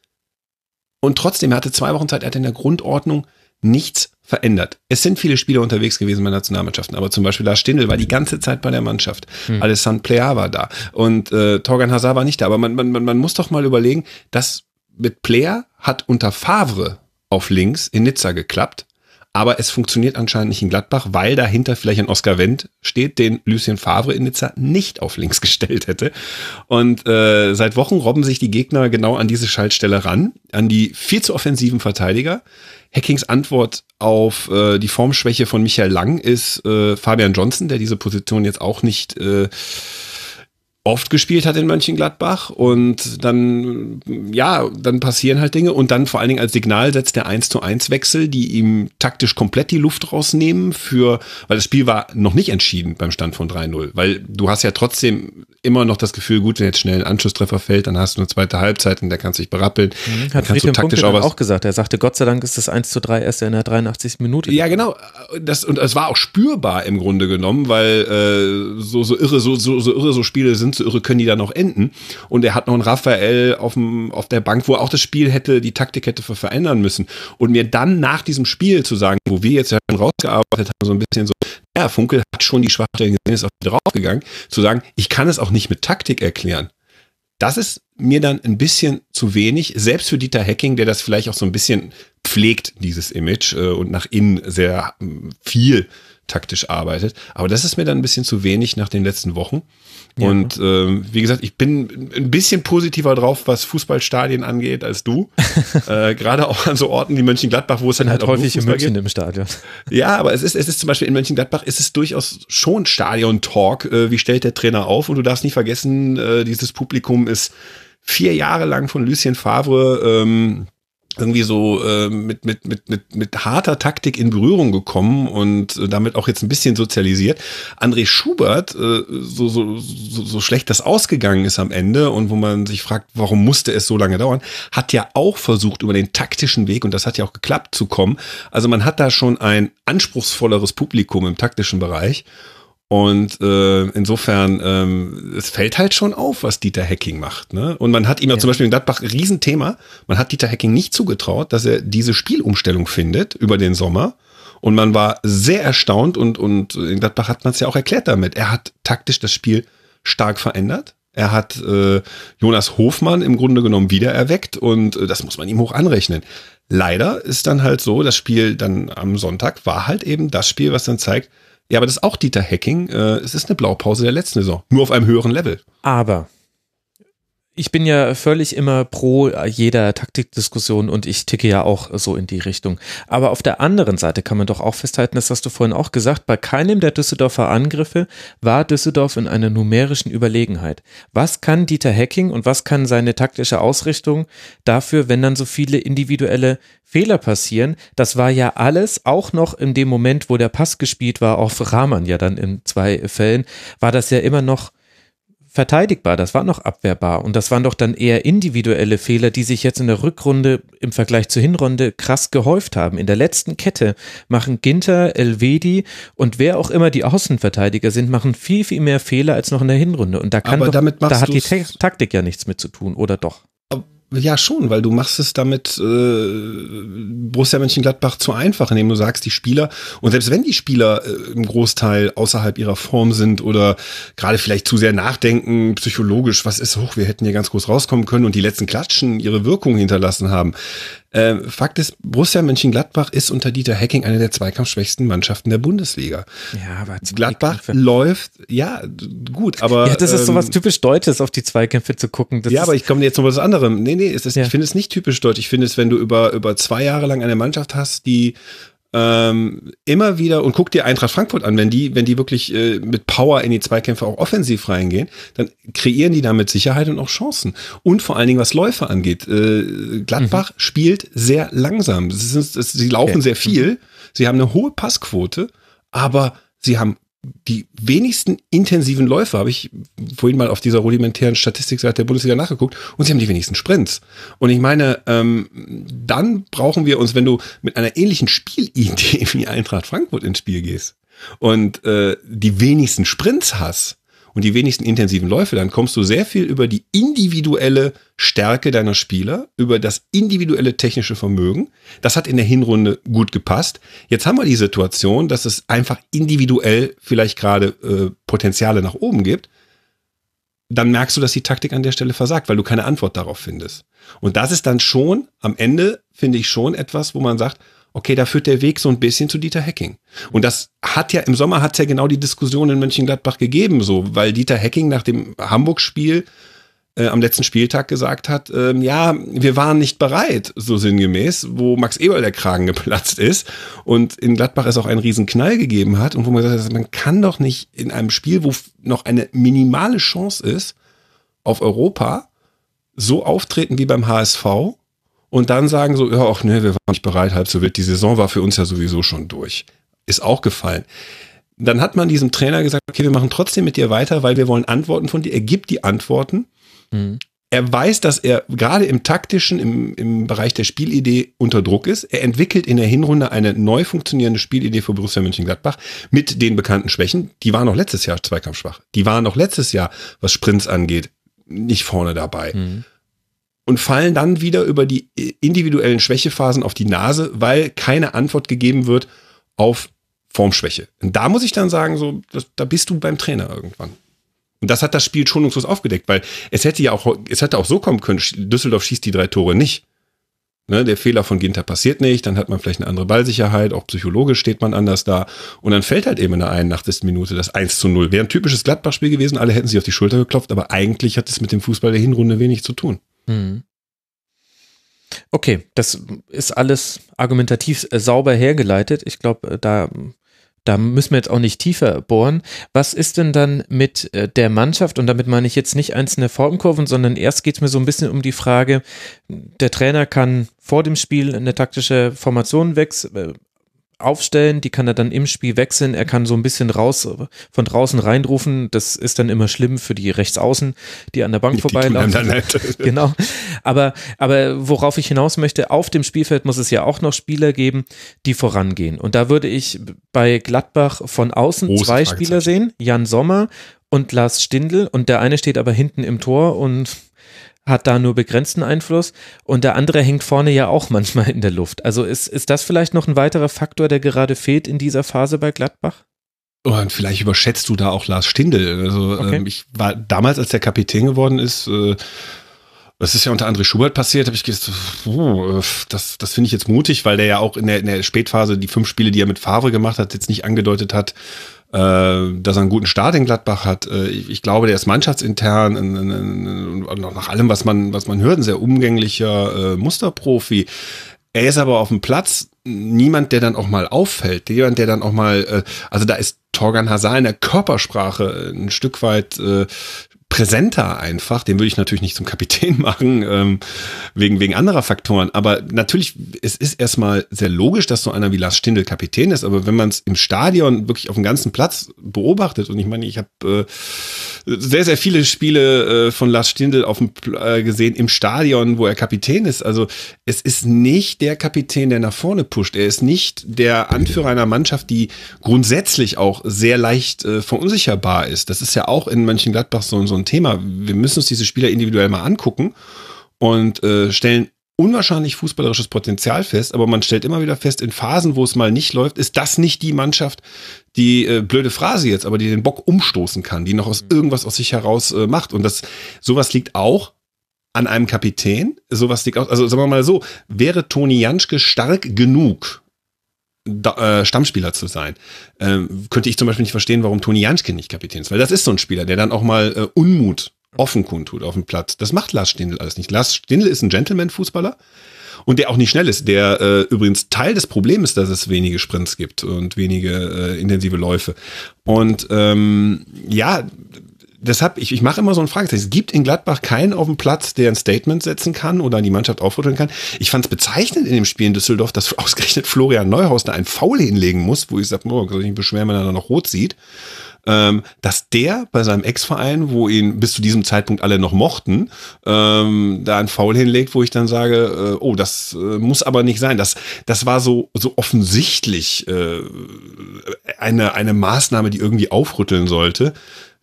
und trotzdem, er hatte zwei Wochen Zeit, er hat in der Grundordnung nichts verändert. Es sind viele Spieler unterwegs gewesen bei Nationalmannschaften, aber zum Beispiel Lars Stindl war die ganze Zeit bei der Mannschaft. Hm. Alessandro Plea war da und äh, Torgan Hazard war nicht da. Aber man, man, man muss doch mal überlegen, dass mit Plea hat unter Favre auf links in Nizza geklappt aber es funktioniert anscheinend nicht in Gladbach, weil dahinter vielleicht ein Oscar Wendt steht, den Lucien Favre in Nizza nicht auf links gestellt hätte. Und äh, seit Wochen robben sich die Gegner genau an diese Schaltstelle ran, an die viel zu offensiven Verteidiger. Hackings Antwort auf äh, die Formschwäche von Michael Lang ist äh, Fabian Johnson, der diese Position jetzt auch nicht äh, oft gespielt hat in Mönchengladbach und dann, ja, dann passieren halt Dinge und dann vor allen Dingen als Signal setzt der 1 zu 1 Wechsel, die ihm taktisch komplett die Luft rausnehmen für, weil das Spiel war noch nicht entschieden beim Stand von 3-0, weil du hast ja trotzdem immer noch das Gefühl, gut, wenn jetzt schnell ein Anschlusstreffer fällt, dann hast du eine zweite Halbzeit und der kannst dich berappeln. Mhm, hat Friedhelm taktisch auch, auch, gesagt. Er sagte, Gott sei Dank ist das 1 zu 3 erst in der 83. Minute. Ja, genau. Das, und es war auch spürbar im Grunde genommen, weil äh, so, so irre, so, so, so irre so Spiele sind, so irre können die da noch enden. Und er hat noch einen Raphael auf, dem, auf der Bank, wo auch das Spiel hätte, die Taktik hätte verändern müssen. Und mir dann nach diesem Spiel zu sagen, wo wir jetzt ja rausgearbeitet haben, so ein bisschen so, ja, Funkel hat schon die Schwachstellen gesehen, ist auch wieder rausgegangen, zu sagen, ich kann es auch nicht mit Taktik erklären. Das ist mir dann ein bisschen zu wenig, selbst für Dieter Hacking, der das vielleicht auch so ein bisschen pflegt, dieses Image, äh, und nach innen sehr ähm, viel taktisch arbeitet. Aber das ist mir dann ein bisschen zu wenig nach den letzten Wochen. Ja. Und ähm, wie gesagt, ich bin ein bisschen positiver drauf, was Fußballstadien angeht, als du. äh, Gerade auch an so Orten wie Mönchengladbach, wo es dann halt, halt häufig in München geht. im Stadion. Ja, aber es ist, es ist zum Beispiel in Mönchengladbach ist es durchaus schon Stadion-Talk. Äh, wie stellt der Trainer auf? Und du darfst nicht vergessen, äh, dieses Publikum ist vier Jahre lang von Lucien Favre ähm, irgendwie so äh, mit, mit, mit, mit, mit harter Taktik in Berührung gekommen und äh, damit auch jetzt ein bisschen sozialisiert. André Schubert, äh, so, so, so, so schlecht das ausgegangen ist am Ende und wo man sich fragt, warum musste es so lange dauern, hat ja auch versucht, über den taktischen Weg, und das hat ja auch geklappt, zu kommen. Also man hat da schon ein anspruchsvolleres Publikum im taktischen Bereich. Und äh, insofern, ähm, es fällt halt schon auf, was Dieter Hacking macht. Ne? Und man hat ihm ja, zum Beispiel in Gladbach ein Riesenthema. Man hat Dieter Hacking nicht zugetraut, dass er diese Spielumstellung findet über den Sommer. Und man war sehr erstaunt und, und in Gladbach hat man es ja auch erklärt damit. Er hat taktisch das Spiel stark verändert. Er hat äh, Jonas Hofmann im Grunde genommen wiedererweckt und äh, das muss man ihm hoch anrechnen. Leider ist dann halt so, das Spiel dann am Sonntag war halt eben das Spiel, was dann zeigt, Ja, aber das ist auch Dieter Hacking. Äh, es ist eine Blaupause der letzten Saison, nur auf einem höheren Level. Aber ich bin ja völlig immer pro jeder Taktikdiskussion und ich ticke ja auch so in die Richtung. Aber auf der anderen Seite kann man doch auch festhalten, das hast du vorhin auch gesagt, bei keinem der Düsseldorfer Angriffe war Düsseldorf in einer numerischen Überlegenheit. Was kann Dieter Hecking und was kann seine taktische Ausrichtung dafür, wenn dann so viele individuelle Fehler passieren? Das war ja alles, auch noch in dem Moment, wo der Pass gespielt war, auf Rahman ja dann in zwei Fällen, war das ja immer noch verteidigbar, das war noch abwehrbar und das waren doch dann eher individuelle Fehler, die sich jetzt in der Rückrunde im Vergleich zur Hinrunde krass gehäuft haben. In der letzten Kette machen Ginter, Elvedi und wer auch immer die Außenverteidiger sind, machen viel, viel mehr Fehler als noch in der Hinrunde und da kann Aber doch, da hat die Taktik ja nichts mit zu tun, oder doch? Ja, schon, weil du machst es damit äh, Borussia Mönchengladbach zu einfach, indem du sagst, die Spieler, und selbst wenn die Spieler äh, im Großteil außerhalb ihrer Form sind oder gerade vielleicht zu sehr nachdenken, psychologisch, was ist hoch, wir hätten hier ganz groß rauskommen können und die letzten Klatschen ihre Wirkung hinterlassen haben, äh, Fakt ist, Borussia Mönchengladbach ist unter Dieter Hecking eine der zweikampfschwächsten Mannschaften der Bundesliga. Ja, aber Gladbach läuft, ja, gut, aber. Ja, das ist sowas ähm, typisch Deutsches, auf die Zweikämpfe zu gucken. Das ja, aber ich komme jetzt noch was anderem. Nee, nee, ist, ja. ich finde es nicht typisch deutsch. Ich finde es, wenn du über, über zwei Jahre lang eine Mannschaft hast, die ähm, immer wieder und guck dir Eintracht Frankfurt an, wenn die, wenn die wirklich äh, mit Power in die Zweikämpfe auch offensiv reingehen, dann kreieren die damit Sicherheit und auch Chancen. Und vor allen Dingen, was Läufe angeht, äh, Gladbach mhm. spielt sehr langsam. Sie, sind, sie laufen okay. sehr viel, sie haben eine hohe Passquote, aber sie haben die wenigsten intensiven Läufe, habe ich vorhin mal auf dieser rudimentären Statistikseite der Bundesliga nachgeguckt, und sie haben die wenigsten Sprints. Und ich meine, ähm, dann brauchen wir uns, wenn du mit einer ähnlichen Spielidee wie Eintracht Frankfurt ins Spiel gehst und äh, die wenigsten Sprints hast, und die wenigsten intensiven Läufe, dann kommst du sehr viel über die individuelle Stärke deiner Spieler, über das individuelle technische Vermögen. Das hat in der Hinrunde gut gepasst. Jetzt haben wir die Situation, dass es einfach individuell vielleicht gerade äh, Potenziale nach oben gibt. Dann merkst du, dass die Taktik an der Stelle versagt, weil du keine Antwort darauf findest. Und das ist dann schon am Ende, finde ich schon etwas, wo man sagt, okay, da führt der Weg so ein bisschen zu Dieter Hecking. Und das hat ja, im Sommer hat es ja genau die Diskussion in Mönchengladbach gegeben, so, weil Dieter Hecking nach dem Hamburg-Spiel äh, am letzten Spieltag gesagt hat, ähm, ja, wir waren nicht bereit, so sinngemäß, wo Max Eberl der Kragen geplatzt ist und in Gladbach es auch einen riesen Knall gegeben hat und wo man gesagt hat, man kann doch nicht in einem Spiel, wo noch eine minimale Chance ist auf Europa, so auftreten wie beim HSV und dann sagen so, ja, ach nee, wir waren nicht bereit, halb so wild. Die Saison war für uns ja sowieso schon durch. Ist auch gefallen. Dann hat man diesem Trainer gesagt, okay, wir machen trotzdem mit dir weiter, weil wir wollen Antworten von dir. Er gibt die Antworten. Mhm. Er weiß, dass er gerade im taktischen, im, im Bereich der Spielidee unter Druck ist. Er entwickelt in der Hinrunde eine neu funktionierende Spielidee für Borussia Mönchengladbach mit den bekannten Schwächen. Die waren noch letztes Jahr zweikampfschwach. Die waren noch letztes Jahr, was Sprints angeht, nicht vorne dabei. Mhm und fallen dann wieder über die individuellen Schwächephasen auf die Nase, weil keine Antwort gegeben wird auf Formschwäche. Und da muss ich dann sagen, so, das, da bist du beim Trainer irgendwann. Und das hat das Spiel schonungslos aufgedeckt, weil es hätte ja auch, es hätte auch so kommen können, Düsseldorf schießt die drei Tore nicht. Ne, der Fehler von Ginter passiert nicht, dann hat man vielleicht eine andere Ballsicherheit, auch psychologisch steht man anders da. Und dann fällt halt eben in der 81. Minute das 1 zu 0. Wäre ein typisches Gladbach-Spiel gewesen, alle hätten sich auf die Schulter geklopft, aber eigentlich hat es mit dem Fußball der Hinrunde wenig zu tun. Hm. Okay, das ist alles argumentativ äh, sauber hergeleitet. Ich glaube, äh, da, da müssen wir jetzt auch nicht tiefer bohren. Was ist denn dann mit äh, der Mannschaft? Und damit meine ich jetzt nicht einzelne Formkurven, sondern erst geht es mir so ein bisschen um die Frage, der Trainer kann vor dem Spiel eine taktische Formation wechseln, aufstellen, die kann er dann im Spiel wechseln, er kann so ein bisschen raus von draußen reinrufen, das ist dann immer schlimm für die Rechtsaußen, die an der Bank vorbeilaufen. genau. Aber, aber worauf ich hinaus möchte, auf dem Spielfeld muss es ja auch noch Spieler geben, die vorangehen. Und da würde ich bei Gladbach von außen Große zwei Spieler sehen, Jan Sommer und Lars Stindl und der eine steht aber hinten im Tor und hat da nur begrenzten Einfluss und der andere hängt vorne ja auch manchmal in der Luft. Also ist, ist das vielleicht noch ein weiterer Faktor, der gerade fehlt in dieser Phase bei Gladbach? Oh, und vielleicht überschätzt du da auch Lars Stindl. Also okay. ähm, ich war damals, als der Kapitän geworden ist, äh, das ist ja unter André Schubert passiert, habe ich gedacht, oh, das, das finde ich jetzt mutig, weil der ja auch in der, in der Spätphase die fünf Spiele, die er mit Favre gemacht hat, jetzt nicht angedeutet hat, dass er einen guten Start in Gladbach hat. Äh, ich, ich, glaube, der ist mannschaftsintern nach allem, was man, was man hört, ein sehr umgänglicher äh, Musterprofi. Er ist aber auf dem Platz niemand, der dann auch mal auffällt, jemand, der dann auch mal, äh, also da ist Torgan Hazard in der Körpersprache ein Stück weit äh, präsenter einfach. Den würde ich natürlich nicht zum Kapitän machen, ähm, wegen, wegen anderer Faktoren. Aber natürlich, es ist erstmal sehr logisch, dass so einer wie Lars Stindl Kapitän ist. Aber wenn man es im Stadion wirklich auf dem ganzen Platz beobachtet, und ich meine, ich habe äh, sehr, sehr viele Spiele äh, von Lars Stindl auf dem, äh, gesehen im Stadion, wo er Kapitän ist. Also es ist nicht der Kapitän, der nach vorne pusht. Er ist nicht der Anführer einer Mannschaft, die grundsätzlich auch sehr leicht äh, verunsicherbar ist. Das ist ja auch in Mönchengladbach so, so ein Thema. Wir müssen uns diese Spieler individuell mal angucken und äh, stellen unwahrscheinlich fußballerisches Potenzial fest, aber man stellt immer wieder fest, in Phasen, wo es mal nicht läuft, ist das nicht die Mannschaft, die äh, blöde Phrase jetzt, aber die den Bock umstoßen kann, die noch aus irgendwas aus sich heraus äh, macht. Und das sowas liegt auch an einem Kapitän. Sowas liegt auch, also sagen wir mal so, wäre Toni Janschke stark genug, da, äh, Stammspieler zu sein. Ähm, könnte ich zum Beispiel nicht verstehen, warum Toni Janschke nicht Kapitän ist, weil das ist so ein Spieler, der dann auch mal äh, Unmut offen kundtut auf dem Platz. Das macht Lars Stindl alles nicht. Lars Stindl ist ein Gentleman-Fußballer und der auch nicht schnell ist, der äh, übrigens Teil des Problems ist, dass es wenige Sprints gibt und wenige äh, intensive Läufe. Und ähm, ja, deshalb, ich, ich mache immer so ein Fragezeichen. Es gibt in Gladbach keinen auf dem Platz, der ein Statement setzen kann oder die Mannschaft aufrütteln kann. Ich fand es bezeichnend in dem Spiel in Düsseldorf, dass ausgerechnet Florian Neuhaus da einen Foul hinlegen muss, wo ich sage, oh, kann ich nicht beschweren, wenn er da noch rot sieht. Ähm, dass der bei seinem Ex-Verein, wo ihn bis zu diesem Zeitpunkt alle noch mochten, ähm, da einen Foul hinlegt, wo ich dann sage, äh, oh, das äh, muss aber nicht sein. Das, das war so, so offensichtlich äh, eine, eine Maßnahme, die irgendwie aufrütteln sollte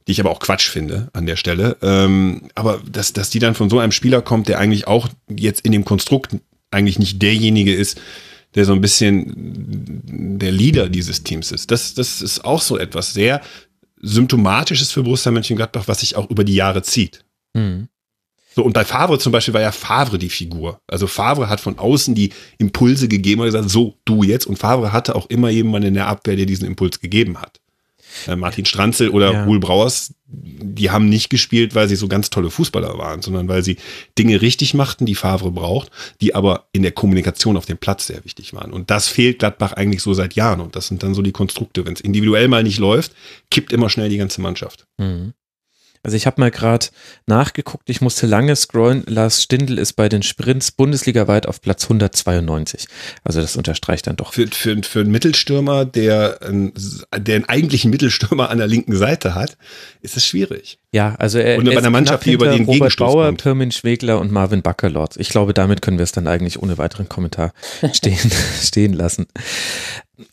die ich aber auch Quatsch finde an der Stelle. Ähm, aber dass, dass die dann von so einem Spieler kommt, der eigentlich auch jetzt in dem Konstrukt eigentlich nicht derjenige ist, der so ein bisschen der Leader dieses Teams ist. Das, das ist auch so etwas sehr symptomatisches für Borussia Mönchengladbach, was sich auch über die Jahre zieht. Mhm. So, und bei Favre zum Beispiel war ja Favre die Figur. Also Favre hat von außen die Impulse gegeben und gesagt, so, du jetzt. Und Favre hatte auch immer jemanden in der Abwehr, der diesen Impuls gegeben hat. Äh, Martin Stranzel oder ja. Ruhl Brauers, die haben nicht gespielt, weil sie so ganz tolle Fußballer waren, sondern weil sie Dinge richtig machten, die Favre braucht, die aber in der Kommunikation auf dem Platz sehr wichtig waren. Und das fehlt Gladbach eigentlich so seit Jahren. Und das sind dann so die Konstrukte. Wenn es individuell mal nicht läuft, kippt immer schnell die ganze Mannschaft. Mhm. Also ich habe mal gerade nachgeguckt, ich musste lange scrollen. Lars Stindl ist bei den Sprints bundesligaweit auf Platz 192. Also das unterstreicht dann doch. Für, für, für einen Mittelstürmer, der, der einen eigentlichen Mittelstürmer an der linken Seite hat, ist es schwierig. Ja, also er, und bei einer Mannschaft, die über den Robert Bauer, kommt. Pirmin Schwegler und Marvin Buckerlord. Ich glaube, damit können wir es dann eigentlich ohne weiteren Kommentar stehen, stehen lassen.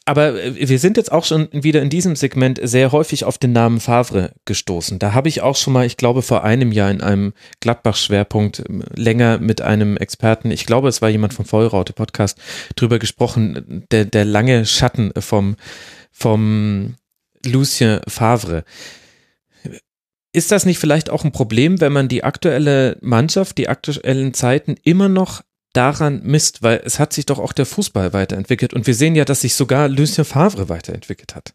Aber äh, wir sind jetzt auch schon wieder in diesem Segment sehr häufig auf den Namen Favre gestoßen. Da habe ich auch schon mal, ich glaube, vor einem Jahr in einem Gladbach-Schwerpunkt ähm, länger mit einem Experten, ich glaube, es war jemand vom Vollraute-Podcast, drüber gesprochen, der, der lange Schatten vom, vom Lucien Favre. Ist das nicht vielleicht auch ein Problem, wenn man die aktuelle Mannschaft, die aktuellen Zeiten immer noch daran misst, weil es hat sich doch auch der Fußball weiterentwickelt und wir sehen ja, dass sich sogar Lucien Favre weiterentwickelt hat.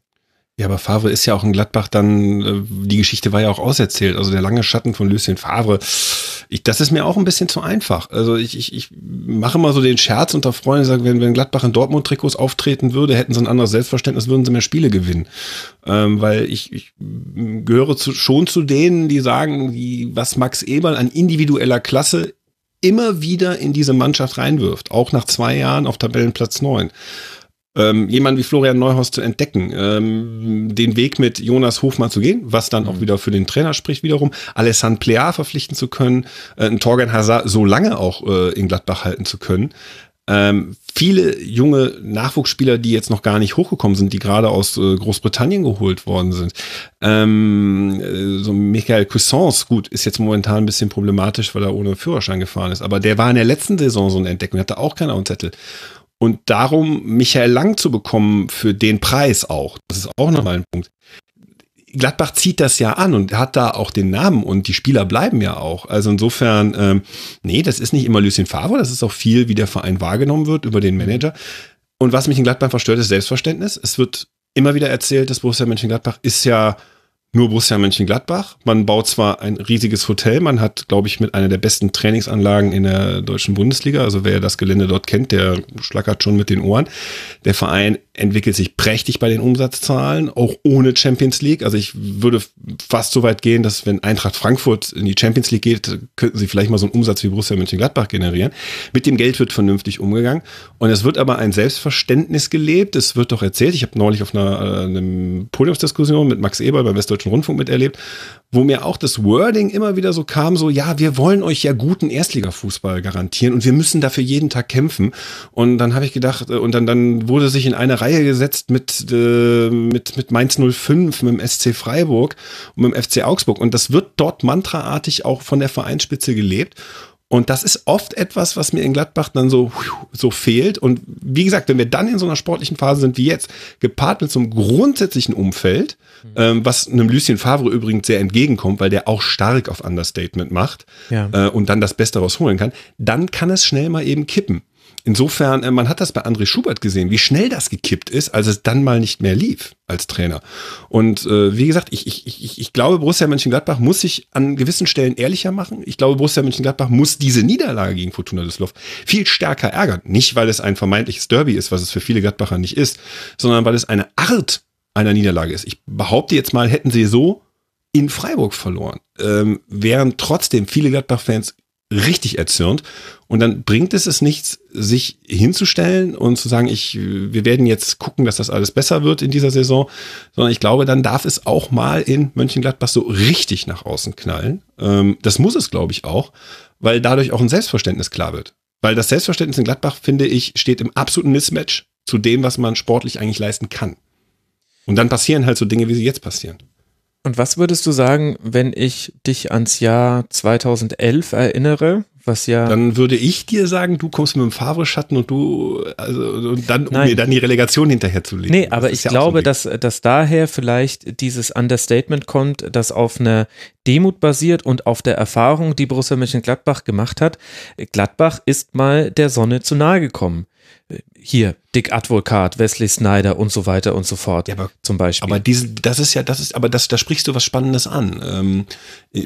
Ja, aber Favre ist ja auch in Gladbach dann, äh, die Geschichte war ja auch auserzählt. Also der lange Schatten von Lucien Favre, ich, das ist mir auch ein bisschen zu einfach. Also ich, ich, ich mache mal so den Scherz unter Freunden, sage, wenn, wenn Gladbach in Dortmund-Trikots auftreten würde, hätten sie ein anderes Selbstverständnis, würden sie mehr Spiele gewinnen. Ähm, weil ich, ich gehöre zu, schon zu denen, die sagen, die, was Max Eberl an individueller Klasse immer wieder in diese Mannschaft reinwirft, auch nach zwei Jahren auf Tabellenplatz neun. Ähm, jemanden wie Florian Neuhaus zu entdecken, ähm, den Weg mit Jonas Hofmann zu gehen, was dann auch mhm. wieder für den Trainer spricht wiederum, Alessandro Plea verpflichten zu können, äh, einen Torgan Hazard so lange auch äh, in Gladbach halten zu können. Ähm, viele junge Nachwuchsspieler, die jetzt noch gar nicht hochgekommen sind, die gerade aus äh, Großbritannien geholt worden sind. Ähm, äh, so Michael Cuissance, gut, ist jetzt momentan ein bisschen problematisch, weil er ohne Führerschein gefahren ist, aber der war in der letzten Saison so eine Entdeckung, hatte auch dem Zettel. Und darum Michael Lang zu bekommen für den Preis auch, das ist auch nochmal ein Punkt. Gladbach zieht das ja an und hat da auch den Namen und die Spieler bleiben ja auch. Also insofern, ähm, nee, das ist nicht immer Lucien Favre, das ist auch viel, wie der Verein wahrgenommen wird über den Manager. Und was mich in Gladbach verstört, ist Selbstverständnis. Es wird immer wieder erzählt, das Borussia Mönchengladbach ist ja nur Borussia Mönchengladbach. Man baut zwar ein riesiges Hotel, man hat, glaube ich, mit einer der besten Trainingsanlagen in der deutschen Bundesliga. Also wer das Gelände dort kennt, der schlackert schon mit den Ohren. Der Verein entwickelt sich prächtig bei den Umsatzzahlen, auch ohne Champions League. Also ich würde fast so weit gehen, dass wenn Eintracht Frankfurt in die Champions League geht, könnten sie vielleicht mal so einen Umsatz wie Borussia Mönchengladbach generieren. Mit dem Geld wird vernünftig umgegangen. Und es wird aber ein Selbstverständnis gelebt. Es wird doch erzählt. Ich habe neulich auf einer, äh, einer Podiumsdiskussion mit Max Eber beim Westdeutschen Rundfunk miterlebt, wo mir auch das Wording immer wieder so kam, so, ja, wir wollen euch ja guten Erstligafußball garantieren und wir müssen dafür jeden Tag kämpfen. Und dann habe ich gedacht, äh, und dann, dann wurde sich in eine Reihe gesetzt mit, äh, mit, mit Mainz 05, mit dem SC Freiburg und mit dem FC Augsburg. Und das wird dort mantraartig auch von der Vereinsspitze gelebt. Und das ist oft etwas, was mir in Gladbach dann so, so fehlt. Und wie gesagt, wenn wir dann in so einer sportlichen Phase sind wie jetzt, gepaart mit so einem grundsätzlichen Umfeld, mhm. ähm, was einem Lucien Favre übrigens sehr entgegenkommt, weil der auch stark auf Understatement macht ja. äh, und dann das Beste rausholen kann, dann kann es schnell mal eben kippen. Insofern, äh, man hat das bei André Schubert gesehen, wie schnell das gekippt ist, als es dann mal nicht mehr lief als Trainer. Und äh, wie gesagt, ich, ich, ich, ich glaube, Borussia Mönchengladbach muss sich an gewissen Stellen ehrlicher machen. Ich glaube, Borussia Mönchengladbach muss diese Niederlage gegen Fortuna Düsseldorf viel stärker ärgern. Nicht, weil es ein vermeintliches Derby ist, was es für viele Gladbacher nicht ist, sondern weil es eine Art einer Niederlage ist. Ich behaupte jetzt mal, hätten sie so in Freiburg verloren, ähm, wären trotzdem viele Gladbach-Fans richtig erzürnt. Und dann bringt es es nichts, sich hinzustellen und zu sagen, ich, wir werden jetzt gucken, dass das alles besser wird in dieser Saison, sondern ich glaube, dann darf es auch mal in Mönchengladbach so richtig nach außen knallen. Ähm, das muss es, glaube ich, auch, weil dadurch auch ein Selbstverständnis klar wird. Weil das Selbstverständnis in Gladbach, finde ich, steht im absoluten Mismatch zu dem, was man sportlich eigentlich leisten kann. Und dann passieren halt so Dinge, wie sie jetzt passieren. Und was würdest du sagen, wenn ich dich ans Jahr 2011 erinnere, was ja. Dann würde ich dir sagen, du kommst mit dem Favre-Schatten und du, also, und dann, um Nein. mir dann die Relegation hinterher zu legen. Nee, aber ich ja glaube, so dass, dass daher vielleicht dieses Understatement kommt, das auf einer Demut basiert und auf der Erfahrung, die Borussia Mönchengladbach gemacht hat. Gladbach ist mal der Sonne zu nahe gekommen hier Dick Advokat, Wesley Snyder und so weiter und so fort. Ja, aber, zum Beispiel. Aber diese, das ist ja, das ist, aber das, da sprichst du was Spannendes an. Ähm,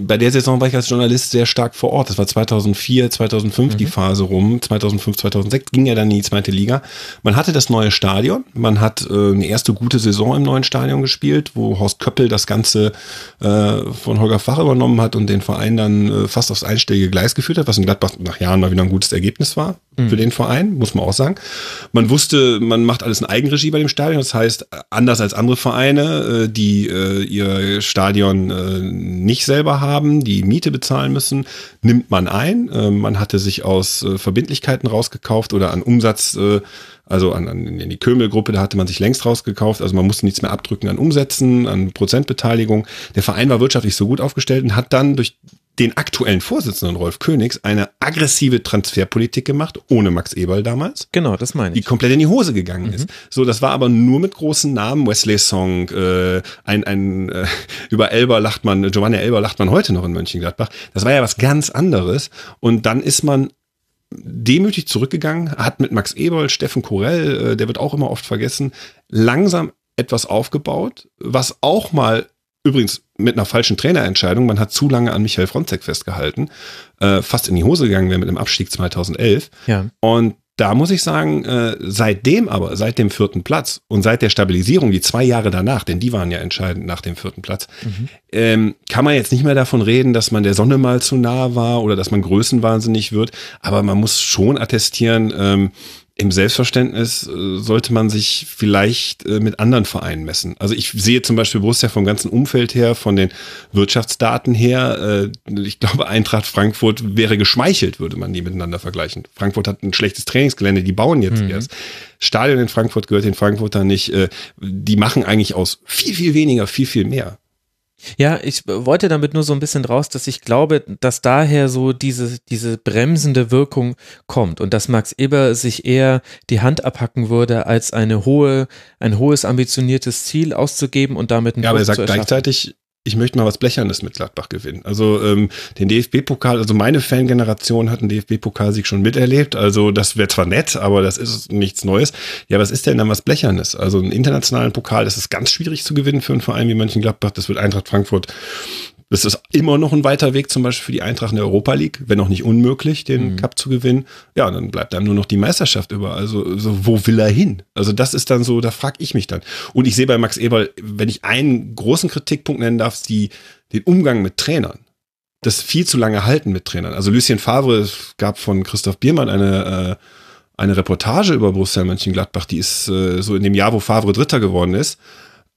bei der Saison war ich als Journalist sehr stark vor Ort. Das war 2004, 2005 mhm. die Phase rum. 2005, 2006 ging ja dann in die zweite Liga. Man hatte das neue Stadion. Man hat äh, eine erste gute Saison im neuen Stadion gespielt, wo Horst Köppel das Ganze äh, von Holger Fach übernommen hat und den Verein dann äh, fast aufs einstellige Gleis geführt hat, was in Gladbach nach Jahren mal wieder ein gutes Ergebnis war mhm. für den Verein, muss man auch sagen. Man wusste, man macht alles in Eigenregie bei dem Stadion. Das heißt, anders als andere Vereine, äh, die äh, ihr Stadion äh, nicht selber haben, die Miete bezahlen müssen, nimmt man ein. Man hatte sich aus Verbindlichkeiten rausgekauft oder an Umsatz also an, an in die Kömel-Gruppe, da hatte man sich längst rausgekauft, also man musste nichts mehr abdrücken an Umsätzen, an Prozentbeteiligung. Der Verein war wirtschaftlich so gut aufgestellt und hat dann durch den aktuellen Vorsitzenden Rolf Königs eine aggressive Transferpolitik gemacht, ohne Max Eberl damals. Genau, das meine ich. Die komplett in die Hose gegangen mhm. ist. So, das war aber nur mit großen Namen. Wesley Song, äh, ein, ein äh, über Elber lacht man, Giovanni Elber lacht man heute noch in Mönchengladbach. Das war ja was ganz anderes. Und dann ist man demütig zurückgegangen, hat mit Max Eberl, Steffen Korell, äh, der wird auch immer oft vergessen, langsam etwas aufgebaut, was auch mal Übrigens mit einer falschen Trainerentscheidung. Man hat zu lange an Michael Fronzek festgehalten. Äh, fast in die Hose gegangen wäre mit dem Abstieg 2011. Ja. Und da muss ich sagen, äh, seitdem aber, seit dem vierten Platz und seit der Stabilisierung, die zwei Jahre danach, denn die waren ja entscheidend nach dem vierten Platz, mhm. ähm, kann man jetzt nicht mehr davon reden, dass man der Sonne mal zu nah war oder dass man größenwahnsinnig wird. Aber man muss schon attestieren, ähm, im Selbstverständnis äh, sollte man sich vielleicht äh, mit anderen Vereinen messen. Also ich sehe zum Beispiel Borussia vom ganzen Umfeld her, von den Wirtschaftsdaten her. Äh, ich glaube, Eintracht Frankfurt wäre geschmeichelt, würde man die miteinander vergleichen. Frankfurt hat ein schlechtes Trainingsgelände, die bauen jetzt mhm. erst. Stadion in Frankfurt gehört den Frankfurter nicht. Die machen eigentlich aus viel, viel weniger, viel, viel mehr. Ja, ich wollte damit nur so ein bisschen raus, dass ich glaube, dass daher so diese, diese bremsende Wirkung kommt und dass Max Eber sich eher die Hand abhacken würde, als eine hohe, ein hohes ambitioniertes Ziel auszugeben und damit ein Ja, aber er sagt gleichzeitig, ich möchte mal was Blechernes mit Gladbach gewinnen. Also ähm, den DFB-Pokal, also meine Fangeneration hat einen DFB-Pokalsieg schon miterlebt. Also das wäre zwar nett, aber das ist nichts Neues. Ja, was ist denn dann was Blechernes? Also einen internationalen Pokal, das ist ganz schwierig zu gewinnen für einen Verein wie Mönchengladbach. Das wird Eintracht Frankfurt das ist immer noch ein weiter Weg, zum Beispiel für die Eintracht in der Europa League, wenn auch nicht unmöglich, den mhm. Cup zu gewinnen. Ja, dann bleibt einem nur noch die Meisterschaft über. Also, so, wo will er hin? Also, das ist dann so, da frage ich mich dann. Und ich sehe bei Max Eberl, wenn ich einen großen Kritikpunkt nennen darf, die, den Umgang mit Trainern. Das viel zu lange Halten mit Trainern. Also, Lucien Favre, es gab von Christoph Biermann eine, äh, eine Reportage über Borussia Mönchengladbach, die ist äh, so in dem Jahr, wo Favre Dritter geworden ist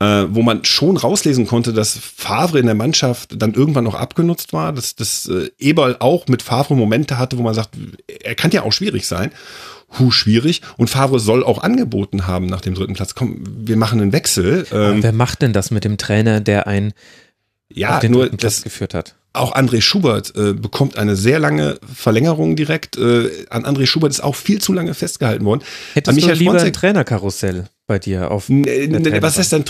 äh, wo man schon rauslesen konnte, dass Favre in der Mannschaft dann irgendwann noch abgenutzt war, dass, dass äh, Eberl auch mit Favre Momente hatte, wo man sagt, er kann ja auch schwierig sein. Hu, schwierig. Und Favre soll auch angeboten haben nach dem dritten Platz. Komm, wir machen einen Wechsel. Ähm, wer macht denn das mit dem Trainer, der ein ja, auf den nur Platz das, geführt hat? Auch André Schubert äh, bekommt eine sehr lange Verlängerung direkt. Äh, an André Schubert ist auch viel zu lange festgehalten worden. Hättest du lieber Fronzek, ein Trainerkarussell bei dir auf? was ist ein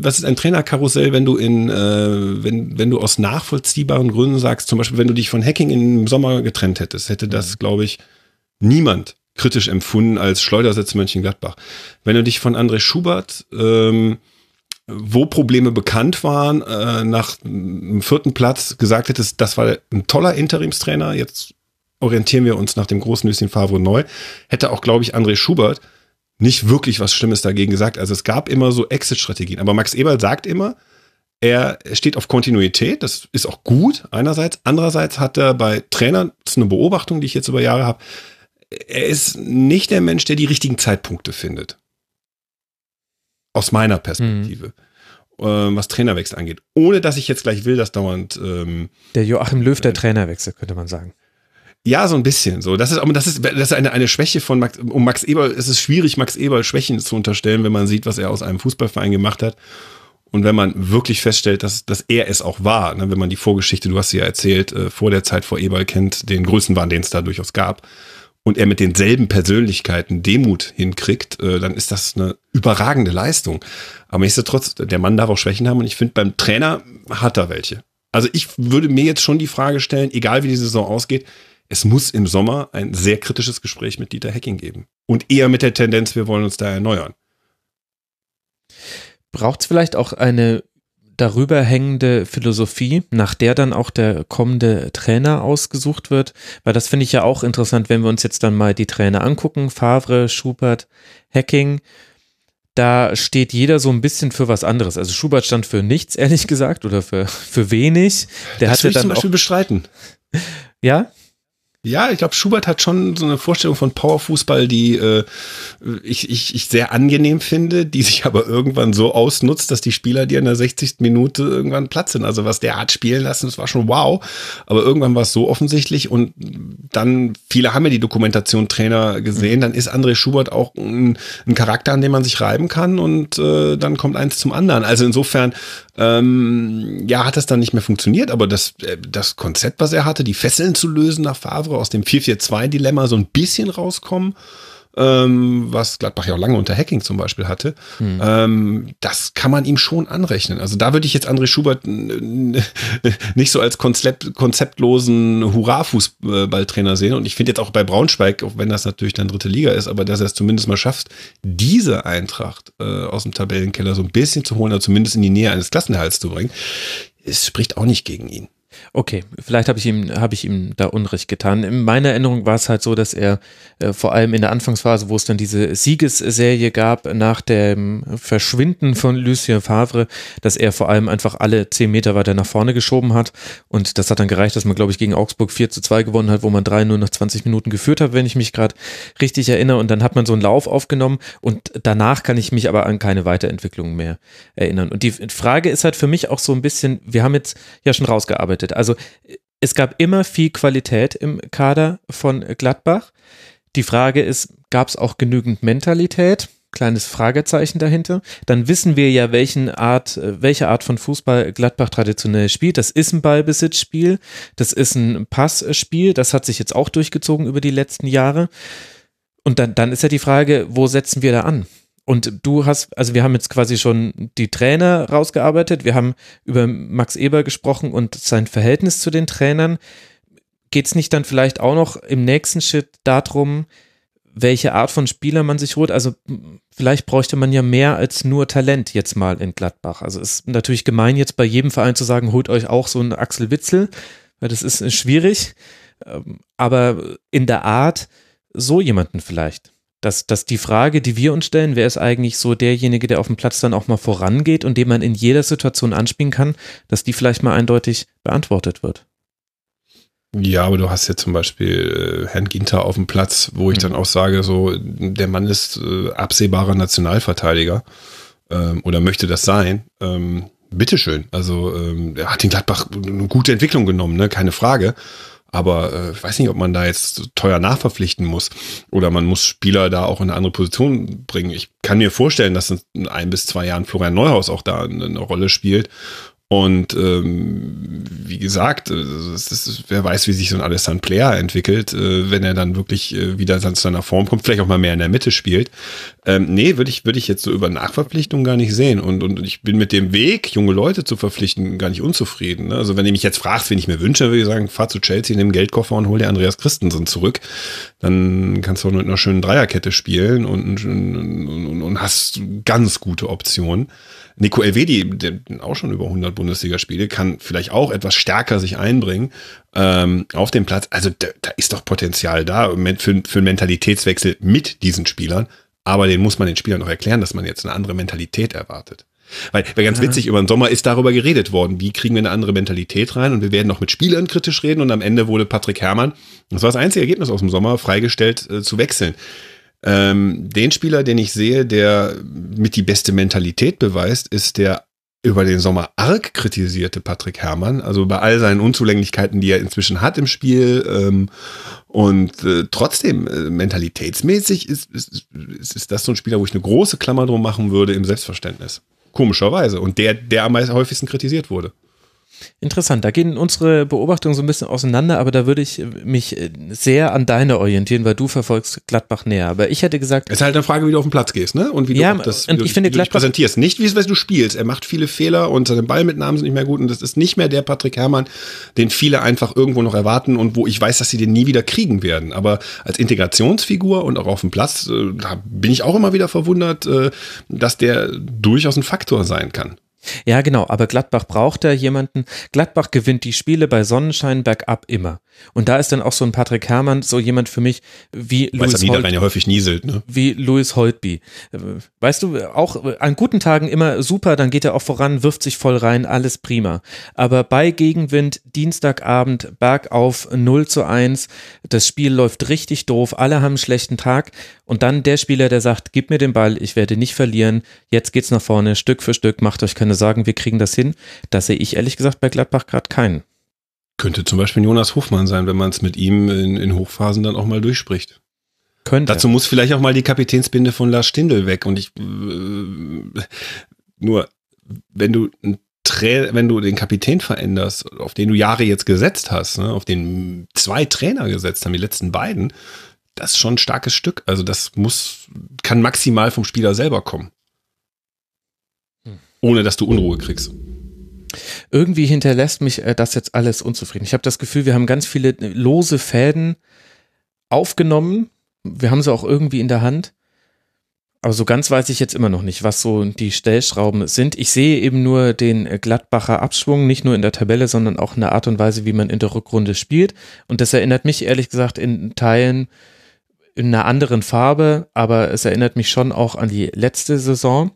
was ist ein Trainerkarussell, wenn du in äh, wenn wenn du aus nachvollziehbaren Gründen sagst, zum Beispiel wenn du dich von Hacking im Sommer getrennt hättest, hätte das mhm. glaube ich niemand kritisch empfunden als Schleudersitz Mönchengladbach. Wenn du dich von André Schubert ähm, wo Probleme bekannt waren, äh, nach dem vierten Platz gesagt hättest, das war ein toller Interimstrainer, jetzt orientieren wir uns nach dem großen Lucien Favre neu, hätte auch, glaube ich, André Schubert nicht wirklich was Schlimmes dagegen gesagt. Also es gab immer so Exit-Strategien. Aber Max Eberl sagt immer, er steht auf Kontinuität, das ist auch gut einerseits. Andererseits hat er bei Trainern, das ist eine Beobachtung, die ich jetzt über Jahre habe, er ist nicht der Mensch, der die richtigen Zeitpunkte findet. Aus meiner Perspektive. Mhm. Äh, was Trainerwechsel angeht. Ohne dass ich jetzt gleich will, dass dauernd. Ähm, der Joachim Löw der äh, Trainerwechsel, könnte man sagen. Ja, so ein bisschen. So, das ist, aber das ist, das ist eine, eine Schwäche von Max. Um Max Eberl ist es schwierig, Max Eberl Schwächen zu unterstellen, wenn man sieht, was er aus einem Fußballverein gemacht hat. Und wenn man wirklich feststellt, dass, dass er es auch war, ne, wenn man die Vorgeschichte, du hast sie ja erzählt, äh, vor der Zeit vor Eberl kennt, den Größenwahn, den es da durchaus gab, und er mit denselben Persönlichkeiten Demut hinkriegt, äh, dann ist das eine überragende Leistung. Aber nichtsdestotrotz, der Mann darf auch Schwächen haben und ich finde, beim Trainer hat er welche. Also ich würde mir jetzt schon die Frage stellen, egal wie die Saison ausgeht, es muss im Sommer ein sehr kritisches Gespräch mit Dieter Hecking geben. Und eher mit der Tendenz, wir wollen uns da erneuern. Braucht es vielleicht auch eine darüber hängende Philosophie, nach der dann auch der kommende Trainer ausgesucht wird? Weil das finde ich ja auch interessant, wenn wir uns jetzt dann mal die Trainer angucken, Favre, Schubert, Hacking. Da steht jeder so ein bisschen für was anderes. Also Schubert stand für nichts, ehrlich gesagt, oder für, für wenig. Der das hatte dann zum Beispiel auch, bestreiten. Ja? Ja, ich glaube, Schubert hat schon so eine Vorstellung von Powerfußball, die äh, ich, ich, ich sehr angenehm finde, die sich aber irgendwann so ausnutzt, dass die Spieler dir in der 60. Minute irgendwann Platz sind. Also was der hat spielen lassen, das war schon wow. Aber irgendwann war es so offensichtlich und dann, viele haben ja die Dokumentation Trainer gesehen, dann ist André Schubert auch ein, ein Charakter, an dem man sich reiben kann und äh, dann kommt eins zum anderen. Also insofern, ähm, ja, hat das dann nicht mehr funktioniert, aber das, äh, das Konzept, was er hatte, die Fesseln zu lösen nach Favre, aus dem 4-4-2-Dilemma so ein bisschen rauskommen ähm, was Gladbach ja auch lange unter Hacking zum Beispiel hatte, hm. ähm, das kann man ihm schon anrechnen. Also da würde ich jetzt André Schubert nicht so als konzept, konzeptlosen Hurra-Fußballtrainer sehen. Und ich finde jetzt auch bei Braunschweig, auch wenn das natürlich dann dritte Liga ist, aber dass er es zumindest mal schafft, diese Eintracht äh, aus dem Tabellenkeller so ein bisschen zu holen oder zumindest in die Nähe eines Klassenerhalts zu bringen, es spricht auch nicht gegen ihn. Okay, vielleicht habe ich ihm habe ich ihm da Unrecht getan. In meiner Erinnerung war es halt so, dass er äh, vor allem in der Anfangsphase, wo es dann diese Siegesserie gab nach dem Verschwinden von Lucien Favre, dass er vor allem einfach alle zehn Meter weiter nach vorne geschoben hat und das hat dann gereicht, dass man glaube ich gegen Augsburg 4 zu 2 gewonnen hat, wo man 3 nur nach 20 Minuten geführt hat, wenn ich mich gerade richtig erinnere und dann hat man so einen Lauf aufgenommen und danach kann ich mich aber an keine Weiterentwicklung mehr erinnern. Und die Frage ist halt für mich auch so ein bisschen, wir haben jetzt ja schon rausgearbeitet gearbeitet. Also es gab immer viel Qualität im Kader von Gladbach. Die Frage ist, gab es auch genügend Mentalität? Kleines Fragezeichen dahinter. Dann wissen wir ja, welchen Art, welche Art von Fußball Gladbach traditionell spielt. Das ist ein Ballbesitzspiel, das ist ein Passspiel, das hat sich jetzt auch durchgezogen über die letzten Jahre. Und dann, dann ist ja die Frage, wo setzen wir da an? Und du hast, also wir haben jetzt quasi schon die Trainer rausgearbeitet, wir haben über Max Eber gesprochen und sein Verhältnis zu den Trainern. Geht es nicht dann vielleicht auch noch im nächsten Schritt darum, welche Art von Spieler man sich holt? Also vielleicht bräuchte man ja mehr als nur Talent jetzt mal in Gladbach. Also es ist natürlich gemein jetzt bei jedem Verein zu sagen, holt euch auch so einen Axel Witzel, weil das ist schwierig. Ähm, aber in der Art so jemanden vielleicht dass, dass die Frage, die wir uns stellen, wer ist eigentlich so derjenige, der auf dem Platz dann auch mal vorangeht und dem man in jeder Situation anspielen kann, dass die vielleicht mal eindeutig beantwortet wird. Ja, aber du hast ja zum Beispiel äh, Herrn Ginter auf dem Platz, wo ich mhm. dann auch sage, so, der Mann ist äh, absehbarer Nationalverteidiger ähm, oder möchte das sein. Ähm, bitteschön. Also ähm, er hat den Gladbach eine gute Entwicklung genommen, ne? keine Frage. Aber äh, ich weiß nicht, ob man da jetzt teuer nachverpflichten muss oder man muss Spieler da auch in eine andere Position bringen. Ich kann mir vorstellen, dass in ein bis zwei Jahren Florian Neuhaus auch da eine, eine Rolle spielt und ähm, wie gesagt, es ist, wer weiß, wie sich so ein Alessandro Player entwickelt, äh, wenn er dann wirklich äh, wieder zu seiner Form kommt, vielleicht auch mal mehr in der Mitte spielt. Ähm, nee, würde ich, würde ich jetzt so über Nachverpflichtung gar nicht sehen. Und, und ich bin mit dem Weg, junge Leute zu verpflichten, gar nicht unzufrieden. Ne? Also wenn du mich jetzt fragst, wen ich mir wünsche, würde ich sagen, fahr zu Chelsea, nimm Geldkoffer und hol dir Andreas Christensen zurück. Dann kannst du mit einer schönen Dreierkette spielen und, und, und, und hast ganz gute Optionen. Nico Elvedi, der auch schon über 100 Bundesligaspiele, kann vielleicht auch etwas stärker sich einbringen ähm, auf dem Platz. Also da, da ist doch Potenzial da für, für einen Mentalitätswechsel mit diesen Spielern. Aber den muss man den Spielern noch erklären, dass man jetzt eine andere Mentalität erwartet. Weil, weil ganz ja. witzig, über den Sommer ist darüber geredet worden, wie kriegen wir eine andere Mentalität rein und wir werden noch mit Spielern kritisch reden und am Ende wurde Patrick Herrmann, das war das einzige Ergebnis aus dem Sommer, freigestellt äh, zu wechseln. Ähm, den Spieler, den ich sehe, der mit die beste Mentalität beweist, ist der über den Sommer arg kritisierte Patrick Herrmann, also bei all seinen Unzulänglichkeiten, die er inzwischen hat im Spiel. Ähm, und äh, trotzdem, äh, mentalitätsmäßig ist, ist, ist, ist das so ein Spieler, wo ich eine große Klammer drum machen würde im Selbstverständnis. Komischerweise. Und der, der am häufigsten kritisiert wurde. Interessant, da gehen unsere Beobachtungen so ein bisschen auseinander, aber da würde ich mich äh, sehr an deine orientieren, weil du verfolgst Gladbach näher. Aber ich hätte gesagt. Es ist halt eine Frage, wie du auf den Platz gehst, ne? Und wie ja, du das wie und ich du, finde, wie du präsentierst. Nicht, wie es du spielst. Er macht viele Fehler und seine Ballmitnahmen sind nicht mehr gut und das ist nicht mehr der Patrick Herrmann, den viele einfach irgendwo noch erwarten und wo ich weiß, dass sie den nie wieder kriegen werden. Aber als Integrationsfigur und auch auf dem Platz, äh, da bin ich auch immer wieder verwundert, äh, dass der durchaus ein Faktor sein kann. Ja, genau, aber Gladbach braucht da jemanden. Gladbach gewinnt die Spiele bei Sonnenschein bergab immer. Und da ist dann auch so ein Patrick Herrmann so jemand für mich wie Weil Louis Holtby. ja häufig nieselt, ne? Wie Louis Holtby. Weißt du, auch an guten Tagen immer super, dann geht er auch voran, wirft sich voll rein, alles prima. Aber bei Gegenwind, Dienstagabend, bergauf 0 zu 1, das Spiel läuft richtig doof, alle haben einen schlechten Tag und dann der Spieler, der sagt, gib mir den Ball, ich werde nicht verlieren, jetzt geht's nach vorne, Stück für Stück, macht euch keine Sorgen, wir kriegen das hin. Da sehe ich ehrlich gesagt bei Gladbach gerade keinen. Könnte zum Beispiel Jonas Hofmann sein, wenn man es mit ihm in, in Hochphasen dann auch mal durchspricht. Könnte. Dazu muss vielleicht auch mal die Kapitänsbinde von Lars Stindl weg. Und ich äh, nur, wenn du wenn du den Kapitän veränderst, auf den du Jahre jetzt gesetzt hast, ne, auf den zwei Trainer gesetzt haben, die letzten beiden, das ist schon ein starkes Stück. Also das muss, kann maximal vom Spieler selber kommen. Ohne dass du Unruhe kriegst irgendwie hinterlässt mich äh, das jetzt alles unzufrieden. Ich habe das Gefühl, wir haben ganz viele lose Fäden aufgenommen. Wir haben sie auch irgendwie in der Hand. Aber so ganz weiß ich jetzt immer noch nicht, was so die Stellschrauben sind. Ich sehe eben nur den Gladbacher Abschwung, nicht nur in der Tabelle, sondern auch in der Art und Weise, wie man in der Rückrunde spielt. Und das erinnert mich ehrlich gesagt in Teilen in einer anderen Farbe, aber es erinnert mich schon auch an die letzte Saison.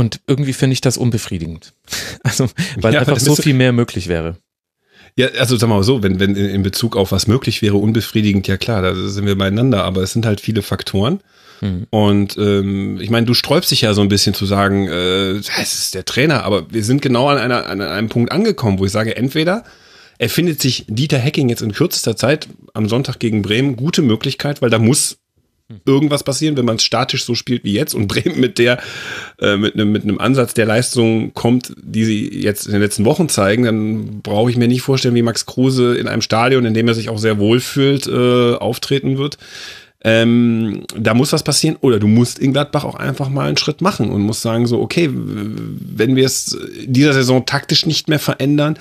Und irgendwie finde ich das unbefriedigend. Also, weil ja, einfach so viel mehr möglich wäre. Ja, also sag mal so, wenn, wenn in Bezug auf was möglich wäre, unbefriedigend, ja klar, da sind wir beieinander, aber es sind halt viele Faktoren. Mhm. Und ähm, ich meine, du sträubst dich ja so ein bisschen zu sagen, äh, es ist der Trainer, aber wir sind genau an, einer, an einem Punkt angekommen, wo ich sage, entweder erfindet sich Dieter Hecking jetzt in kürzester Zeit am Sonntag gegen Bremen gute Möglichkeit, weil da muss irgendwas passieren, wenn man es statisch so spielt wie jetzt und Bremen mit der, äh, mit einem mit einem Ansatz der Leistung kommt, die sie jetzt in den letzten Wochen zeigen, dann brauche ich mir nicht vorstellen, wie Max Kruse in einem Stadion, in dem er sich auch sehr wohl fühlt, äh, auftreten wird. Ähm, da muss was passieren oder du musst in Gladbach auch einfach mal einen Schritt machen und musst sagen so, okay, wenn wir es dieser Saison taktisch nicht mehr verändern,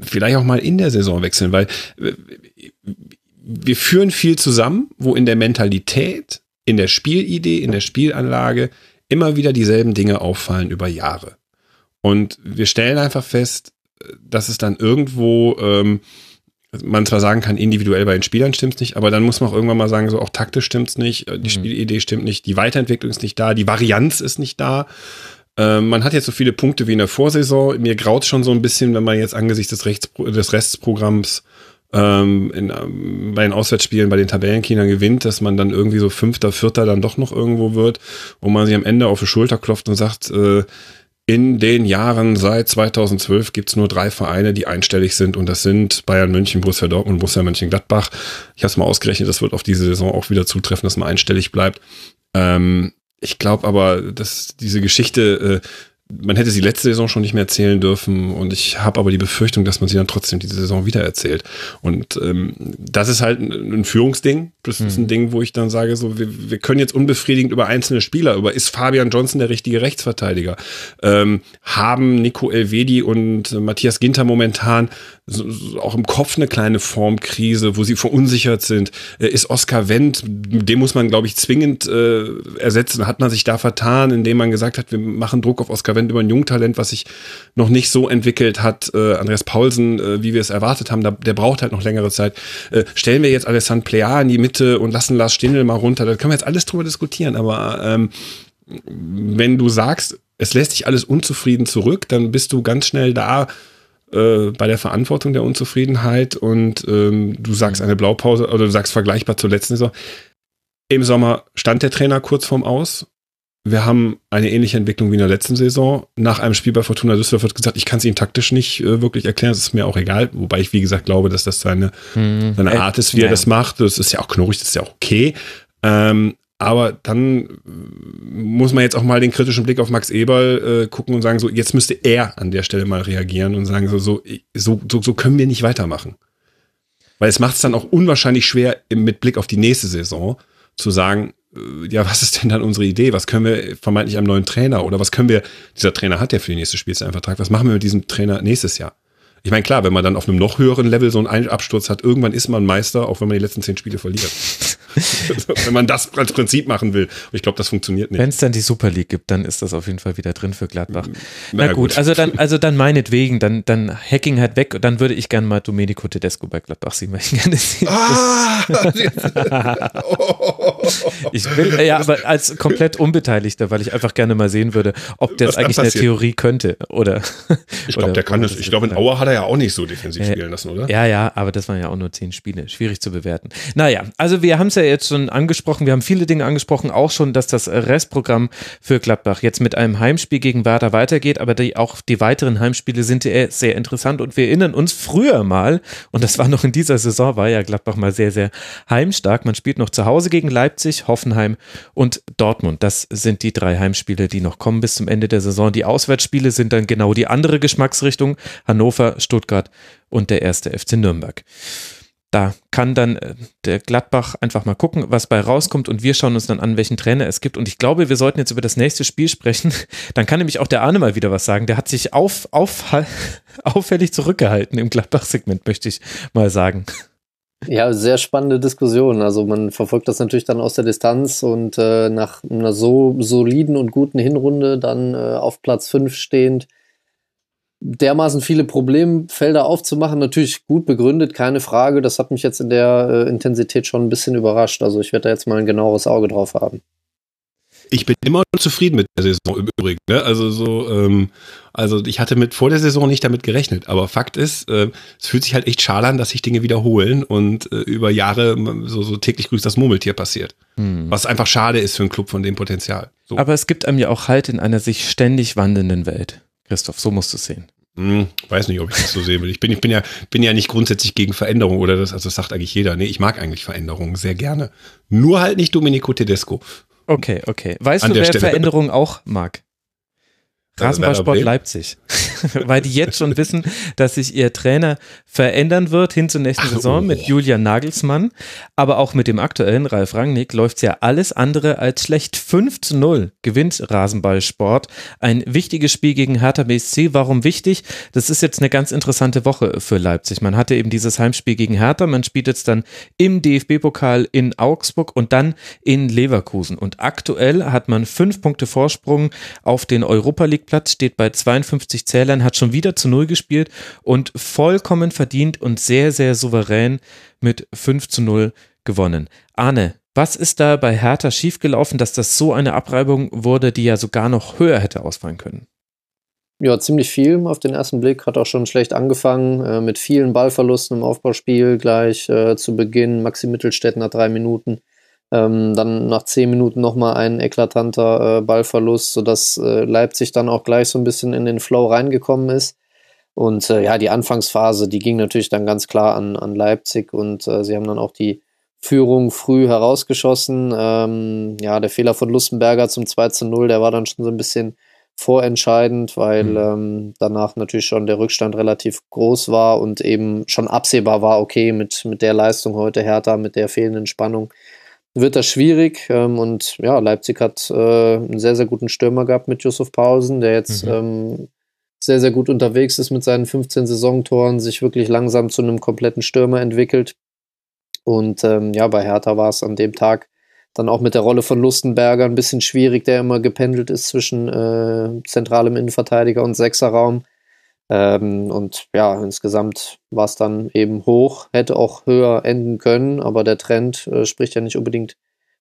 vielleicht auch mal in der Saison wechseln, weil wir führen viel zusammen, wo in der Mentalität, in der Spielidee, in der Spielanlage immer wieder dieselben Dinge auffallen über Jahre. Und wir stellen einfach fest, dass es dann irgendwo ähm, man zwar sagen kann, individuell bei den Spielern stimmt's nicht, aber dann muss man auch irgendwann mal sagen, so auch taktisch stimmt's nicht, die mhm. Spielidee stimmt nicht, die Weiterentwicklung ist nicht da, die Varianz ist nicht da. Ähm, man hat jetzt so viele Punkte wie in der Vorsaison. Mir graut schon so ein bisschen, wenn man jetzt angesichts des, Rechts, des Restprogramms ähm, in, ähm, bei den Auswärtsspielen, bei den Tabellenkindern gewinnt, dass man dann irgendwie so Fünfter, Vierter dann doch noch irgendwo wird, wo man sich am Ende auf die Schulter klopft und sagt, äh, in den Jahren seit 2012 gibt's nur drei Vereine, die einstellig sind und das sind Bayern München, Borussia Dortmund und Borussia Mönchengladbach. Ich habe es mal ausgerechnet, das wird auf diese Saison auch wieder zutreffen, dass man einstellig bleibt. Ähm, ich glaube aber, dass diese Geschichte äh, man hätte sie letzte Saison schon nicht mehr erzählen dürfen und ich habe aber die Befürchtung, dass man sie dann trotzdem diese Saison wieder erzählt. Und ähm, das ist halt ein, ein Führungsding. Das mhm. ist ein mhm. Ding, wo ich dann sage, so wir, wir können jetzt unbefriedigend über einzelne Spieler, über ist Fabian Johnson der richtige Rechtsverteidiger? Ähm, haben Nico Elvedi und Matthias Ginter momentan so, so auch im Kopf eine kleine Formkrise, wo sie verunsichert sind? Äh, ist Oskar Wendt, den muss man, glaube ich, zwingend äh, ersetzen. Hat man sich da vertan, indem man gesagt hat, wir machen Druck auf Oskar Wendt über ein Jungtalent, was sich noch nicht so entwickelt hat. Äh, Andreas Paulsen, äh, wie wir es erwartet haben, da, der braucht halt noch längere Zeit. Äh, stellen wir jetzt Alessandro Plea in die Mitte und lassen Lars Stindl mal runter, da können wir jetzt alles drüber diskutieren, aber ähm, wenn du sagst, es lässt sich alles unzufrieden zurück, dann bist du ganz schnell da, äh, bei der Verantwortung der Unzufriedenheit und ähm, du sagst eine Blaupause oder du sagst vergleichbar zur letzten Saison. Im Sommer stand der Trainer kurz vorm Aus. Wir haben eine ähnliche Entwicklung wie in der letzten Saison. Nach einem Spiel bei Fortuna Düsseldorf wird gesagt, ich kann es Ihnen taktisch nicht äh, wirklich erklären, es ist mir auch egal. Wobei ich, wie gesagt, glaube, dass das seine, hm, seine Art ist, wie er das macht. Das ist ja auch knurrig, das ist ja auch okay. Ähm, aber dann muss man jetzt auch mal den kritischen Blick auf Max Eberl äh, gucken und sagen, so, jetzt müsste er an der Stelle mal reagieren und sagen, so, so, so, so, so können wir nicht weitermachen. Weil es macht es dann auch unwahrscheinlich schwer, mit Blick auf die nächste Saison zu sagen, äh, ja, was ist denn dann unsere Idee? Was können wir vermeintlich am neuen Trainer oder was können wir, dieser Trainer hat ja für die nächste Spielzeit einen Vertrag, was machen wir mit diesem Trainer nächstes Jahr? Ich meine, klar, wenn man dann auf einem noch höheren Level so einen Absturz hat, irgendwann ist man Meister, auch wenn man die letzten zehn Spiele verliert. wenn man das als Prinzip machen will. Ich glaube, das funktioniert nicht. Wenn es dann die Super League gibt, dann ist das auf jeden Fall wieder drin für Gladbach. Na, Na gut, gut, also dann, also dann meinetwegen, dann, dann Hacking halt weg und dann würde ich gerne mal Domenico Tedesco bei Gladbach sehen, weil ich gerne sehen. Ah, ich will, ja, aber als komplett Unbeteiligter, weil ich einfach gerne mal sehen würde, ob der es eigentlich in der Theorie könnte oder. Ich glaube, der kann das. Ich glaube, in Auer hat er ja auch nicht so defensiv äh, spielen lassen, oder? Ja, ja, aber das waren ja auch nur zehn Spiele. Schwierig zu bewerten. Naja, also wir haben es ja jetzt schon angesprochen, wir haben viele Dinge angesprochen, auch schon, dass das Restprogramm für Gladbach jetzt mit einem Heimspiel gegen Werder weitergeht, aber die, auch die weiteren Heimspiele sind sehr interessant und wir erinnern uns früher mal, und das war noch in dieser Saison, war ja Gladbach mal sehr, sehr heimstark. Man spielt noch zu Hause gegen Leipzig, Hoffenheim und Dortmund. Das sind die drei Heimspiele, die noch kommen bis zum Ende der Saison. Die Auswärtsspiele sind dann genau die andere Geschmacksrichtung. Hannover, Stuttgart und der erste FC Nürnberg. Da kann dann äh, der Gladbach einfach mal gucken, was bei rauskommt und wir schauen uns dann an, welchen Trainer es gibt. Und ich glaube, wir sollten jetzt über das nächste Spiel sprechen. Dann kann nämlich auch der Arne mal wieder was sagen. Der hat sich auf, auf, auffällig zurückgehalten im Gladbach-Segment, möchte ich mal sagen. Ja, sehr spannende Diskussion. Also man verfolgt das natürlich dann aus der Distanz und äh, nach einer so soliden und guten Hinrunde dann äh, auf Platz 5 stehend dermaßen viele Problemfelder aufzumachen, natürlich gut begründet, keine Frage. Das hat mich jetzt in der äh, Intensität schon ein bisschen überrascht. Also ich werde da jetzt mal ein genaueres Auge drauf haben. Ich bin immer zufrieden mit der Saison im Übrigen. Ne? Also so, ähm, also ich hatte mit vor der Saison nicht damit gerechnet. Aber Fakt ist, äh, es fühlt sich halt echt schal an, dass sich Dinge wiederholen und äh, über Jahre so, so täglich grüßt das Murmeltier passiert. Hm. Was einfach schade ist für einen Club von dem Potenzial. So. Aber es gibt einem ja auch Halt in einer sich ständig wandelnden Welt. Christoph, so musst du es sehen. Hm, weiß nicht, ob ich das so sehen will. Ich bin, ich bin ja, bin ja nicht grundsätzlich gegen Veränderung oder das, also das sagt eigentlich jeder. Nee, ich mag eigentlich Veränderungen sehr gerne. Nur halt nicht Domenico Tedesco. Okay, okay. Weißt An du, wer Stelle. Veränderungen auch mag? Rasenballsport Leipzig, weil die jetzt schon wissen, dass sich ihr Trainer verändern wird hin zur nächsten Ach, Saison oh. mit Julian Nagelsmann, aber auch mit dem aktuellen Ralf Rangnick läuft ja alles andere als schlecht. 5 zu 0 gewinnt Rasenballsport. Ein wichtiges Spiel gegen Hertha BSC. Warum wichtig? Das ist jetzt eine ganz interessante Woche für Leipzig. Man hatte eben dieses Heimspiel gegen Hertha, man spielt jetzt dann im DFB-Pokal in Augsburg und dann in Leverkusen. Und aktuell hat man fünf Punkte Vorsprung auf den Europa League Platz, steht bei 52 Zählern, hat schon wieder zu Null gespielt und vollkommen verdient und sehr, sehr souverän mit 5 zu 0 gewonnen. Arne, was ist da bei Hertha schiefgelaufen, dass das so eine Abreibung wurde, die ja sogar noch höher hätte ausfallen können? Ja, ziemlich viel auf den ersten Blick. Hat auch schon schlecht angefangen, äh, mit vielen Ballverlusten im Aufbauspiel gleich äh, zu Beginn. Maxi Mittelstädt nach drei Minuten. Ähm, dann nach zehn Minuten nochmal ein eklatanter äh, Ballverlust, sodass äh, Leipzig dann auch gleich so ein bisschen in den Flow reingekommen ist. Und äh, ja, die Anfangsphase, die ging natürlich dann ganz klar an, an Leipzig und äh, sie haben dann auch die Führung früh herausgeschossen. Ähm, ja, der Fehler von Lustenberger zum 2 zu 0, der war dann schon so ein bisschen vorentscheidend, weil mhm. ähm, danach natürlich schon der Rückstand relativ groß war und eben schon absehbar war, okay, mit, mit der Leistung heute Hertha, mit der fehlenden Spannung, wird das schwierig. Ähm, und ja, Leipzig hat äh, einen sehr, sehr guten Stürmer gehabt mit Josef Pausen, der jetzt mhm. ähm, sehr, sehr gut unterwegs ist mit seinen 15 Saisontoren, sich wirklich langsam zu einem kompletten Stürmer entwickelt. Und ähm, ja, bei Hertha war es an dem Tag dann auch mit der Rolle von Lustenberger ein bisschen schwierig, der immer gependelt ist zwischen äh, zentralem Innenverteidiger und Sechserraum. Ähm, und ja, insgesamt war es dann eben hoch, hätte auch höher enden können, aber der Trend äh, spricht ja nicht unbedingt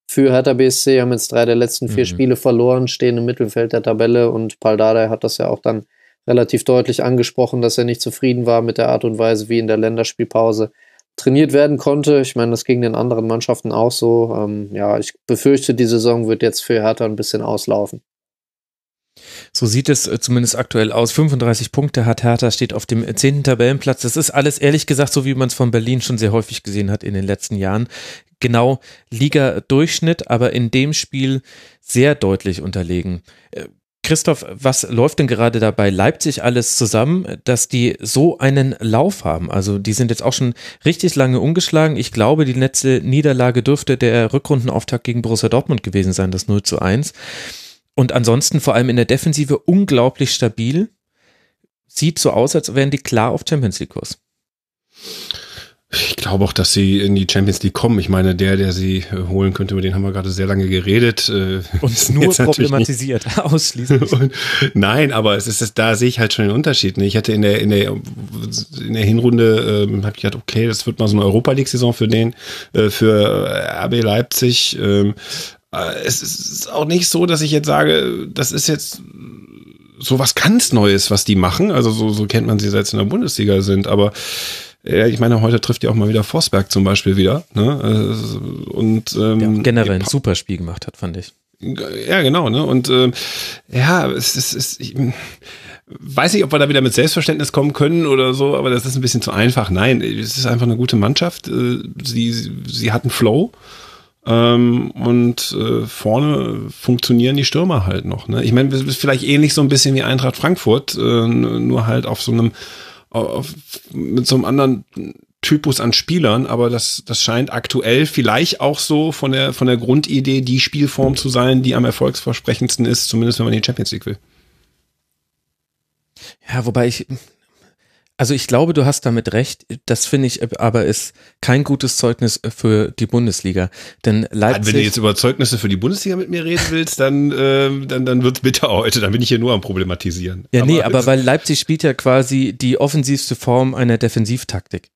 für Hertha BSC. Haben jetzt drei der letzten vier mhm. Spiele verloren, stehen im Mittelfeld der Tabelle und Paldada hat das ja auch dann relativ deutlich angesprochen, dass er nicht zufrieden war mit der Art und Weise, wie in der Länderspielpause trainiert werden konnte. Ich meine, das ging den anderen Mannschaften auch so. Ähm, ja, ich befürchte, die Saison wird jetzt für Hertha ein bisschen auslaufen. So sieht es äh, zumindest aktuell aus. 35 Punkte hat Hertha, steht auf dem 10. Tabellenplatz. Das ist alles ehrlich gesagt so, wie man es von Berlin schon sehr häufig gesehen hat in den letzten Jahren. Genau Liga-Durchschnitt, aber in dem Spiel sehr deutlich unterlegen. Äh, Christoph, was läuft denn gerade da bei Leipzig alles zusammen, dass die so einen Lauf haben? Also die sind jetzt auch schon richtig lange ungeschlagen. Ich glaube, die letzte Niederlage dürfte der Rückrundenauftakt gegen Borussia Dortmund gewesen sein, das 0 zu 1. Und ansonsten vor allem in der Defensive unglaublich stabil. Sieht so aus, als wären die klar auf Champions League Kurs. Ich glaube auch, dass sie in die Champions League kommen. Ich meine, der, der sie äh, holen könnte, über den haben wir gerade sehr lange geredet. Äh, Und nur problematisiert, ausschließlich. Und, nein, aber es ist, da sehe ich halt schon den Unterschied. Ne? Ich hatte in der, in der, in der Hinrunde, äh, habe ich gedacht, okay, das wird mal so eine Europa League-Saison für den, äh, für RB Leipzig. Ähm, äh, es ist auch nicht so, dass ich jetzt sage, das ist jetzt so was ganz Neues, was die machen. Also so, so kennt man sie, seit sie in der Bundesliga sind. Aber ja, ich meine, heute trifft ja auch mal wieder Forsberg zum Beispiel wieder. Ne? Äh, und ähm, ja, generell ein super Spiel gemacht hat, fand ich. Ja, genau. Ne? Und ähm, ja, es ist, es ist ich, weiß nicht, ob wir da wieder mit Selbstverständnis kommen können oder so, aber das ist ein bisschen zu einfach. Nein, es ist einfach eine gute Mannschaft. Äh, sie, sie hat einen Flow. Ähm, und äh, vorne funktionieren die Stürmer halt noch. Ne? Ich meine, vielleicht ähnlich so ein bisschen wie Eintracht Frankfurt, äh, nur halt auf so einem, auf, mit so einem anderen Typus an Spielern, aber das, das scheint aktuell vielleicht auch so von der, von der Grundidee die Spielform zu sein, die am erfolgsversprechendsten ist, zumindest wenn man die Champions League will. Ja, wobei ich, also ich glaube, du hast damit recht. Das finde ich aber ist kein gutes Zeugnis für die Bundesliga. Denn Leipzig. Wenn du jetzt über Zeugnisse für die Bundesliga mit mir reden willst, dann, äh, dann, dann wird's bitter heute. Dann bin ich hier nur am Problematisieren. Ja, aber nee, aber weil Leipzig spielt ja quasi die offensivste Form einer Defensivtaktik.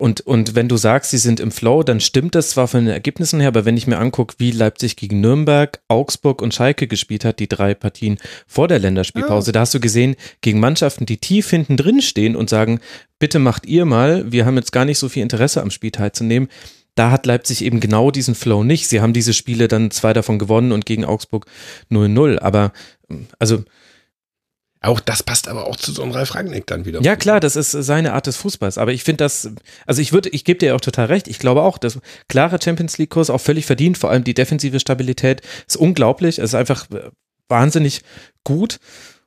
Und, und wenn du sagst, sie sind im Flow, dann stimmt das zwar von den Ergebnissen her, aber wenn ich mir angucke, wie Leipzig gegen Nürnberg, Augsburg und Schalke gespielt hat, die drei Partien vor der Länderspielpause, oh. da hast du gesehen, gegen Mannschaften, die tief hinten drin stehen und sagen, bitte macht ihr mal, wir haben jetzt gar nicht so viel Interesse am Spiel teilzunehmen. Da hat Leipzig eben genau diesen Flow nicht. Sie haben diese Spiele dann zwei davon gewonnen und gegen Augsburg 0-0. Aber also auch das passt aber auch zu so einem Ralf Rangnick dann wieder. Ja, klar, das ist seine Art des Fußballs. Aber ich finde das, also ich würde, ich gebe dir auch total recht. Ich glaube auch, dass klare Champions League-Kurs auch völlig verdient. Vor allem die defensive Stabilität ist unglaublich. Es ist einfach wahnsinnig gut.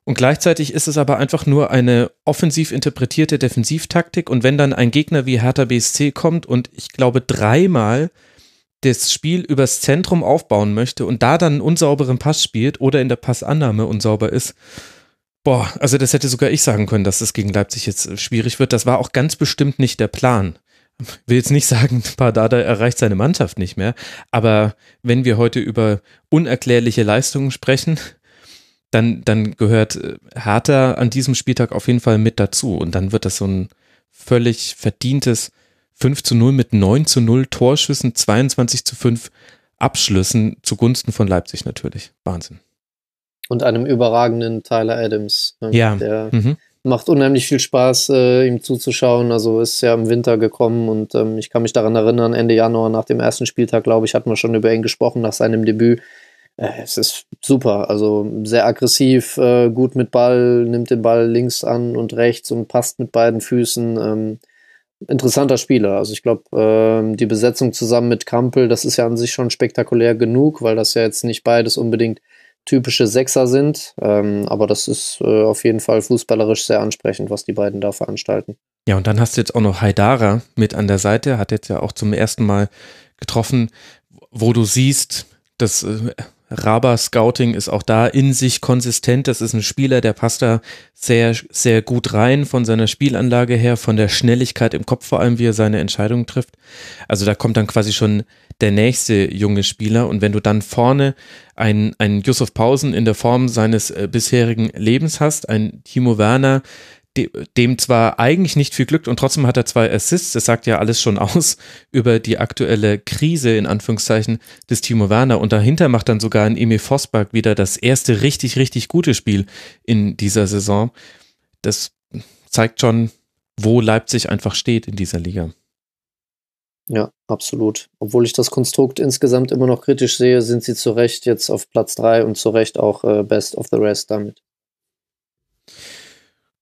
Und gleichzeitig ist es aber einfach nur eine offensiv interpretierte Defensivtaktik. Und wenn dann ein Gegner wie Hertha BSC kommt und ich glaube dreimal das Spiel übers Zentrum aufbauen möchte und da dann einen unsauberen Pass spielt oder in der Passannahme unsauber ist, boah, also das hätte sogar ich sagen können, dass das gegen Leipzig jetzt schwierig wird. Das war auch ganz bestimmt nicht der Plan. Will jetzt nicht sagen, Pardada erreicht seine Mannschaft nicht mehr, aber wenn wir heute über unerklärliche Leistungen sprechen, dann, dann gehört äh, Hertha an diesem Spieltag auf jeden Fall mit dazu. Und dann wird das so ein völlig verdientes 5 zu 0 mit 9 zu 0 Torschüssen, 22 zu 5 Abschlüssen zugunsten von Leipzig natürlich. Wahnsinn. Und einem überragenden Tyler Adams. Ne? Ja. Der mhm. macht unheimlich viel Spaß, äh, ihm zuzuschauen. Also ist ja im Winter gekommen und ähm, ich kann mich daran erinnern, Ende Januar nach dem ersten Spieltag, glaube ich, hatten wir schon über ihn gesprochen, nach seinem Debüt äh, es ist super. Also sehr aggressiv, äh, gut mit Ball, nimmt den Ball links an und rechts und passt mit beiden Füßen. Ähm, interessanter Spieler. Also ich glaube, ähm, die Besetzung zusammen mit Kampel, das ist ja an sich schon spektakulär genug, weil das ja jetzt nicht beides unbedingt typische Sechser sind. Ähm, aber das ist äh, auf jeden Fall fußballerisch sehr ansprechend, was die beiden da veranstalten. Ja, und dann hast du jetzt auch noch Haidara mit an der Seite, hat jetzt ja auch zum ersten Mal getroffen, wo du siehst, dass äh, Raba Scouting ist auch da in sich konsistent. Das ist ein Spieler, der passt da sehr, sehr gut rein von seiner Spielanlage her, von der Schnelligkeit im Kopf vor allem, wie er seine Entscheidungen trifft. Also da kommt dann quasi schon der nächste junge Spieler. Und wenn du dann vorne einen, einen Yusuf Pausen in der Form seines äh, bisherigen Lebens hast, ein Timo Werner, dem zwar eigentlich nicht viel Glück und trotzdem hat er zwei Assists. Das sagt ja alles schon aus über die aktuelle Krise in Anführungszeichen des Timo Werner. Und dahinter macht dann sogar ein Emil Vosberg wieder das erste richtig, richtig gute Spiel in dieser Saison. Das zeigt schon, wo Leipzig einfach steht in dieser Liga. Ja, absolut. Obwohl ich das Konstrukt insgesamt immer noch kritisch sehe, sind sie zu Recht jetzt auf Platz 3 und zu Recht auch äh, Best of the Rest damit.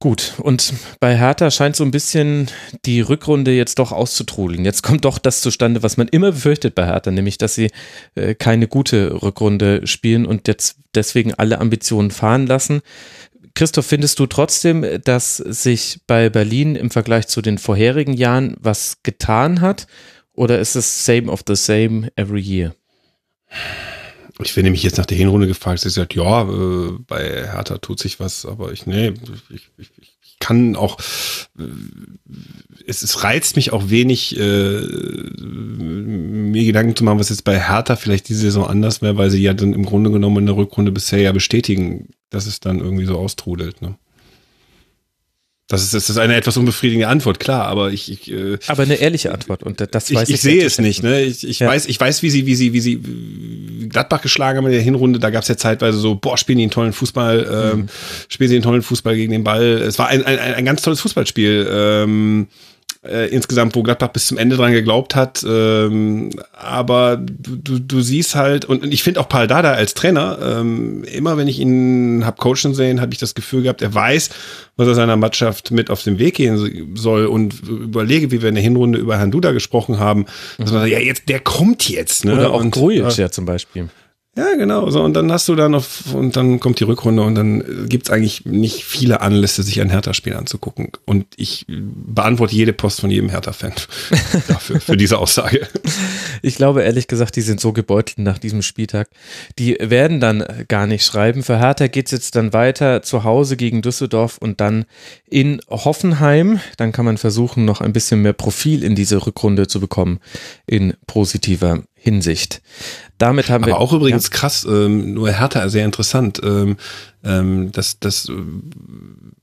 Gut, und bei Hertha scheint so ein bisschen die Rückrunde jetzt doch auszutrudeln. Jetzt kommt doch das zustande, was man immer befürchtet bei Hertha, nämlich dass sie äh, keine gute Rückrunde spielen und jetzt deswegen alle Ambitionen fahren lassen. Christoph, findest du trotzdem, dass sich bei Berlin im Vergleich zu den vorherigen Jahren was getan hat? Oder ist es same of the same every year? Ich finde mich jetzt nach der Hinrunde gefragt, sie sagt, ja, äh, bei Hertha tut sich was, aber ich, nee, ich, ich, ich kann auch, äh, es, es reizt mich auch wenig, äh, mir Gedanken zu machen, was jetzt bei Hertha vielleicht diese Saison anders wäre, weil sie ja dann im Grunde genommen in der Rückrunde bisher ja bestätigen, dass es dann irgendwie so austrudelt. Ne? Das ist, das ist eine etwas unbefriedigende Antwort, klar, aber ich, ich äh, aber eine ehrliche Antwort und das weiß ich. Ich, ich sehe es nicht, ne? Ich, ich ja. weiß, ich weiß, wie sie, wie sie, wie sie Gladbach geschlagen haben in der Hinrunde. Da gab es ja zeitweise so, boah, spielen die einen tollen Fußball, ähm, mhm. spielen sie einen tollen Fußball gegen den Ball. Es war ein, ein, ein ganz tolles Fußballspiel. Ähm, äh, insgesamt, wo Gladbach bis zum Ende dran geglaubt hat. Ähm, aber du, du, siehst halt, und, und ich finde auch Paul Dada als Trainer, ähm, immer wenn ich ihn hab coachen sehen, habe ich das Gefühl gehabt, er weiß, was er seiner Mannschaft mit auf den Weg gehen soll und überlege, wie wir in der Hinrunde über Herrn Duda gesprochen haben, dass man sagt, ja, jetzt, der kommt jetzt. Ne? Oder auch und, Grujic ja zum Beispiel. Ja, genau. So, und dann hast du da noch, und dann kommt die Rückrunde und dann gibt's eigentlich nicht viele Anlässe, sich ein Hertha-Spiel anzugucken. Und ich beantworte jede Post von jedem Hertha-Fan dafür, für diese Aussage. Ich glaube ehrlich gesagt, die sind so gebeutelt nach diesem Spieltag. Die werden dann gar nicht schreiben. Für Hertha geht's jetzt dann weiter zu Hause gegen Düsseldorf und dann in Hoffenheim. Dann kann man versuchen, noch ein bisschen mehr Profil in diese Rückrunde zu bekommen in positiver Hinsicht. Damit haben Aber wir. auch übrigens ja. krass, ähm, nur Hertha sehr interessant. Ähm, ähm, das, das, äh,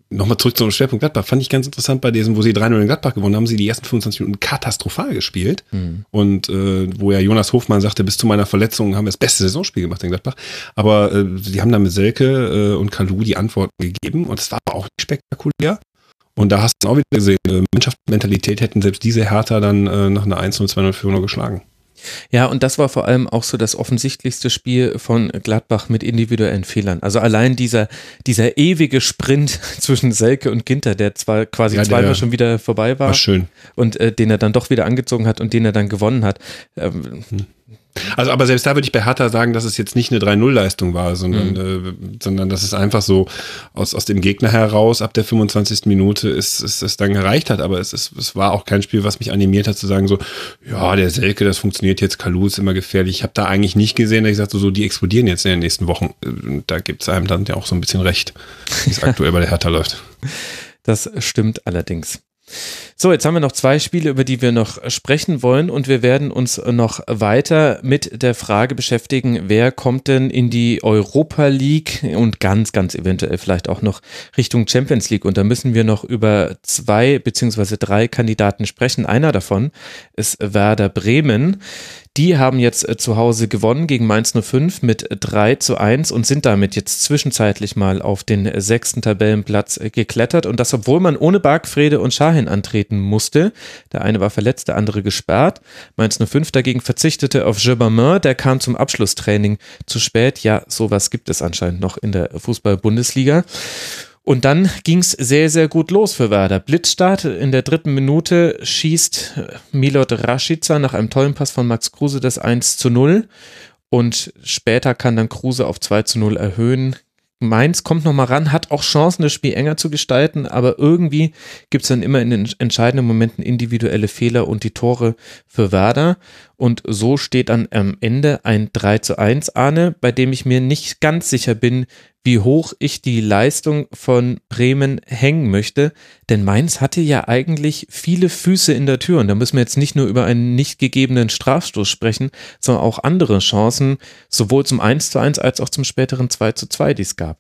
nochmal zurück zum Schwerpunkt Gladbach, fand ich ganz interessant bei diesem, wo sie 3-0 in Gladbach gewonnen haben, sie die ersten 25 Minuten katastrophal gespielt. Mhm. Und äh, wo ja Jonas Hofmann sagte, bis zu meiner Verletzung haben wir das beste Saisonspiel gemacht in Gladbach. Aber äh, sie haben dann mit Selke äh, und Kalu die Antworten gegeben und es war aber auch nicht spektakulär. Und da hast du auch wieder gesehen, äh, Mannschaftsmentalität hätten selbst diese Hertha dann äh, nach einer 1 2 0 Führung geschlagen. Ja, und das war vor allem auch so das offensichtlichste Spiel von Gladbach mit individuellen Fehlern. Also allein dieser, dieser ewige Sprint zwischen Selke und Ginter, der zwar quasi ja, zweimal schon wieder vorbei war, war schön. und äh, den er dann doch wieder angezogen hat und den er dann gewonnen hat. Ähm, hm Also, aber selbst da würde ich bei Hertha sagen, dass es jetzt nicht eine 3-0-Leistung war, sondern, mhm. äh, sondern dass es einfach so aus, aus dem Gegner heraus ab der 25. Minute ist, ist es dann gereicht hat. Aber es, ist, es war auch kein Spiel, was mich animiert hat zu sagen so, ja, der Selke, das funktioniert jetzt, Kalu ist immer gefährlich. Ich habe da eigentlich nicht gesehen, dass ich sagte, so, so, die explodieren jetzt in den nächsten Wochen. Und da gibt es einem dann ja auch so ein bisschen recht, wie es aktuell bei der Hertha läuft. Das stimmt allerdings. So, jetzt haben wir noch zwei Spiele, über die wir noch sprechen wollen und wir werden uns noch weiter mit der Frage beschäftigen, wer kommt denn in die Europa League und ganz, ganz eventuell vielleicht auch noch Richtung Champions League. Und da müssen wir noch über zwei beziehungsweise drei Kandidaten sprechen. Einer davon ist Werder Bremen. Die haben jetzt äh, zu Hause gewonnen gegen Mainz 05 mit 3 zu 1 und sind damit jetzt zwischenzeitlich mal auf den sechsten Tabellenplatz äh, geklettert. Und das, obwohl man ohne Bargfrede und Schahin antreten musste. Der eine war verletzt, der andere gesperrt. Mainz 05 dagegen verzichtete auf Germain, der kam zum Abschlusstraining zu spät. Ja, sowas gibt es anscheinend noch in der Fußball-Bundesliga. Und dann ging es sehr, sehr gut los für Werder. Blitzstart in der dritten Minute schießt Milot Rashica nach einem tollen Pass von Max Kruse das 1 zu 0. Und später kann dann Kruse auf 2 zu 0 erhöhen. Mainz kommt nochmal ran, hat auch Chancen, das Spiel enger zu gestalten, aber irgendwie gibt es dann immer in den entscheidenden Momenten individuelle Fehler und die Tore für Werder. Und so steht dann am Ende ein 3 zu 1 Ahne, bei dem ich mir nicht ganz sicher bin, wie hoch ich die Leistung von Bremen hängen möchte. Denn Mainz hatte ja eigentlich viele Füße in der Tür. Und da müssen wir jetzt nicht nur über einen nicht gegebenen Strafstoß sprechen, sondern auch andere Chancen, sowohl zum 1 zu 1 als auch zum späteren 2 zu 2, die es gab.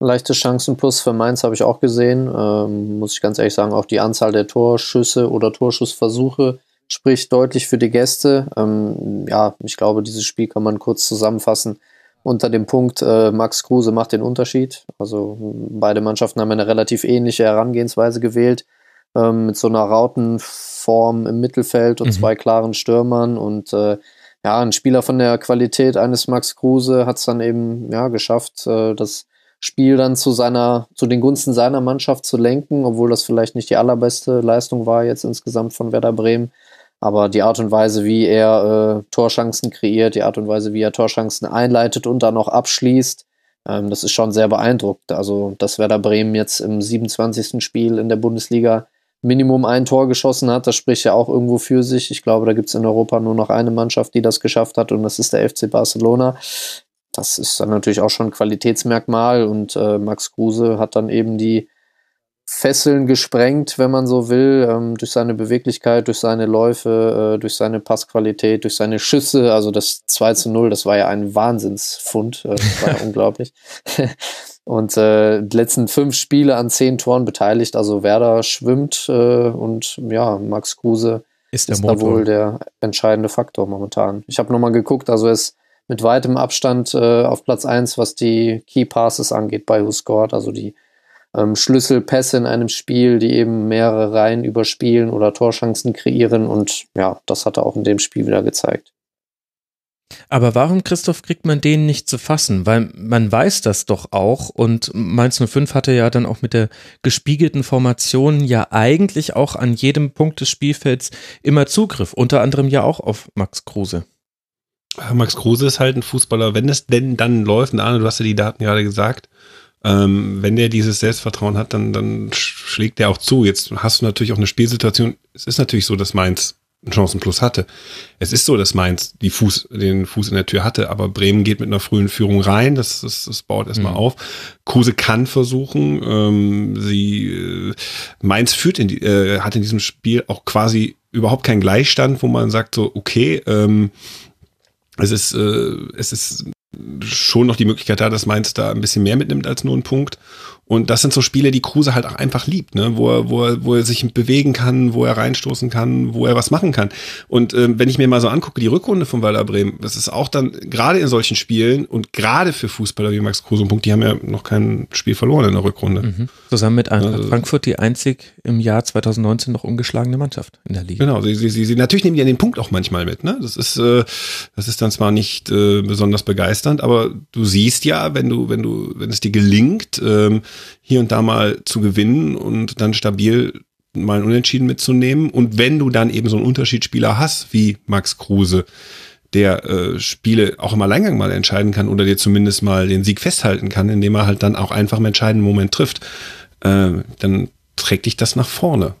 Leichte Chancenplus für Mainz habe ich auch gesehen. Ähm, muss ich ganz ehrlich sagen, auch die Anzahl der Torschüsse oder Torschussversuche spricht deutlich für die Gäste. Ähm, ja, ich glaube, dieses Spiel kann man kurz zusammenfassen unter dem Punkt, äh, Max Kruse macht den Unterschied. Also beide Mannschaften haben eine relativ ähnliche Herangehensweise gewählt, ähm, mit so einer Rautenform im Mittelfeld und mhm. zwei klaren Stürmern und äh, ja, ein Spieler von der Qualität eines Max Kruse hat es dann eben ja geschafft, äh, das Spiel dann zu seiner, zu den Gunsten seiner Mannschaft zu lenken, obwohl das vielleicht nicht die allerbeste Leistung war jetzt insgesamt von Werder Bremen. Aber die Art und Weise, wie er äh, Torchancen kreiert, die Art und Weise, wie er Torchancen einleitet und dann noch abschließt, ähm, das ist schon sehr beeindruckend. Also, dass Werder Bremen jetzt im 27. Spiel in der Bundesliga Minimum ein Tor geschossen hat, das spricht ja auch irgendwo für sich. Ich glaube, da gibt es in Europa nur noch eine Mannschaft, die das geschafft hat, und das ist der FC Barcelona. Das ist dann natürlich auch schon ein Qualitätsmerkmal und äh, Max Kruse hat dann eben die Fesseln gesprengt, wenn man so will, ähm, durch seine Beweglichkeit, durch seine Läufe, äh, durch seine Passqualität, durch seine Schüsse. Also das 2 zu 0, das war ja ein Wahnsinnsfund. Äh, das war ja unglaublich. Und äh, die letzten fünf Spiele an zehn Toren beteiligt. Also Werder schwimmt äh, und ja, Max Kruse ist, ist da wohl der entscheidende Faktor momentan. Ich habe nochmal geguckt, also er ist mit weitem Abstand äh, auf Platz 1, was die Key Passes angeht bei Who Scored, also die ähm, Schlüsselpässe in einem Spiel, die eben mehrere Reihen überspielen oder Torchancen kreieren. Und ja, das hat er auch in dem Spiel wieder gezeigt. Aber warum, Christoph, kriegt man den nicht zu fassen? Weil man weiß das doch auch und Mainz 05 hatte ja dann auch mit der gespiegelten Formation ja eigentlich auch an jedem Punkt des Spielfelds immer Zugriff, unter anderem ja auch auf Max Kruse. Max Kruse ist halt ein Fußballer, wenn es denn dann läuft, Arne, du hast ja die Daten gerade gesagt, ähm, wenn der dieses Selbstvertrauen hat, dann, dann schlägt der auch zu. Jetzt hast du natürlich auch eine Spielsituation. Es ist natürlich so, dass Mainz einen Chancenplus hatte. Es ist so, dass Mainz die Fuß, den Fuß in der Tür hatte, aber Bremen geht mit einer frühen Führung rein. Das, das, das baut erstmal mhm. auf. Kruse kann versuchen. Ähm, sie äh, Mainz führt in die, äh, hat in diesem Spiel auch quasi überhaupt keinen Gleichstand, wo man sagt so, okay, ähm, es ist, äh, es ist schon noch die Möglichkeit da, dass Mainz da ein bisschen mehr mitnimmt als nur einen Punkt. Und das sind so Spiele, die Kruse halt auch einfach liebt, ne? wo, er, wo, er, wo er sich bewegen kann, wo er reinstoßen kann, wo er was machen kann. Und ähm, wenn ich mir mal so angucke, die Rückrunde von Werder Bremen, das ist auch dann gerade in solchen Spielen und gerade für Fußballer wie Max Kruse und Punkt, die haben ja noch kein Spiel verloren in der Rückrunde. Mhm. Zusammen mit Eintracht also, Frankfurt die einzig im Jahr 2019 noch ungeschlagene Mannschaft in der Liga. Genau, sie, sie, sie, sie natürlich nehmen die an den Punkt auch manchmal mit. Ne? Das ist, äh, das ist dann zwar nicht äh, besonders begeisternd, aber du siehst ja, wenn du, wenn du, wenn es dir gelingt, ähm, hier und da mal zu gewinnen und dann stabil mal ein Unentschieden mitzunehmen. Und wenn du dann eben so einen Unterschiedsspieler hast wie Max Kruse, der äh, Spiele auch im Alleingang mal entscheiden kann oder dir zumindest mal den Sieg festhalten kann, indem er halt dann auch einfach im entscheidenden Moment trifft, äh, dann trägt dich das nach vorne.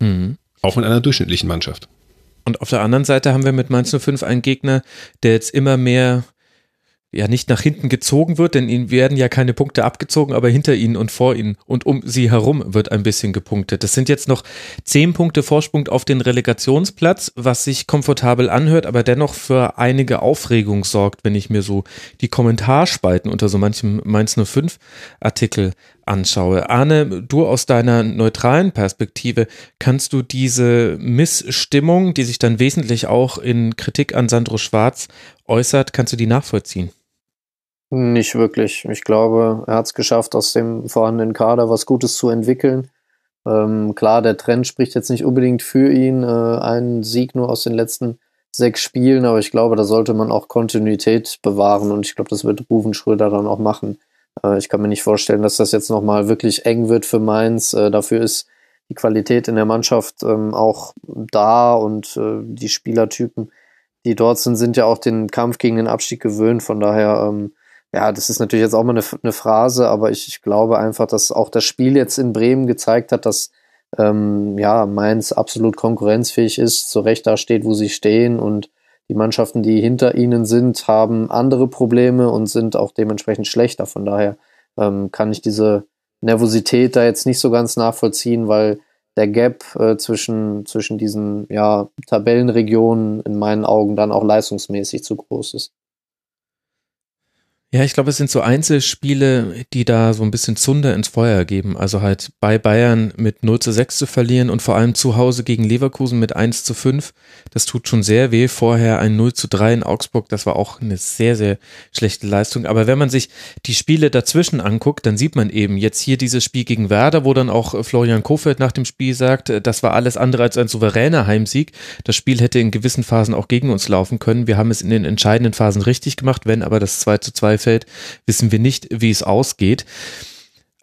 Mhm. Auch in einer durchschnittlichen Mannschaft. Und auf der anderen Seite haben wir mit Mainz 05 einen Gegner, der jetzt immer mehr ja nicht nach hinten gezogen wird, denn ihnen werden ja keine Punkte abgezogen, aber hinter ihnen und vor ihnen und um sie herum wird ein bisschen gepunktet. Das sind jetzt noch zehn Punkte Vorsprung auf den Relegationsplatz, was sich komfortabel anhört, aber dennoch für einige Aufregung sorgt, wenn ich mir so die Kommentarspalten unter so manchem Mainz 05 Artikel anschaue. Arne, du aus deiner neutralen Perspektive, kannst du diese Missstimmung, die sich dann wesentlich auch in Kritik an Sandro Schwarz äußert, kannst du die nachvollziehen? Nicht wirklich. Ich glaube, er hat es geschafft, aus dem vorhandenen Kader was Gutes zu entwickeln. Ähm, klar, der Trend spricht jetzt nicht unbedingt für ihn. Äh, ein Sieg nur aus den letzten sechs Spielen, aber ich glaube, da sollte man auch Kontinuität bewahren und ich glaube, das wird Ruven Schröder dann auch machen. Äh, ich kann mir nicht vorstellen, dass das jetzt nochmal wirklich eng wird für Mainz. Äh, dafür ist die Qualität in der Mannschaft ähm, auch da und äh, die Spielertypen, die dort sind, sind ja auch den Kampf gegen den Abstieg gewöhnt. Von daher ähm, ja, das ist natürlich jetzt auch mal eine, eine Phrase, aber ich, ich glaube einfach, dass auch das Spiel jetzt in Bremen gezeigt hat, dass ähm, ja, Mainz absolut konkurrenzfähig ist, zu Recht da steht, wo sie stehen und die Mannschaften, die hinter ihnen sind, haben andere Probleme und sind auch dementsprechend schlechter. Von daher ähm, kann ich diese Nervosität da jetzt nicht so ganz nachvollziehen, weil der Gap äh, zwischen, zwischen diesen ja, Tabellenregionen in meinen Augen dann auch leistungsmäßig zu groß ist. Ja, ich glaube, es sind so Einzelspiele, die da so ein bisschen Zunder ins Feuer geben. Also halt bei Bayern mit 0 zu 6 zu verlieren und vor allem zu Hause gegen Leverkusen mit 1 zu 5. Das tut schon sehr weh. Vorher ein 0 zu 3 in Augsburg, das war auch eine sehr, sehr schlechte Leistung. Aber wenn man sich die Spiele dazwischen anguckt, dann sieht man eben jetzt hier dieses Spiel gegen Werder, wo dann auch Florian Kofeld nach dem Spiel sagt, das war alles andere als ein souveräner Heimsieg. Das Spiel hätte in gewissen Phasen auch gegen uns laufen können. Wir haben es in den entscheidenden Phasen richtig gemacht, wenn aber das 2 zu 2 fällt, wissen wir nicht, wie es ausgeht.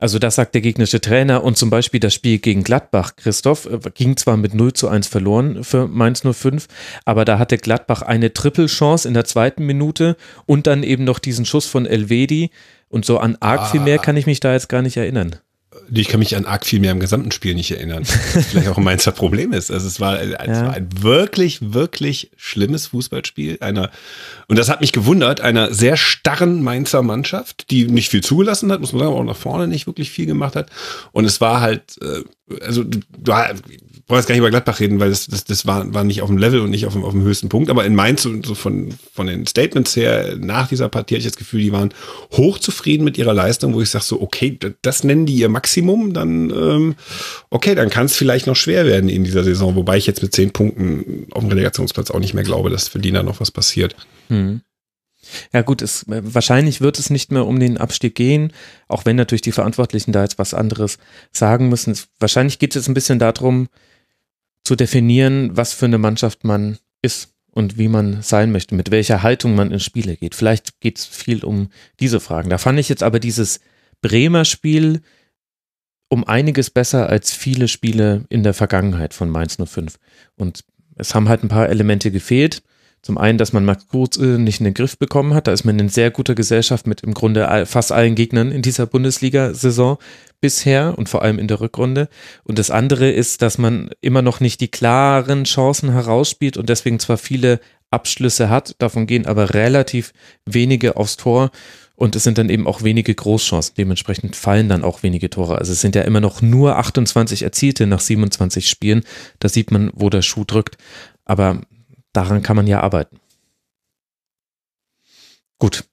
Also das sagt der gegnerische Trainer und zum Beispiel das Spiel gegen Gladbach, Christoph, äh, ging zwar mit 0 zu 1 verloren für Mainz 05, aber da hatte Gladbach eine Trippelchance in der zweiten Minute und dann eben noch diesen Schuss von Elvedi und so an arg viel mehr ah. kann ich mich da jetzt gar nicht erinnern ich kann mich an arg viel mehr im gesamten Spiel nicht erinnern. Was vielleicht auch ein Mainzer Problem ist. Also es war, es ja. war ein wirklich, wirklich schlimmes Fußballspiel. Einer, und das hat mich gewundert, einer sehr starren Mainzer Mannschaft, die nicht viel zugelassen hat, muss man sagen, aber auch nach vorne nicht wirklich viel gemacht hat. Und es war halt, äh, also du, brauche jetzt gar nicht über Gladbach reden, weil das, das, das war, war nicht auf dem Level und nicht auf dem, auf dem höchsten Punkt. Aber in Mainz, so, von, von den Statements her, nach dieser Partie hatte ich das Gefühl, die waren hochzufrieden mit ihrer Leistung, wo ich sage so, okay, das nennen die ihr Maximum, dann ähm, okay, dann kann es vielleicht noch schwer werden in dieser Saison. Wobei ich jetzt mit zehn Punkten auf dem Relegationsplatz auch nicht mehr glaube, dass für die da noch was passiert. Hm. Ja gut, es, wahrscheinlich wird es nicht mehr um den Abstieg gehen, auch wenn natürlich die Verantwortlichen da jetzt was anderes sagen müssen. Wahrscheinlich geht es jetzt ein bisschen darum, zu definieren, was für eine Mannschaft man ist und wie man sein möchte, mit welcher Haltung man ins Spiele geht. Vielleicht geht es viel um diese Fragen. Da fand ich jetzt aber dieses Bremer Spiel um einiges besser als viele Spiele in der Vergangenheit von Mainz 05. Und es haben halt ein paar Elemente gefehlt. Zum einen, dass man Max Kruse nicht in den Griff bekommen hat. Da ist man in sehr guter Gesellschaft mit im Grunde fast allen Gegnern in dieser Bundesliga-Saison bisher und vor allem in der Rückrunde. Und das andere ist, dass man immer noch nicht die klaren Chancen herausspielt und deswegen zwar viele Abschlüsse hat, davon gehen aber relativ wenige aufs Tor. Und es sind dann eben auch wenige Großchancen. Dementsprechend fallen dann auch wenige Tore. Also es sind ja immer noch nur 28 erzielte nach 27 Spielen. Da sieht man, wo der Schuh drückt. Aber daran kann man ja arbeiten. Gut.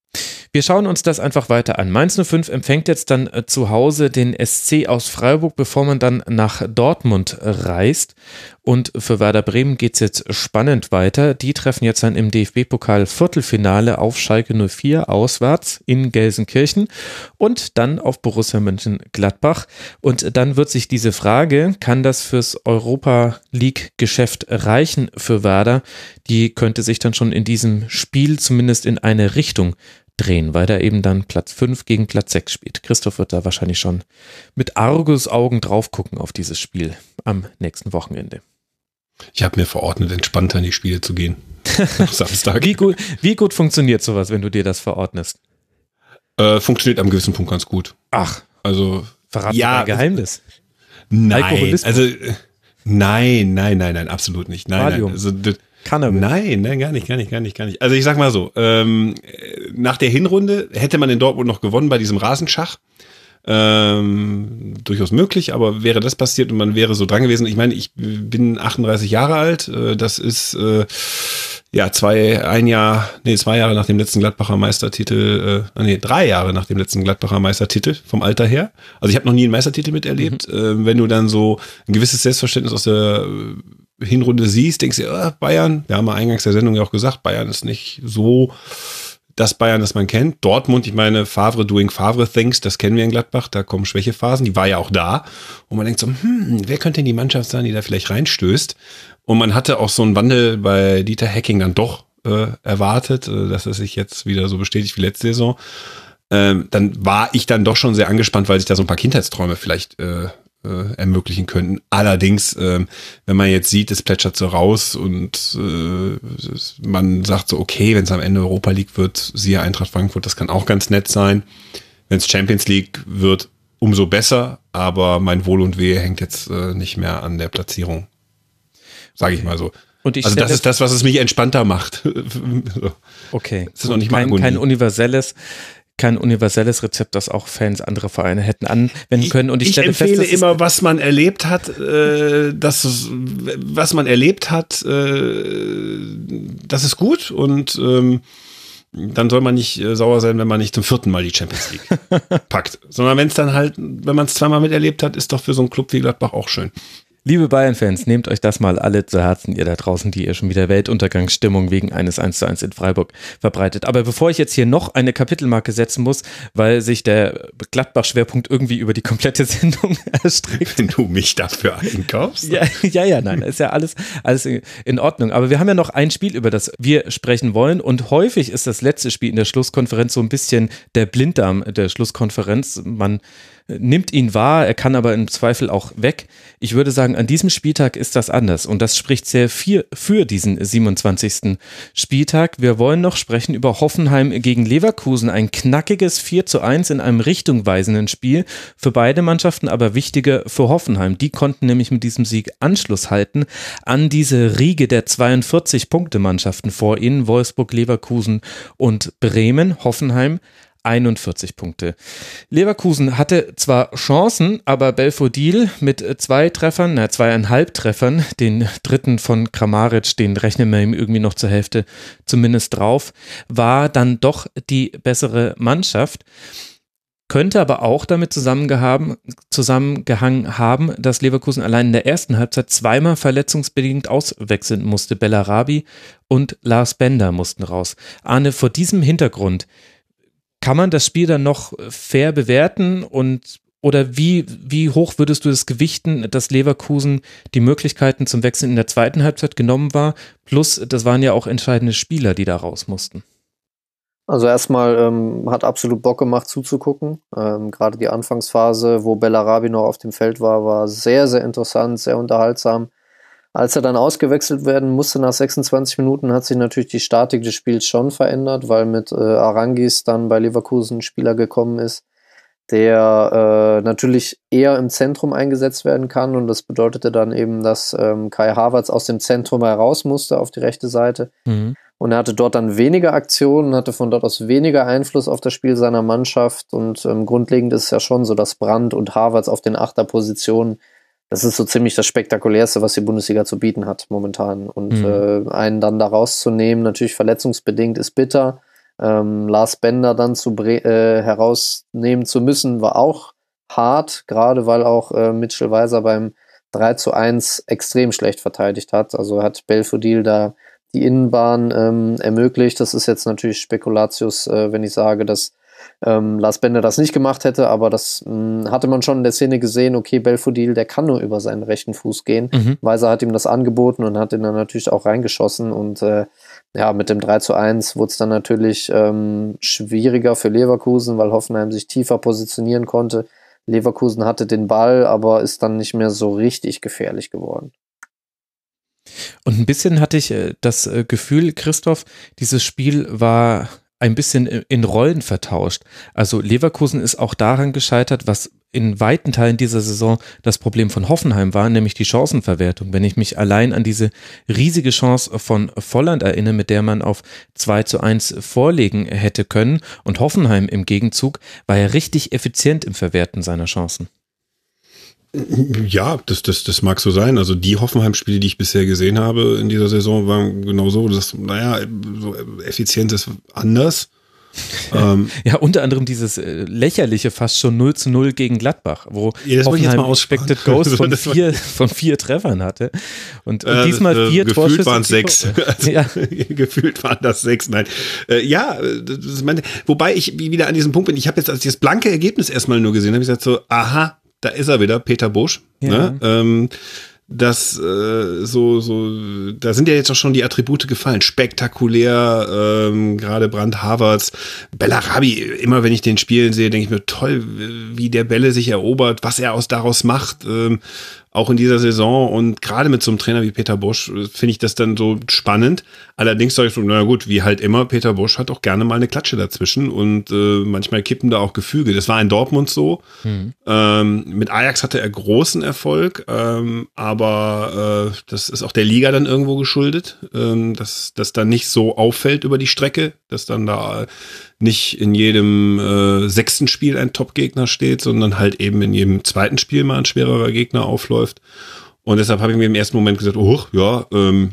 Wir schauen uns das einfach weiter an. Mainz 05 empfängt jetzt dann äh, zu Hause den SC aus Freiburg, bevor man dann nach Dortmund reist. Und für Werder Bremen geht es jetzt spannend weiter. Die treffen jetzt dann im DFB-Pokal Viertelfinale auf Schalke 04 auswärts in Gelsenkirchen und dann auf Borussia Mönchengladbach. Und dann wird sich diese Frage, kann das fürs Europa League-Geschäft reichen für Werder? Die könnte sich dann schon in diesem Spiel zumindest in eine Richtung drehen, weil da eben dann Platz 5 gegen Platz 6 spielt. Christoph wird da wahrscheinlich schon mit Argusaugen drauf gucken auf dieses Spiel am nächsten Wochenende. Ich habe mir verordnet, entspannter in die Spiele zu gehen. Samstag. Wie gut, wie gut funktioniert sowas, wenn du dir das verordnest? Äh, funktioniert am gewissen Punkt ganz gut. Ach, Also verrat Ja, dein Geheimnis. nein, also äh, nein, nein, nein, nein, absolut nicht. Nein, Valium. nein, also, d- Cannabis. nein, nein, gar nicht, gar nicht, gar nicht, gar nicht. Also ich sag mal so, ähm, äh, nach der Hinrunde hätte man in Dortmund noch gewonnen bei diesem Rasenschach. Ähm, durchaus möglich, aber wäre das passiert und man wäre so dran gewesen. Ich meine, ich bin 38 Jahre alt. Äh, das ist äh, ja zwei, ein Jahr, nee, zwei Jahre nach dem letzten Gladbacher Meistertitel, äh, nee, drei Jahre nach dem letzten Gladbacher Meistertitel vom Alter her. Also ich habe noch nie einen Meistertitel miterlebt. Äh, wenn du dann so ein gewisses Selbstverständnis aus der äh, Hinrunde siehst, denkst du, ah, Bayern, wir haben ja eingangs der Sendung ja auch gesagt, Bayern ist nicht so das Bayern, das man kennt. Dortmund, ich meine, Favre doing Favre things, das kennen wir in Gladbach, da kommen Schwächephasen, die war ja auch da. Und man denkt so, hm, wer könnte denn die Mannschaft sein, die da vielleicht reinstößt? Und man hatte auch so einen Wandel bei Dieter Hecking dann doch äh, erwartet, äh, dass es sich jetzt wieder so bestätigt wie letzte Saison. Ähm, dann war ich dann doch schon sehr angespannt, weil sich da so ein paar Kindheitsträume vielleicht äh, äh, ermöglichen könnten. Allerdings, ähm, wenn man jetzt sieht, es plätschert so raus und äh, man sagt so, okay, wenn es am Ende Europa League wird, siehe Eintracht Frankfurt, das kann auch ganz nett sein. Wenn es Champions League wird, umso besser, aber mein Wohl und Wehe hängt jetzt äh, nicht mehr an der Platzierung. Sage ich mal so. Und ich also das ist das, was es mich entspannter macht. so. Okay. Das ist noch nicht mal kein, Agonie. kein universelles, kein universelles Rezept, das auch Fans anderer Vereine hätten anwenden können. Und ich, ich stelle empfehle fest, immer, was man erlebt hat, äh, das, ist- was man erlebt hat, äh, das ist gut und ähm, dann soll man nicht äh, sauer sein, wenn man nicht zum vierten Mal die Champions League packt, sondern wenn es dann halt, wenn man es zweimal miterlebt hat, ist doch für so einen Club wie Gladbach auch schön. Liebe Bayern-Fans, nehmt euch das mal alle zu Herzen, ihr da draußen, die ihr schon wieder Weltuntergangsstimmung wegen eines 1 zu 1 in Freiburg verbreitet. Aber bevor ich jetzt hier noch eine Kapitelmarke setzen muss, weil sich der Gladbach-Schwerpunkt irgendwie über die komplette Sendung erstreckt. Wenn du mich dafür einkaufst. Ja, ja, ja, nein, ist ja alles, alles in Ordnung. Aber wir haben ja noch ein Spiel, über das wir sprechen wollen. Und häufig ist das letzte Spiel in der Schlusskonferenz so ein bisschen der Blinddarm der Schlusskonferenz. Man nimmt ihn wahr, er kann aber im Zweifel auch weg. Ich würde sagen, an diesem Spieltag ist das anders und das spricht sehr viel für diesen 27. Spieltag. Wir wollen noch sprechen über Hoffenheim gegen Leverkusen, ein knackiges 4 zu 1 in einem richtungweisenden Spiel für beide Mannschaften, aber wichtiger für Hoffenheim. Die konnten nämlich mit diesem Sieg Anschluss halten an diese Riege der 42 Punkte Mannschaften vor ihnen, Wolfsburg, Leverkusen und Bremen. Hoffenheim 41 Punkte. Leverkusen hatte zwar Chancen, aber Belfodil mit zwei Treffern, na zweieinhalb Treffern, den dritten von Kramaric, den rechnen wir ihm irgendwie noch zur Hälfte zumindest drauf, war dann doch die bessere Mannschaft. Könnte aber auch damit zusammengehangen haben, dass Leverkusen allein in der ersten Halbzeit zweimal verletzungsbedingt auswechseln musste. Bellarabi und Lars Bender mussten raus. Arne, vor diesem Hintergrund, kann man das Spiel dann noch fair bewerten und oder wie, wie hoch würdest du es gewichten, dass Leverkusen die Möglichkeiten zum Wechseln in der zweiten Halbzeit genommen war? Plus, das waren ja auch entscheidende Spieler, die da raus mussten. Also erstmal ähm, hat absolut Bock gemacht zuzugucken. Ähm, Gerade die Anfangsphase, wo Bellarabi noch auf dem Feld war, war sehr, sehr interessant, sehr unterhaltsam. Als er dann ausgewechselt werden musste nach 26 Minuten, hat sich natürlich die Statik des Spiels schon verändert, weil mit äh, Arangis dann bei Leverkusen ein Spieler gekommen ist, der äh, natürlich eher im Zentrum eingesetzt werden kann. Und das bedeutete dann eben, dass ähm, Kai Havertz aus dem Zentrum heraus musste auf die rechte Seite. Mhm. Und er hatte dort dann weniger Aktionen, hatte von dort aus weniger Einfluss auf das Spiel seiner Mannschaft. Und ähm, grundlegend ist es ja schon so, dass Brandt und Havertz auf den Achterpositionen, das ist so ziemlich das Spektakulärste, was die Bundesliga zu bieten hat momentan. Und Mhm. äh, einen dann da rauszunehmen, natürlich verletzungsbedingt, ist bitter. Ähm, Lars Bender dann zu äh, herausnehmen zu müssen, war auch hart, gerade weil auch äh, Mitchell Weiser beim 3 zu 1 extrem schlecht verteidigt hat. Also hat Belfodil da die Innenbahn ähm, ermöglicht. Das ist jetzt natürlich Spekulatius, äh, wenn ich sage, dass ähm, Lars Bender das nicht gemacht hätte, aber das mh, hatte man schon in der Szene gesehen, okay, Belfodil, der kann nur über seinen rechten Fuß gehen. Mhm. Weiser hat ihm das angeboten und hat ihn dann natürlich auch reingeschossen und äh, ja, mit dem 3 zu 1 wurde es dann natürlich ähm, schwieriger für Leverkusen, weil Hoffenheim sich tiefer positionieren konnte. Leverkusen hatte den Ball, aber ist dann nicht mehr so richtig gefährlich geworden. Und ein bisschen hatte ich äh, das äh, Gefühl, Christoph, dieses Spiel war ein bisschen in Rollen vertauscht. Also Leverkusen ist auch daran gescheitert, was in weiten Teilen dieser Saison das Problem von Hoffenheim war, nämlich die Chancenverwertung. Wenn ich mich allein an diese riesige Chance von Volland erinnere, mit der man auf 2 zu 1 vorlegen hätte können und Hoffenheim im Gegenzug war ja richtig effizient im Verwerten seiner Chancen. Ja, das, das, das mag so sein. Also die Hoffenheim-Spiele, die ich bisher gesehen habe in dieser Saison, waren genau so, dass, naja, so effizient ist anders. ähm, ja, unter anderem dieses äh, lächerliche fast schon 0 zu 0 gegen Gladbach, wo ja, das Hoffenheim mal Expected Goals von vier, von vier Treffern hatte. Und, und äh, diesmal äh, vier gefühlt Torschüsse. waren es sechs. Also, ja. gefühlt waren das sechs. Nein. Äh, ja, das meine, wobei ich wieder an diesem Punkt bin, ich habe jetzt als das blanke Ergebnis erstmal nur gesehen, habe ich gesagt so, aha, da ist er wieder, Peter Busch. Ja. Ne? Ähm, das äh, so, so, da sind ja jetzt auch schon die Attribute gefallen. Spektakulär, ähm, gerade Brand Havertz, Bellarabi, immer wenn ich den spielen sehe, denke ich mir, toll, wie der Bälle sich erobert, was er aus daraus macht. Ähm, auch in dieser Saison und gerade mit so einem Trainer wie Peter Bosch äh, finde ich das dann so spannend. Allerdings sage ich so, na gut, wie halt immer, Peter Bosch hat auch gerne mal eine Klatsche dazwischen und äh, manchmal kippen da auch Gefüge. Das war in Dortmund so. Mhm. Ähm, mit Ajax hatte er großen Erfolg, ähm, aber äh, das ist auch der Liga dann irgendwo geschuldet, ähm, dass das dann nicht so auffällt über die Strecke, dass dann da nicht in jedem äh, sechsten Spiel ein Top-Gegner steht, sondern halt eben in jedem zweiten Spiel mal ein schwererer Gegner aufläuft. Und deshalb habe ich mir im ersten Moment gesagt, oh, ja, ähm,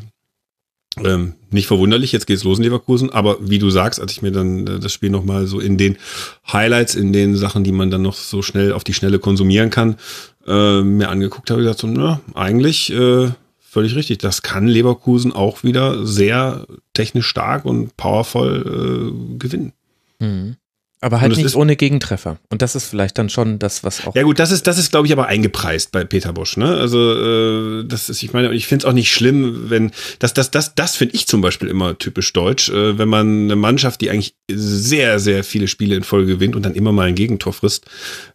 ähm, nicht verwunderlich, jetzt geht's los in Leverkusen, aber wie du sagst, als ich mir dann äh, das Spiel nochmal so in den Highlights, in den Sachen, die man dann noch so schnell auf die Schnelle konsumieren kann, äh, mir angeguckt habe, gesagt so, na, eigentlich äh, völlig richtig. Das kann Leverkusen auch wieder sehr technisch stark und powervoll äh, gewinnen. Mhm. Aber halt nicht ohne Gegentreffer. Und das ist vielleicht dann schon das, was auch. Ja gut, das ist, das ist, glaube ich, aber eingepreist bei Peter Bosch. Ne? Also äh, das ist, ich meine, ich finde es auch nicht schlimm, wenn das, das, das, das finde ich zum Beispiel immer typisch deutsch, äh, wenn man eine Mannschaft, die eigentlich sehr, sehr viele Spiele in Folge gewinnt und dann immer mal ein Gegentor frisst,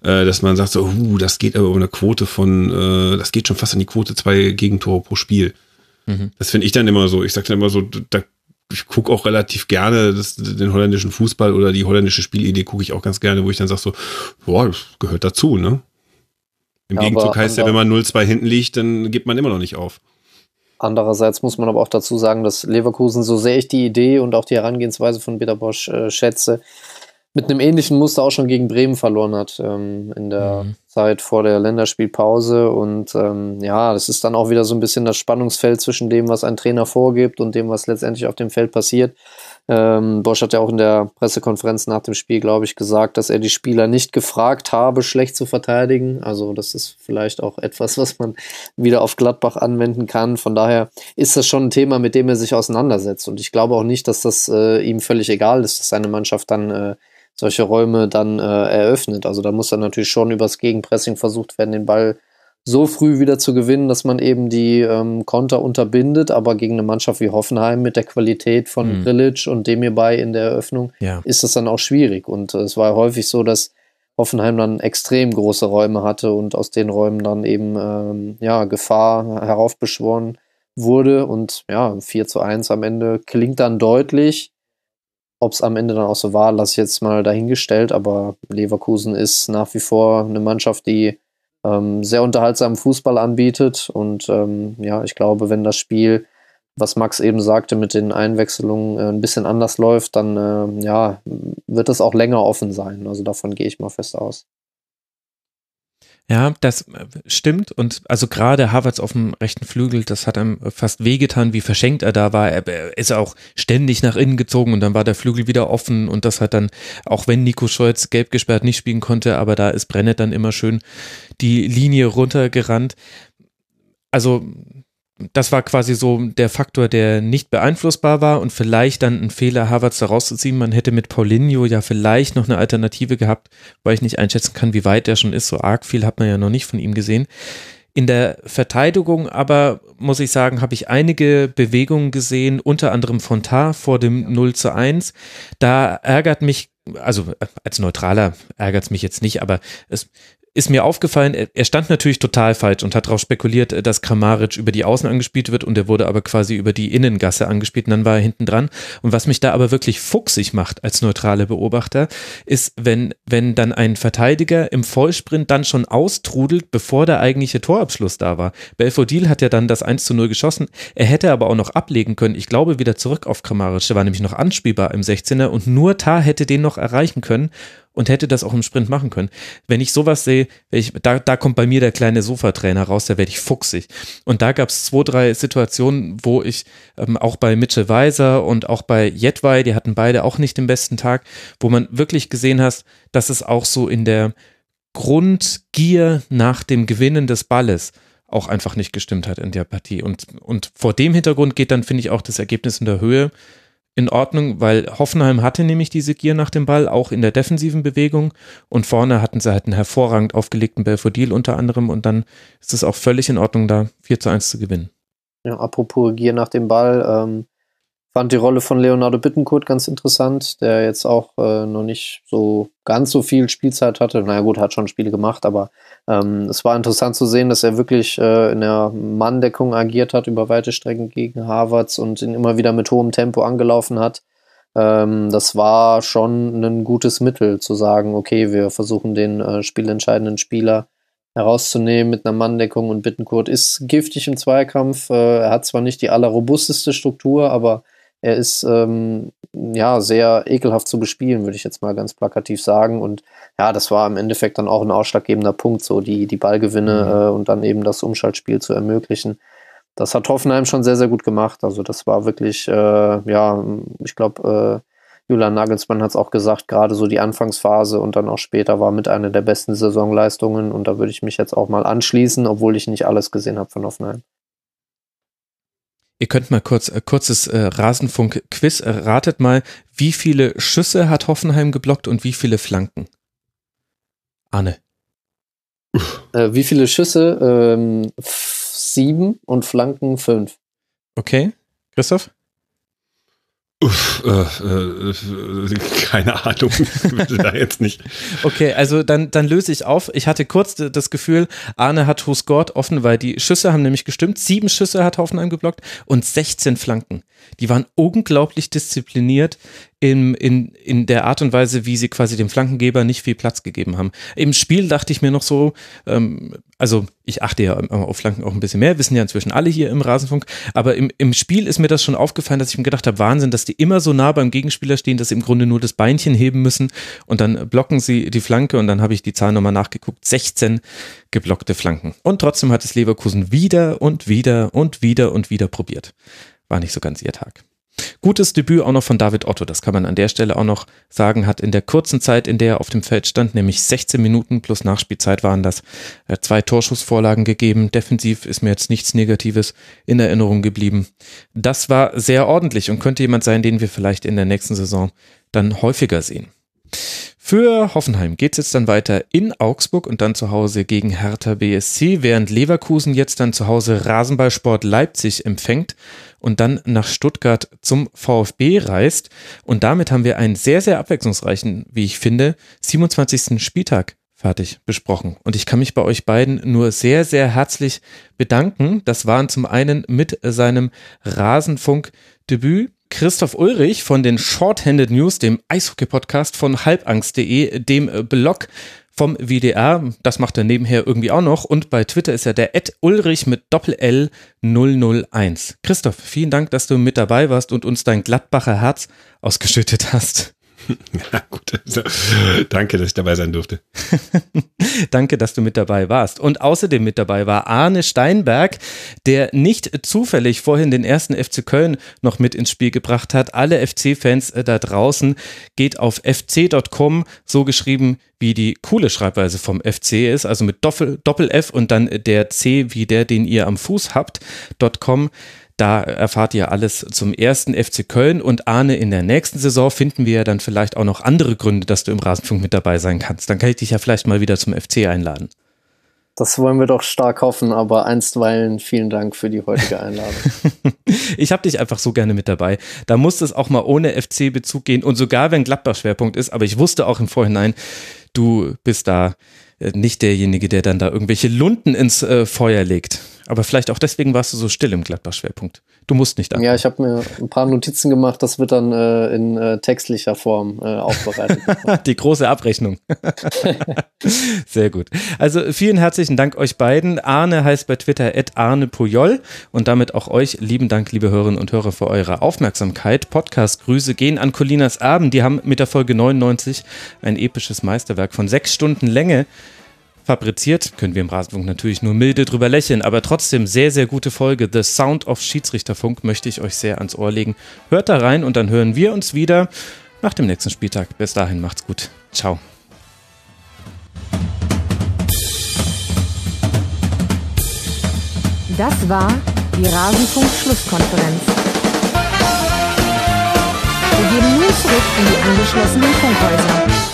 äh, dass man sagt so, uh, das geht aber um eine Quote von, äh, das geht schon fast an die Quote zwei Gegentore pro Spiel. Mhm. Das finde ich dann immer so. Ich sage dann immer so, da ich gucke auch relativ gerne das, den holländischen Fußball oder die holländische Spielidee gucke ich auch ganz gerne, wo ich dann sage so, boah, das gehört dazu, ne? Im ja, Gegenzug heißt ja, wenn man 0-2 hinten liegt, dann gibt man immer noch nicht auf. Andererseits muss man aber auch dazu sagen, dass Leverkusen, so sehr ich die Idee und auch die Herangehensweise von Peter Bosch äh, schätze, mit einem ähnlichen Muster auch schon gegen Bremen verloren hat ähm, in der mhm. Zeit vor der Länderspielpause. Und ähm, ja, das ist dann auch wieder so ein bisschen das Spannungsfeld zwischen dem, was ein Trainer vorgibt und dem, was letztendlich auf dem Feld passiert. Ähm, Bosch hat ja auch in der Pressekonferenz nach dem Spiel, glaube ich, gesagt, dass er die Spieler nicht gefragt habe, schlecht zu verteidigen. Also das ist vielleicht auch etwas, was man wieder auf Gladbach anwenden kann. Von daher ist das schon ein Thema, mit dem er sich auseinandersetzt. Und ich glaube auch nicht, dass das äh, ihm völlig egal ist, dass seine Mannschaft dann äh, solche Räume dann äh, eröffnet. Also da muss dann natürlich schon übers Gegenpressing versucht werden, den Ball so früh wieder zu gewinnen, dass man eben die ähm, Konter unterbindet. Aber gegen eine Mannschaft wie Hoffenheim mit der Qualität von mhm. Grilic und dem hierbei in der Eröffnung ja. ist das dann auch schwierig. Und äh, es war häufig so, dass Hoffenheim dann extrem große Räume hatte und aus den Räumen dann eben ähm, ja, Gefahr heraufbeschworen wurde. Und ja, 4 zu 1 am Ende klingt dann deutlich. Ob es am Ende dann auch so war, lasse ich jetzt mal dahingestellt. Aber Leverkusen ist nach wie vor eine Mannschaft, die ähm, sehr unterhaltsamen Fußball anbietet. Und ähm, ja, ich glaube, wenn das Spiel, was Max eben sagte, mit den Einwechslungen äh, ein bisschen anders läuft, dann äh, ja, wird das auch länger offen sein. Also davon gehe ich mal fest aus. Ja, das äh, stimmt. Und also gerade Havertz auf dem rechten Flügel, das hat einem fast wehgetan, wie verschenkt er da war. Er ist auch ständig nach innen gezogen und dann war der Flügel wieder offen und das hat dann, auch wenn Nico Scholz gelb gesperrt nicht spielen konnte, aber da ist Brennet dann immer schön die Linie runtergerannt. Also das war quasi so der Faktor, der nicht beeinflussbar war und vielleicht dann ein Fehler, Havertz da rauszuziehen. Man hätte mit Paulinho ja vielleicht noch eine Alternative gehabt, weil ich nicht einschätzen kann, wie weit er schon ist. So arg viel hat man ja noch nicht von ihm gesehen. In der Verteidigung aber, muss ich sagen, habe ich einige Bewegungen gesehen, unter anderem von Tar vor dem 0 zu 1. Da ärgert mich, also als Neutraler ärgert es mich jetzt nicht, aber es ist mir aufgefallen, er stand natürlich total falsch und hat darauf spekuliert, dass Kramaric über die Außen angespielt wird und er wurde aber quasi über die Innengasse angespielt und dann war er hinten dran. Und was mich da aber wirklich fuchsig macht als neutrale Beobachter, ist, wenn, wenn dann ein Verteidiger im Vollsprint dann schon austrudelt, bevor der eigentliche Torabschluss da war. Belfodil hat ja dann das 1 zu 0 geschossen. Er hätte aber auch noch ablegen können. Ich glaube wieder zurück auf Kramaric. Der war nämlich noch anspielbar im 16er und nur Tar hätte den noch erreichen können und hätte das auch im Sprint machen können. Wenn ich sowas sehe, ich, da, da kommt bei mir der kleine Sofatrainer raus, da werde ich fuchsig. Und da gab es zwei, drei Situationen, wo ich ähm, auch bei Mitchell Weiser und auch bei Jetwei, die hatten beide auch nicht den besten Tag, wo man wirklich gesehen hat, dass es auch so in der Grundgier nach dem Gewinnen des Balles auch einfach nicht gestimmt hat in der Partie. Und, und vor dem Hintergrund geht dann, finde ich, auch das Ergebnis in der Höhe in Ordnung, weil Hoffenheim hatte nämlich diese Gier nach dem Ball, auch in der defensiven Bewegung. Und vorne hatten sie halt einen hervorragend aufgelegten Belfodil unter anderem. Und dann ist es auch völlig in Ordnung, da 4 zu 1 zu gewinnen. Ja, apropos Gier nach dem Ball, ähm, fand die Rolle von Leonardo Bittencourt ganz interessant, der jetzt auch äh, noch nicht so ganz so viel Spielzeit hatte. Na naja, gut, hat schon Spiele gemacht, aber ähm, es war interessant zu sehen, dass er wirklich äh, in der Manndeckung agiert hat über weite Strecken gegen Harvards und ihn immer wieder mit hohem Tempo angelaufen hat. Ähm, das war schon ein gutes Mittel zu sagen, okay, wir versuchen den äh, spielentscheidenden Spieler herauszunehmen mit einer Manndeckung und Bittencourt ist giftig im Zweikampf. Äh, er hat zwar nicht die allerrobusteste Struktur, aber er ist ähm, ja sehr ekelhaft zu bespielen, würde ich jetzt mal ganz plakativ sagen. Und ja, das war im Endeffekt dann auch ein ausschlaggebender Punkt, so die, die Ballgewinne mhm. äh, und dann eben das Umschaltspiel zu ermöglichen. Das hat Hoffenheim schon sehr, sehr gut gemacht. Also das war wirklich, äh, ja, ich glaube, äh, Julian Nagelsmann hat es auch gesagt, gerade so die Anfangsphase und dann auch später war mit einer der besten Saisonleistungen. Und da würde ich mich jetzt auch mal anschließen, obwohl ich nicht alles gesehen habe von Hoffenheim. Ihr könnt mal kurz, äh, kurzes äh, Rasenfunk-Quiz. Äh, ratet mal, wie viele Schüsse hat Hoffenheim geblockt und wie viele Flanken? Anne. Äh, wie viele Schüsse? Ähm, sieben und Flanken fünf. Okay. Christoph? Uff, äh, äh, keine Ahnung, da jetzt nicht. Okay, also dann, dann löse ich auf. Ich hatte kurz das Gefühl, Arne hat Who scored offen, weil die Schüsse haben nämlich gestimmt. Sieben Schüsse hat Hoffenheim geblockt und 16 Flanken. Die waren unglaublich diszipliniert in, in, in der Art und Weise, wie sie quasi dem Flankengeber nicht viel Platz gegeben haben. Im Spiel dachte ich mir noch so, ähm, also ich achte ja auf Flanken auch ein bisschen mehr, wissen ja inzwischen alle hier im Rasenfunk, aber im, im Spiel ist mir das schon aufgefallen, dass ich mir gedacht habe, Wahnsinn, dass die immer so nah beim Gegenspieler stehen, dass sie im Grunde nur das Beinchen heben müssen und dann blocken sie die Flanke und dann habe ich die Zahl nochmal nachgeguckt, 16 geblockte Flanken. Und trotzdem hat es Leverkusen wieder und wieder und wieder und wieder probiert. War nicht so ganz ihr Tag. Gutes Debüt auch noch von David Otto, das kann man an der Stelle auch noch sagen, hat in der kurzen Zeit, in der er auf dem Feld stand, nämlich 16 Minuten plus Nachspielzeit waren das, zwei Torschussvorlagen gegeben. Defensiv ist mir jetzt nichts Negatives in Erinnerung geblieben. Das war sehr ordentlich und könnte jemand sein, den wir vielleicht in der nächsten Saison dann häufiger sehen. Für Hoffenheim geht es jetzt dann weiter in Augsburg und dann zu Hause gegen Hertha BSC, während Leverkusen jetzt dann zu Hause Rasenballsport Leipzig empfängt und dann nach Stuttgart zum VfB reist. Und damit haben wir einen sehr, sehr abwechslungsreichen, wie ich finde, 27. Spieltag fertig besprochen. Und ich kann mich bei euch beiden nur sehr, sehr herzlich bedanken. Das waren zum einen mit seinem Rasenfunk-Debüt Christoph Ulrich von den Shorthanded News, dem Eishockey-Podcast von halbangst.de, dem Blog vom WDR. Das macht er nebenher irgendwie auch noch. Und bei Twitter ist er der Ed Ulrich mit Doppel-L 001. Christoph, vielen Dank, dass du mit dabei warst und uns dein Gladbacher Herz ausgeschüttet hast. Ja, gut. Also, danke, dass ich dabei sein durfte. danke, dass du mit dabei warst. Und außerdem mit dabei war Arne Steinberg, der nicht zufällig vorhin den ersten FC Köln noch mit ins Spiel gebracht hat. Alle FC-Fans äh, da draußen geht auf fc.com, so geschrieben wie die coole Schreibweise vom FC ist, also mit Doppel-F und dann der C wie der, den ihr am Fuß habt, .com. Da erfahrt ihr alles zum ersten FC Köln und Arne, in der nächsten Saison finden wir ja dann vielleicht auch noch andere Gründe, dass du im Rasenfunk mit dabei sein kannst. Dann kann ich dich ja vielleicht mal wieder zum FC einladen. Das wollen wir doch stark hoffen, aber einstweilen vielen Dank für die heutige Einladung. ich habe dich einfach so gerne mit dabei. Da muss es auch mal ohne FC-Bezug gehen und sogar wenn Gladbach Schwerpunkt ist, aber ich wusste auch im Vorhinein, du bist da nicht derjenige, der dann da irgendwelche Lunden ins äh, Feuer legt. Aber vielleicht auch deswegen warst du so still im Gladbach-Schwerpunkt. Du musst nicht antworten. Ja, ich habe mir ein paar Notizen gemacht, das wird dann äh, in äh, textlicher Form äh, aufbereitet. Die große Abrechnung. Sehr gut. Also vielen herzlichen Dank euch beiden. Arne heißt bei Twitter Arne Pujol und damit auch euch lieben Dank, liebe Hörerinnen und Hörer, für eure Aufmerksamkeit. Podcast-Grüße gehen an Colinas Abend. Die haben mit der Folge 99 ein episches Meisterwerk von sechs Stunden Länge fabriziert. Können wir im Rasenfunk natürlich nur milde drüber lächeln, aber trotzdem sehr, sehr gute Folge. The Sound of Schiedsrichterfunk möchte ich euch sehr ans Ohr legen. Hört da rein und dann hören wir uns wieder nach dem nächsten Spieltag. Bis dahin macht's gut. Ciao. Das war die Rasenfunk-Schlusskonferenz. Wir gehen nun zurück in die angeschlossenen Funkhäuser.